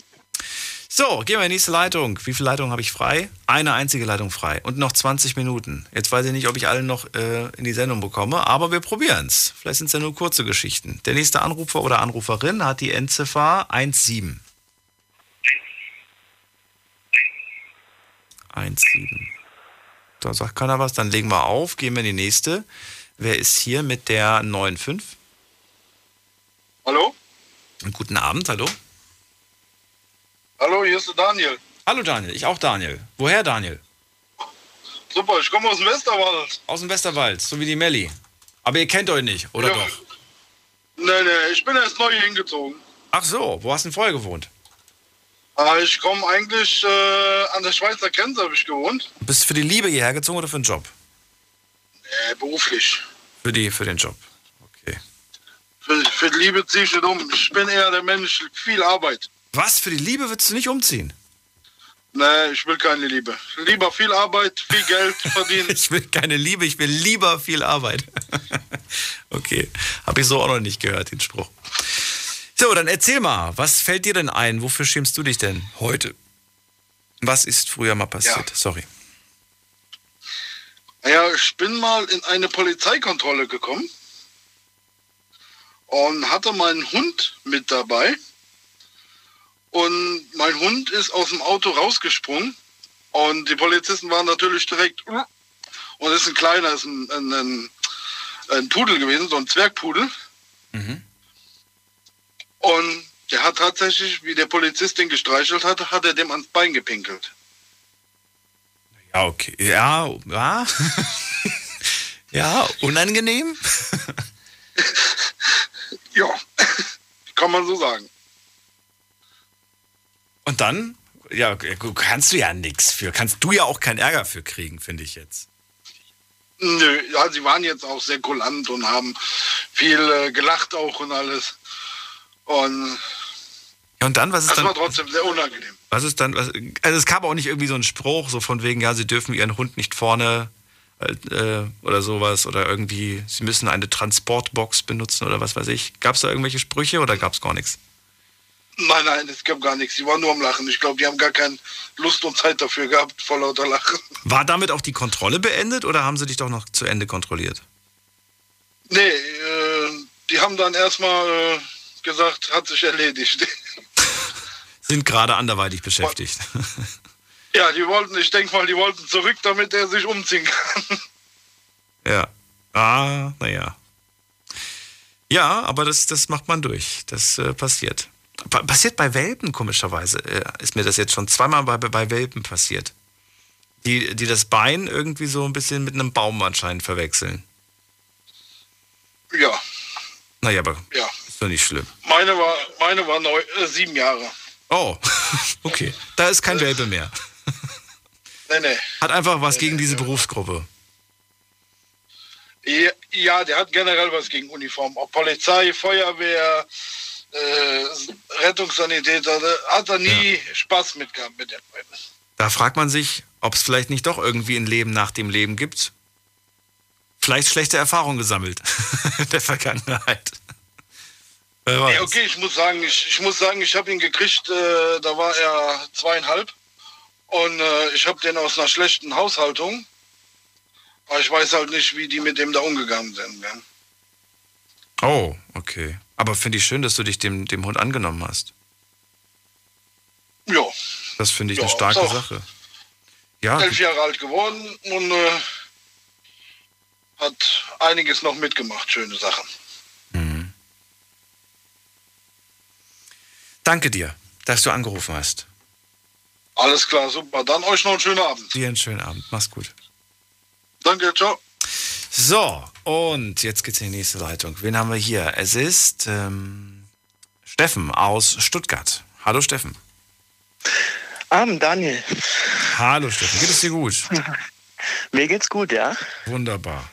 So, gehen wir in die nächste Leitung. Wie viele Leitungen habe ich frei? Eine einzige Leitung frei. Und noch 20 Minuten. Jetzt weiß ich nicht, ob ich alle noch äh, in die Sendung bekomme, aber wir probieren's. Vielleicht sind es ja nur kurze Geschichten. Der nächste Anrufer oder Anruferin hat die Endziffer 17. 17. Da sagt keiner was, dann legen wir auf, gehen wir in die nächste. Wer ist hier mit der 95? Hallo? Guten Abend, hallo. Hallo, hier ist der Daniel. Hallo Daniel, ich auch Daniel. Woher Daniel? Super, ich komme aus dem Westerwald. Aus dem Westerwald, so wie die Melli. Aber ihr kennt euch nicht, oder Ja. doch? Nee, nee, ich bin erst neu hier hingezogen. Ach so, wo hast du denn vorher gewohnt? Äh, Ich komme eigentlich äh, an der Schweizer Grenze, habe ich gewohnt. Bist du für die Liebe hierher gezogen oder für den Job? Äh, beruflich. Für, die, für den Job. Für, für die Liebe ziehe ich nicht um. Ich bin eher der Mensch, viel Arbeit. Was? Für die Liebe würdest du nicht umziehen? Nee, ich will keine Liebe. Lieber viel Arbeit, viel Geld verdienen. [LAUGHS] Ich will keine Liebe, ich will lieber viel Arbeit. [LAUGHS] okay, habe ich so auch noch nicht gehört, den Spruch. So, dann erzähl mal, was fällt dir denn ein? Wofür schämst du dich denn heute? Was ist früher mal passiert? Sorry. Ja, ich bin mal in eine Polizeikontrolle gekommen und hatte meinen Hund mit dabei. Und mein Hund ist aus dem Auto rausgesprungen Und die Polizisten waren natürlich direkt, und es ist ein kleiner, ist ein, ein, ein, ein Pudel gewesen, so ein Zwergpudel. Und der hat tatsächlich, wie der Polizist den gestreichelt hat, hat er dem ans Bein gepinkelt. Ja, okay. Ja, ja. [LAUGHS] ja, unangenehm. [LAUGHS] Ja, kann man so sagen. Und dann, ja, kannst du ja nichts für. Kannst du ja auch keinen Ärger für kriegen, finde ich jetzt. Nö, ja, sie waren jetzt auch sehr kulant und haben viel äh, gelacht auch und alles. Und Ja, und dann, was ist das dann? war trotzdem sehr unangenehm. Was ist dann? Was, also es kam auch nicht irgendwie so ein Spruch, so von wegen, ja, sie dürfen ihren Hund nicht vorne äh, oder sowas oder irgendwie, sie müssen eine Transportbox benutzen oder was weiß ich. Gab es da irgendwelche Sprüche oder gab es gar nichts? Nein, nein, es gab gar nichts. Sie waren nur am Lachen. Ich glaube, die haben gar keine Lust und Zeit dafür gehabt, vor lauter Lachen. War damit auch die Kontrolle beendet oder haben sie dich doch noch zu Ende kontrolliert? Nee, äh, die haben dann erstmal äh, gesagt, hat sich erledigt. [LAUGHS] Sind gerade anderweitig beschäftigt. ja, die wollten, ich denke mal, die wollten zurück, damit er sich umziehen kann. [LAUGHS] ja. Ah, naja. Ja, aber das, das macht man durch. Das äh, passiert. Pa passiert bei Welpen, komischerweise. Äh, ist mir das jetzt schon zweimal bei, bei Welpen passiert. Die, die das Bein irgendwie so ein bisschen mit einem Baum anscheinend verwechseln. Ja, Naja, aber ja. ist doch nicht schlimm. Meine war, meine war neu, äh, sieben Jahre. Oh, [LAUGHS] okay. Da ist kein Welpe mehr. [LAUGHS] Nee, nee. Hat einfach was gegen diese Berufsgruppe. Ja, ja, der hat generell was gegen Uniform. Ob Polizei, Feuerwehr, äh, Rettungssanitäter, hat er nie Spaß mit gehabt mit den beiden. Da fragt man sich, ob es vielleicht nicht doch irgendwie ein Leben nach dem Leben gibt. Vielleicht schlechte Erfahrungen gesammelt [LAUGHS] in der Vergangenheit. Ja, okay, ich muss sagen, ich, ich muss sagen, ich habe ihn gekriegt, äh, da war er zweieinhalb. Und äh, ich habe den aus einer schlechten Haushaltung. Aber ich weiß halt nicht, wie die mit dem da umgegangen sind. Gell? Oh, okay. Aber finde ich schön, dass du dich dem, dem Hund angenommen hast. Ja, Das finde ich Ja, eine starke doch. Sache. Ja, elf Jahre alt geworden und äh, hat einiges noch mitgemacht, schöne Sachen. Danke dir, dass du angerufen hast. Alles klar, super. Dann euch noch einen schönen Abend. Dir einen schönen Abend. Mach's gut. Danke, ciao. So, und jetzt geht's in die nächste Leitung. Wen haben wir hier? Es ist ähm, Steffen aus Stuttgart. Hallo Steffen. Abend, Daniel. Hallo Steffen, geht es dir gut? [LAUGHS] Mir geht's gut, ja. Wunderbar.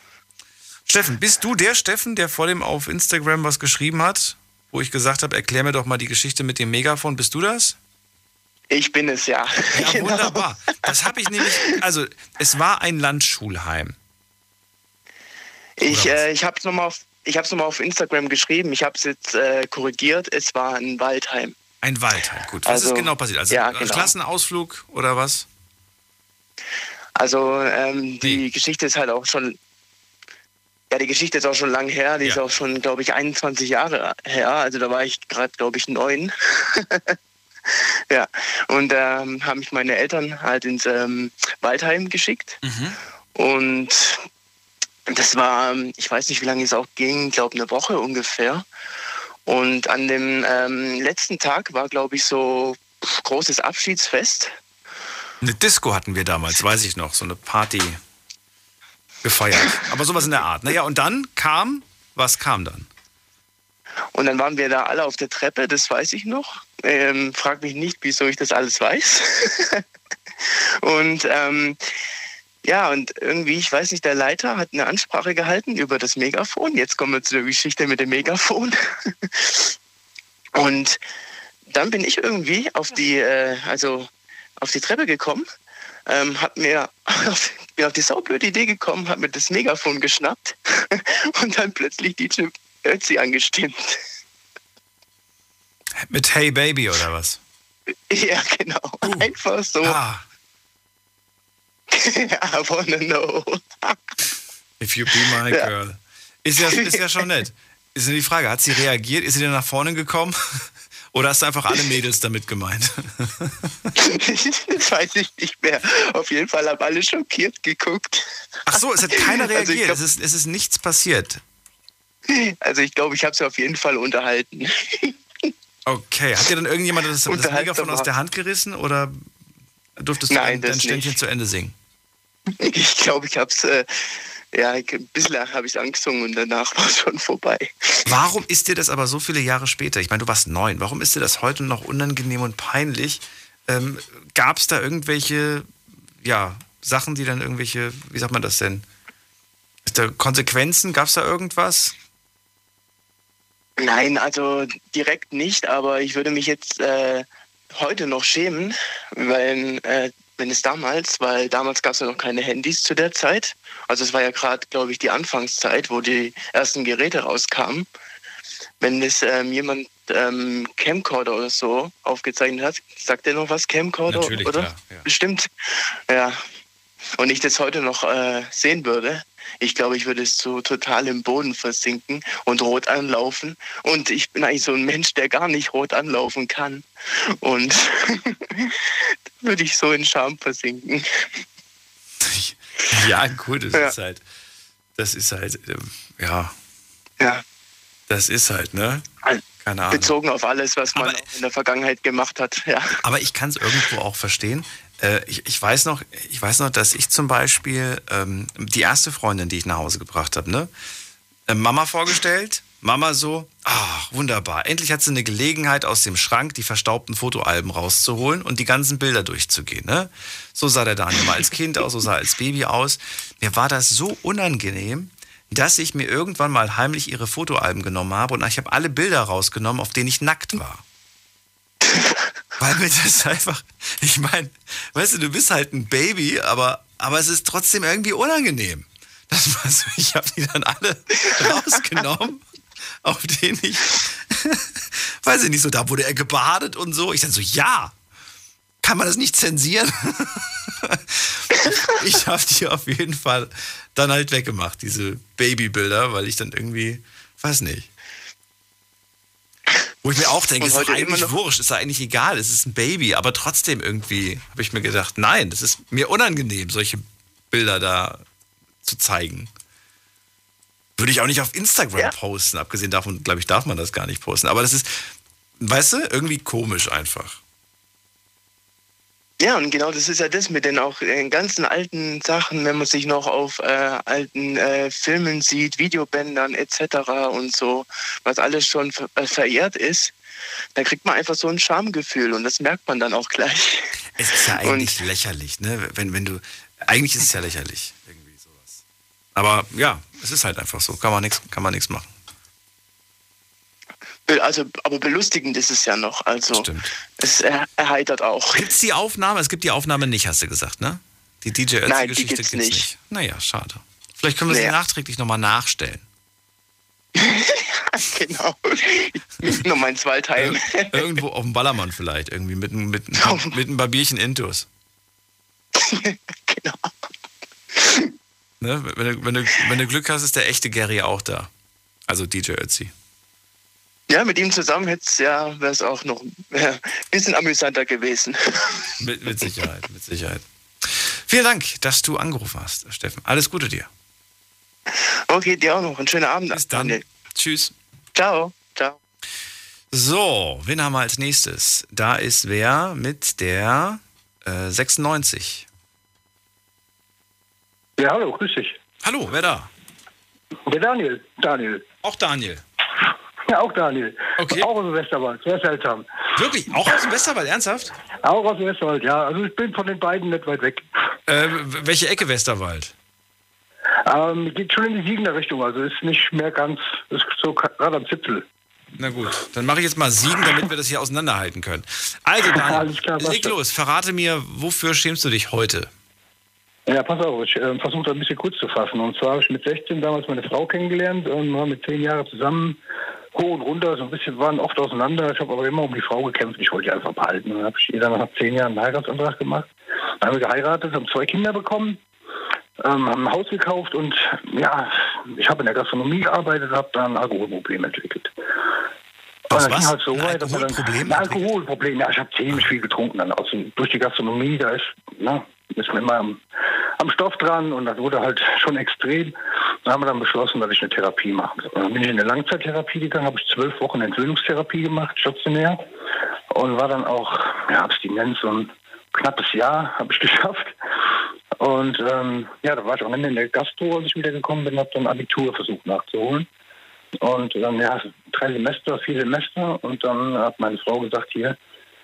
Steffen, bist du der Steffen, der vor dem auf Instagram was geschrieben hat, wo ich gesagt habe, erklär mir doch mal die Geschichte mit dem Megafon? Bist du das? Ich bin es, ja. Ja, [LAUGHS] wunderbar. Das habe ich nämlich, also es war ein Landschulheim. Ich, äh, ich habe es nochmal auf, ich hab's noch mal auf Instagram geschrieben. Ich habe es jetzt äh, korrigiert. Es war ein Waldheim. Ein Waldheim, gut. Was Also, ist genau passiert? Also ja, ein genau. Klassenausflug oder was? Also ähm, die Geschichte ist halt auch schon, ja, die Geschichte ist auch schon lang her. Die ist auch schon, glaube ich, 21 Jahre her. Also da war ich gerade, glaube ich, neun. [LAUGHS] ja, und ähm, haben mich meine Eltern halt ins ähm, Waldheim geschickt. Und das war, ähm, ich weiß nicht, wie lange es auch ging, glaube eine Woche ungefähr. Und an dem ähm, letzten Tag war, glaube ich, so großes Abschiedsfest. Eine Disco hatten wir damals, weiß ich noch, so eine Party gefeiert. Aber sowas in der Art. Naja, und dann kam, was kam dann? Und dann waren wir da alle auf der Treppe, das weiß ich noch. Ähm, frag mich nicht, wieso ich das alles weiß. [LAUGHS] und ähm, ja, und irgendwie, ich weiß nicht, der Leiter hat eine Ansprache gehalten über das Megafon. Jetzt kommen wir zu der Geschichte mit dem Megafon. [LAUGHS] und dann bin ich irgendwie auf die, äh, also auf die Treppe gekommen, ähm, hab mir [LAUGHS] auf, bin auf die saublöde Idee gekommen, hab mir das Megafon geschnappt [LAUGHS] und dann plötzlich DJ Ötzi angestimmt. Mit Hey Baby oder was? [LAUGHS] Ja, genau. Einfach so. Ah. I wanna know. If you be my Ja. girl. Ist ja, ist ja schon nett. Ist ja die Frage, hat sie reagiert? Ist sie denn nach vorne gekommen? Oder hast du einfach alle Mädels damit gemeint? das [LAUGHS] weiß ich nicht mehr. Auf jeden Fall haben alle schockiert geguckt. Ach so, es hat keiner [LAUGHS] Also reagiert. glaub- es, ist, es ist nichts passiert. Also ich glaube, ich habe sie auf jeden Fall unterhalten. [LAUGHS] Okay, hat dir dann irgendjemand das, das Megafon aus der Hand gerissen oder durftest du Nein, dein, dein Ständchen nicht. zu Ende singen? Ich glaube, ich habe es, äh, ja, ein bisschen habe ich angesungen und danach [LAUGHS] war es schon vorbei. Warum ist dir das aber so viele Jahre später, ich meine, du warst neun, warum ist dir das heute noch unangenehm und peinlich? Ähm, Gab es da irgendwelche, ja, Sachen, die dann irgendwelche, wie sagt man das denn? Ist da Konsequenzen? Gab es da irgendwas? Nein, also direkt nicht, aber ich würde mich jetzt äh, heute noch schämen, weil äh, wenn es damals, weil damals gab es ja noch keine Handys zu der Zeit. Also es war ja gerade, glaube ich, die Anfangszeit, wo die ersten Geräte rauskamen. Wenn es ähm, jemand ähm, Camcorder oder so aufgezeichnet hat, sagt der noch was Camcorder, Natürlich, oder? klar, ja. Bestimmt. Ja. Und ich das heute noch äh, sehen würde, ich glaube, ich würde es so total im Boden versinken und rot anlaufen. Und ich bin eigentlich so ein Mensch, der gar nicht rot anlaufen kann. Und [LAUGHS] würde ich so in Scham versinken. Ja, gut, das Ja. ist halt, das ist halt, ähm, ja. Ja. Das ist halt, ne? Keine Ahnung. Bezogen auf alles, was man auch in der Vergangenheit gemacht hat. Ja. Aber ich kann es irgendwo auch verstehen. Äh, ich, ich, weiß noch, ich weiß noch, dass ich zum Beispiel ähm, die erste Freundin, die ich nach Hause gebracht habe, ne? äh, Mama vorgestellt. Mama so, ach, wunderbar. Endlich hat sie eine Gelegenheit, aus dem Schrank die verstaubten Fotoalben rauszuholen und die ganzen Bilder durchzugehen. Ne? So sah der Daniel mal als Kind aus, so sah er als Baby aus. Mir war das so unangenehm, dass ich mir irgendwann mal heimlich ihre Fotoalben genommen habe und ich habe alle Bilder rausgenommen, auf denen ich nackt war. Weil mir das einfach, ich meine, weißt du, du bist halt ein Baby, aber, aber es ist trotzdem irgendwie unangenehm. Das war so, [LAUGHS] ich habe die dann alle rausgenommen, [LAUGHS] auf denen ich, weiß ich nicht, so, da wurde er gebadet und so. Ich dann so, ja, kann man das nicht zensieren? [LAUGHS] ich habe die auf jeden Fall dann halt weggemacht, diese Babybilder, weil ich dann irgendwie, weiß nicht. Wo ich mir auch denke, ist eigentlich wurscht, ist eigentlich egal, es ist ein Baby, aber trotzdem irgendwie habe ich mir gedacht, nein, das ist mir unangenehm, solche Bilder da zu zeigen. Würde ich auch nicht auf Instagram posten, abgesehen davon, glaube ich, darf man das gar nicht posten. Aber das ist, weißt du, irgendwie komisch einfach. Ja, und genau das ist ja das mit den auch den ganzen alten Sachen, wenn man sich noch auf äh, alten äh, Filmen sieht, Videobändern etc. und so, was alles schon ver äh, verehrt ist, da kriegt man einfach so ein Schamgefühl und das merkt man dann auch gleich. Es ist ja eigentlich lächerlich, ne? Wenn, wenn du. Eigentlich ist es ja lächerlich. Irgendwie sowas. Aber ja, es ist halt einfach so. Kann man nichts machen. Also, aber belustigend ist es ja noch. Also es er erheitert auch. Gibt es die Aufnahme? Es gibt die Aufnahme nicht, hast du gesagt, ne? Die DJ Ötzi-Geschichte gibt's gibt's nicht. nicht. Naja, schade. Vielleicht können wir sie Nee. nachträglich nochmal nachstellen. [LAUGHS] genau. Nochmal in zwei Teilen. Ir irgendwo auf dem Ballermann vielleicht, irgendwie mit, einem- mit, mit, mit einem Barbierchen Intus. [LAUGHS] genau. Ne? Wenn, du, wenn, du, wenn du Glück hast, ist der echte Gary auch da. Also DJ Ötzi. Ja, mit ihm zusammen hätte es ja, wäre es auch noch ein bisschen amüsanter gewesen. Mit, mit Sicherheit, mit Sicherheit. Vielen Dank, dass du angerufen hast, Steffen. Alles Gute dir. Okay, dir auch noch einen schönen Abend. Bis dann. Tschüss. Ciao. Ciao. So, wen haben wir als nächstes? Da ist wer mit der äh, 96. Ja, hallo, grüß dich. Hallo, wer da? Der Daniel. Daniel. Auch Daniel. [LAUGHS] Ja, auch Daniel. Okay. Auch aus dem Westerwald. Sehr seltsam. Wirklich? Auch aus dem Westerwald, ernsthaft? Auch aus dem Westerwald, ja. Also ich bin von den beiden nicht weit weg. Äh, welche Ecke Westerwald? Ähm, geht schon in die Siegener Richtung, also ist nicht mehr ganz, ist so gerade am Zipfel. Na gut, dann mache ich jetzt mal Siegen, damit wir das hier auseinanderhalten können. Also, [LAUGHS] Daniel, klar, leg los, verrate mir, wofür schämst du dich heute? Ja, pass auf, ich äh, versuche ein bisschen kurz zu fassen. Und zwar habe ich mit 16 damals meine Frau kennengelernt und waren mit 10 Jahren zusammen, hoch und runter, so ein bisschen waren oft auseinander. Ich habe aber immer um die Frau gekämpft, ich wollte die einfach behalten. Und dann habe ich ihr dann nach 10 Jahren einen Heiratsantrag gemacht. Dann haben wir geheiratet, haben zwei Kinder bekommen, ähm, haben ein Haus gekauft und ja, ich habe in der Gastronomie gearbeitet, habe dann ein Alkoholproblem entwickelt. Aus Und das was? ging Halt so weit, dass man dann-? Ein Alkoholproblem, ja, ich habe ziemlich viel getrunken dann. Also durch die Gastronomie, da ist, ne, ist man immer am, am Stoff dran und das wurde halt schon extrem. Dann haben wir dann beschlossen, dass ich eine Therapie mache. Dann bin ich in eine Langzeittherapie gegangen, habe ich zwölf Wochen Entwöhnungstherapie gemacht, stationär. Und war dann auch, ja, Abstinenz und knappes Jahr habe ich [LAUGHS] geschafft. Und ähm, ja, da war ich am Ende in der Gastro, als ich wiedergekommen bin, habe dann Abitur versucht nachzuholen. Und dann, ja, drei Semester, vier Semester. Und dann hat meine Frau gesagt, hier,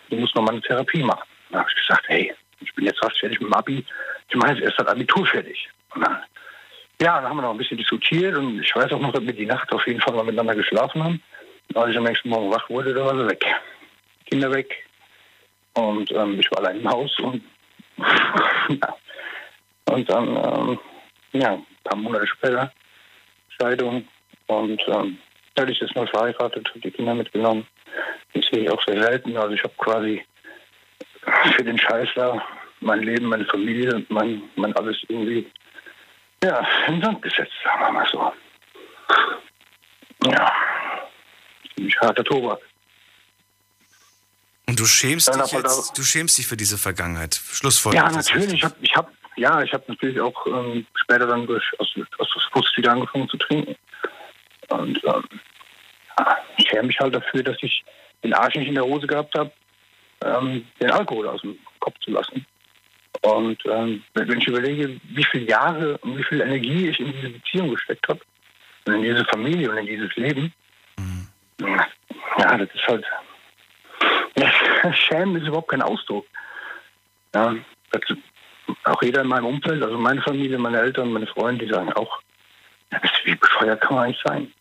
du musst noch mal eine Therapie machen. Da habe ich gesagt, hey, ich bin jetzt fast fertig mit dem Abi. Ich jetzt erst das Abitur fertig. Dann, ja, dann haben wir noch ein bisschen diskutiert. Und ich weiß auch noch, dass wir die Nacht auf jeden Fall mal miteinander geschlafen haben. Und als ich am nächsten Morgen wach wurde, da war sie weg. Kinder weg. Und ähm, ich war allein im Haus. Und, [LAUGHS] ja. und dann, ähm, ja, ein paar Monate später, Scheidung. Und ähm, dadurch ist neu verheiratet, habe die Kinder mitgenommen. Das sehe ich auch sehr selten. Also ich habe quasi für den Scheiß da mein Leben, meine Familie, mein, mein alles irgendwie ja, in den Sand gesetzt, sagen wir mal so. Ja. Ziemlich harter Tobak. Und du schämst dich jetzt, du schämst dich für diese Vergangenheit. Schlussfolgerung. Ja, natürlich. Ich hab, ich hab, ja, ich habe natürlich auch ähm, später dann durch aus, aus Frust wieder angefangen zu trinken. Und ähm, ich schäme mich halt dafür, dass ich den Arsch nicht in der Hose gehabt habe, ähm, den Alkohol aus dem Kopf zu lassen. Und ähm, wenn ich überlege, wie viele Jahre und wie viel Energie ich in diese Beziehung gesteckt habe, und in diese Familie und in dieses Leben, ja, das ist halt, ja, [LAUGHS] Schämen ist überhaupt kein Ausdruck. Ja, das, auch jeder in meinem Umfeld, also meine Familie, meine Eltern, meine Freunde, die sagen auch, ja, wie bescheuert kann man eigentlich sein?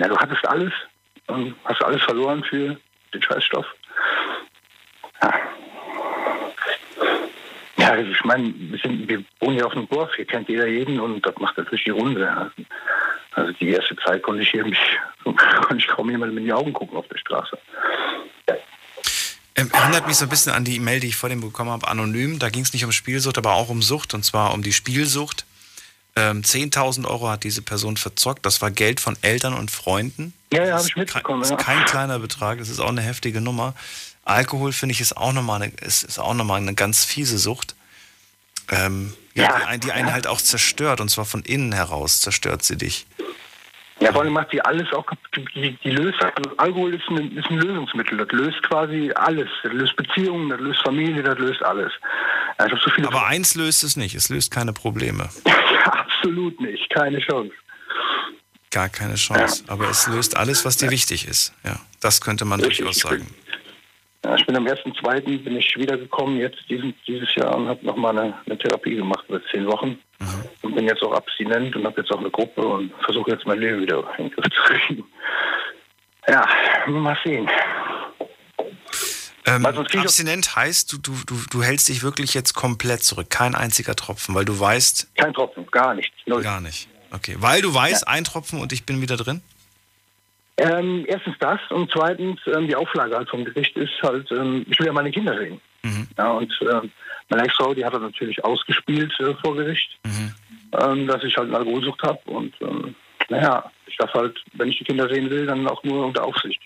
Ja, du hattest alles und hast alles verloren für den Scheißstoff. Ja, ja ich meine, wir, sind- wir wohnen ja auf dem Dorf, hier kennt jeder jeden und das macht natürlich die Runde. Also, also die erste Zeit konnte ich hier mich, [LAUGHS] konnte ich kaum jemandem in die Augen gucken auf der Straße. Ähm, erinnert mich so ein bisschen an die E-Mail, die ich vor dem bekommen habe, anonym. Da ging es nicht um Spielsucht, aber auch um Sucht, und zwar um die Spielsucht. Ähm, 10.000 Euro hat diese Person verzockt. Das war Geld von Eltern und Freunden. Ja, ja, Das habe ich mitbekommen. ist Ja. kein kleiner Betrag, das ist auch eine heftige Nummer. Alkohol, finde ich, ist auch nochmal eine, ist, ist auch noch mal eine ganz fiese Sucht. Ähm, ja, Ja, die, einen- die einen halt auch zerstört, und zwar von innen heraus zerstört sie dich. Ja, vor allem macht die alles auch. Die, die löst, also Alkohol ist ein, ist ein Lösungsmittel. Das löst quasi alles. Das löst Beziehungen, das löst Familie, das löst alles. Ja, hab so Aber eins löst es nicht, es löst keine Probleme. [LAUGHS] Absolut nicht, keine Chance. Gar keine Chance. Aber es löst alles, was dir wichtig ist. Ja, das könnte man durchaus sagen. Ja, ich bin am 1.2. bin ich wiedergekommen, jetzt diesen, dieses Jahr und habe nochmal eine, eine Therapie gemacht über zehn Wochen. Und bin jetzt auch abstinent und habe jetzt auch eine Gruppe und versuche jetzt mein Leben wieder in den Griff zu kriegen. Ja, mal sehen. Ähm, abstinent heißt, du, du, du, du hältst dich wirklich jetzt komplett zurück. Kein einziger Tropfen, weil du weißt. Kein Tropfen, gar nichts. Null. Gar nicht. Okay. Weil du weißt, ein Tropfen und ich bin wieder drin? Ähm, erstens das und zweitens ähm, die Auflage halt vom Gericht ist halt, ähm, ich will ja meine Kinder sehen. Ja, und ähm, meine Ex-Frau, die hat das natürlich ausgespielt äh, vor Gericht, ähm, dass ich halt eine Alkoholsucht habe und ähm, naja, ich darf halt, wenn ich die Kinder sehen will, dann auch nur unter Aufsicht.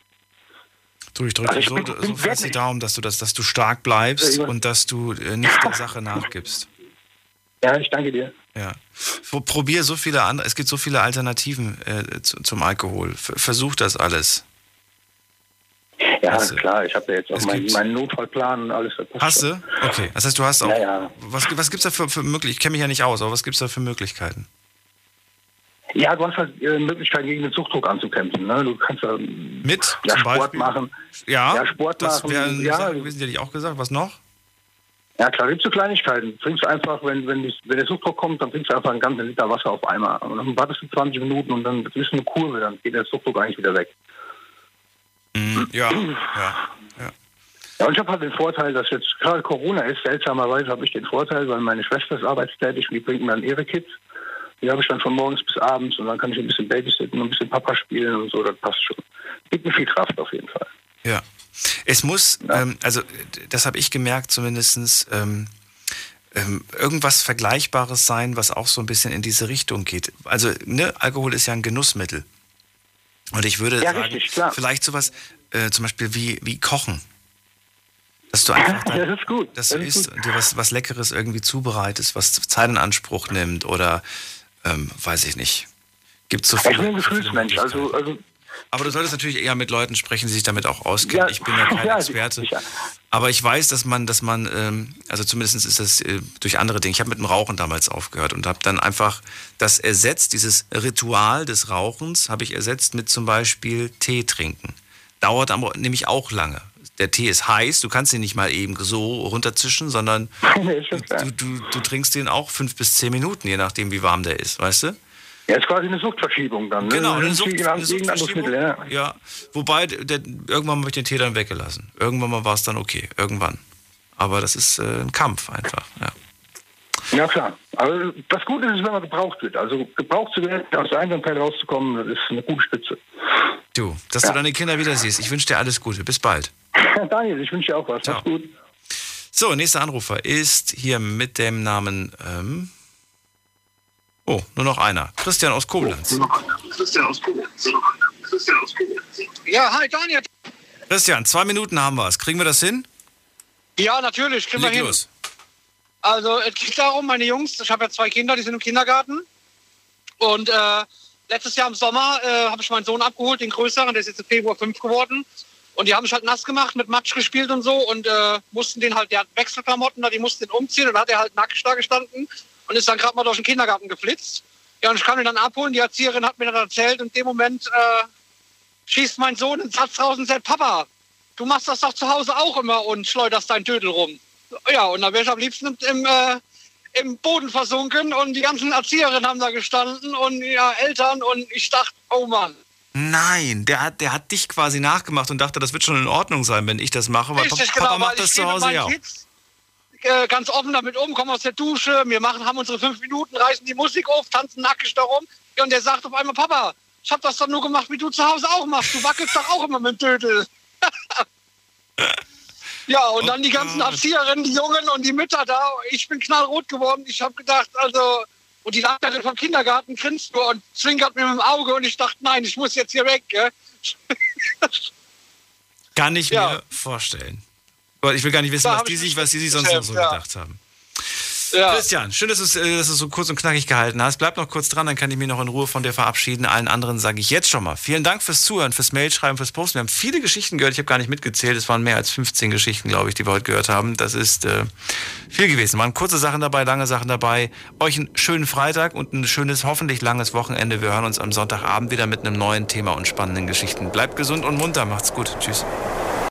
Du, ich drücke Also so, bin- so fest die Daumen, dass du, das, dass du stark bleibst Ja, und dass du äh, nicht der Sache nachgibst. Ja, ich danke dir. Ja. Pro- Probier so viele andere, es gibt so viele Alternativen äh, zu, zum Alkohol. Ver- Versuch das alles. Ja, Hast du- klar, ich habe ja jetzt auch meinen, Notfallplan und alles. Hast du? Okay. Das heißt, du hast auch. Ja, ja. Was, was gibt es da für, für Möglichkeiten? Ich kenne mich ja nicht aus, aber was gibt es da für Möglichkeiten? Ja, du hast halt äh, Möglichkeiten gegen den Suchtdruck anzukämpfen. Ne? Du kannst ja, Mit? ja, Sport Beispiel? machen. Ja, ja Sport das machen. eine ja, gewesen, die hätte ich auch gesagt. Was noch? Ja, klar, gibt so Kleinigkeiten. Du trinkst einfach, wenn, wenn, die, wenn der Suchtdruck kommt, dann trinkst du einfach einen ganzen Liter Wasser auf einmal. Und dann wartest du 20 Minuten und dann ist es eine Kurve, dann geht der Suchtdruck eigentlich wieder weg. Mhm, ja, ja. Ja, und ich habe halt den Vorteil, dass jetzt gerade Corona ist, seltsamerweise habe ich den Vorteil, weil meine Schwester ist arbeitstätig und die bringt mir dann ihre Kids. Die habe ich dann von morgens bis abends und dann kann ich ein bisschen babysitten und ein bisschen Papa spielen und so, das passt schon. Gibt mir viel Kraft auf jeden Fall. Ja. Es muss, ähm, also das habe ich gemerkt zumindest, ähm, ähm, irgendwas Vergleichbares sein, was auch so ein bisschen in diese Richtung geht. Also, ne, Alkohol ist ja ein Genussmittel. Und ich würde Ja, sagen, richtig, vielleicht sowas, äh, zum Beispiel wie, wie Kochen. Dass du einfach [LAUGHS] dann, das ist gut. dass Das du ist isst gut. und dir was, was Leckeres irgendwie zubereitest, was Zeit in Anspruch nimmt oder ähm, weiß ich nicht. Gibt so Ich viele. bin ein Gefühlsmensch. Also, also aber du solltest natürlich eher mit Leuten sprechen, die sich damit auch auskennen. Ja, ich bin ja kein [LAUGHS] ja, Experte. Aber ich weiß, dass man, dass man, ähm, also zumindest ist das äh, durch andere Dinge. Ich habe mit dem Rauchen damals aufgehört und habe dann einfach das ersetzt, dieses Ritual des Rauchens, habe ich ersetzt mit zum Beispiel Tee trinken. Dauert aber nämlich auch lange. Der Tee ist heiß, du kannst ihn nicht mal eben so runterzischen, sondern [LAUGHS] du, du, du trinkst den auch fünf bis zehn Minuten, je nachdem, wie warm der ist, weißt du? Ja, ist quasi eine Suchtverschiebung dann. Ne? Genau, eine, Sucht, eine Suchtverschiebung. Mittel, ja. Ja, wobei, der, irgendwann habe ich den Tee dann weggelassen. Irgendwann mal war es dann okay, irgendwann. Aber das ist äh, ein Kampf einfach, ja. Ja, klar. Aber das Gute ist, wenn man gebraucht wird. Also gebraucht zu werden, aus der Einsamkeit rauszukommen, das ist eine gute Spitze. Du, dass du deine Kinder wieder siehst. Ich wünsche dir alles Gute. Bis bald. [LAUGHS] Daniel, ich wünsche dir auch was. Mach's gut. So, nächster Anrufer ist hier mit dem Namen. Ähm oh, nur noch einer. Christian aus Koblenz. Christian aus Koblenz. Christian aus Koblenz. Ja, hi Daniel. Christian, zwei Minuten haben wir es. Kriegen wir das hin? Ja, natürlich, kriegen wir Leg hin. los. Also es geht darum, meine Jungs, ich habe ja zwei Kinder, die sind im Kindergarten. Und äh, letztes Jahr im Sommer äh, habe ich meinen Sohn abgeholt, den größeren, der ist jetzt im Februar fünf geworden. Und die haben mich halt nass gemacht, mit Matsch gespielt und so und äh, mussten den halt, der hat Wechselklamotten da, die mussten den umziehen und hat er halt nackt da gestanden und ist dann gerade mal durch den Kindergarten geflitzt. Ja, und ich kann ihn dann abholen, die Erzieherin hat mir dann erzählt, in dem Moment äh, schießt mein Sohn einen Satz raus und sagt, Papa, du machst das doch zu Hause auch immer und schleuderst deinen Dödel rum. Ja, und dann wäre ich am liebsten im, äh, im Boden versunken und die ganzen Erzieherinnen haben da gestanden und ja, Eltern und ich dachte, oh Mann. Nein, der hat, der hat dich quasi nachgemacht und dachte, das wird schon in Ordnung sein, wenn ich das mache, weil Richtig, Papa genau, macht weil das zu Hause ja auch. Kids äh, ganz offen damit um, kommen aus der Dusche, wir machen, haben unsere fünf Minuten, reißen die Musik auf, tanzen nackig darum. Ja, und der sagt auf einmal, Papa, ich habe das doch nur gemacht, wie du zu Hause auch machst. Du wackelst doch auch immer mit dem Dödel. [LAUGHS] ja, und dann die ganzen Erzieherinnen, die Jungen und die Mütter da. Ich bin knallrot geworden. Ich habe gedacht, also... Und die Leiterin vom Kindergarten grinst nur und zwinkert mir mit dem Auge und ich dachte, nein, ich muss jetzt hier weg. Kann ich mir vorstellen. Ich will gar nicht wissen, was die ich sich, was die sich sonst noch so ja. gedacht haben. Christian, schön, dass du es äh, dass so kurz und knackig gehalten hast. Bleib noch kurz dran, dann kann ich mich noch in Ruhe von dir verabschieden. Allen anderen sage ich jetzt schon mal vielen Dank fürs Zuhören, fürs Mailschreiben, fürs Posten. Wir haben viele Geschichten gehört. Ich habe gar nicht mitgezählt. Es waren mehr als 15 Geschichten, glaube ich, die wir heute gehört haben. Das ist äh, viel gewesen. Waren kurze Sachen dabei, lange Sachen dabei. Euch einen schönen Freitag und ein schönes, hoffentlich langes Wochenende. Wir hören uns am Sonntagabend wieder mit einem neuen Thema und spannenden Geschichten. Bleibt gesund und munter. Macht's gut. Tschüss.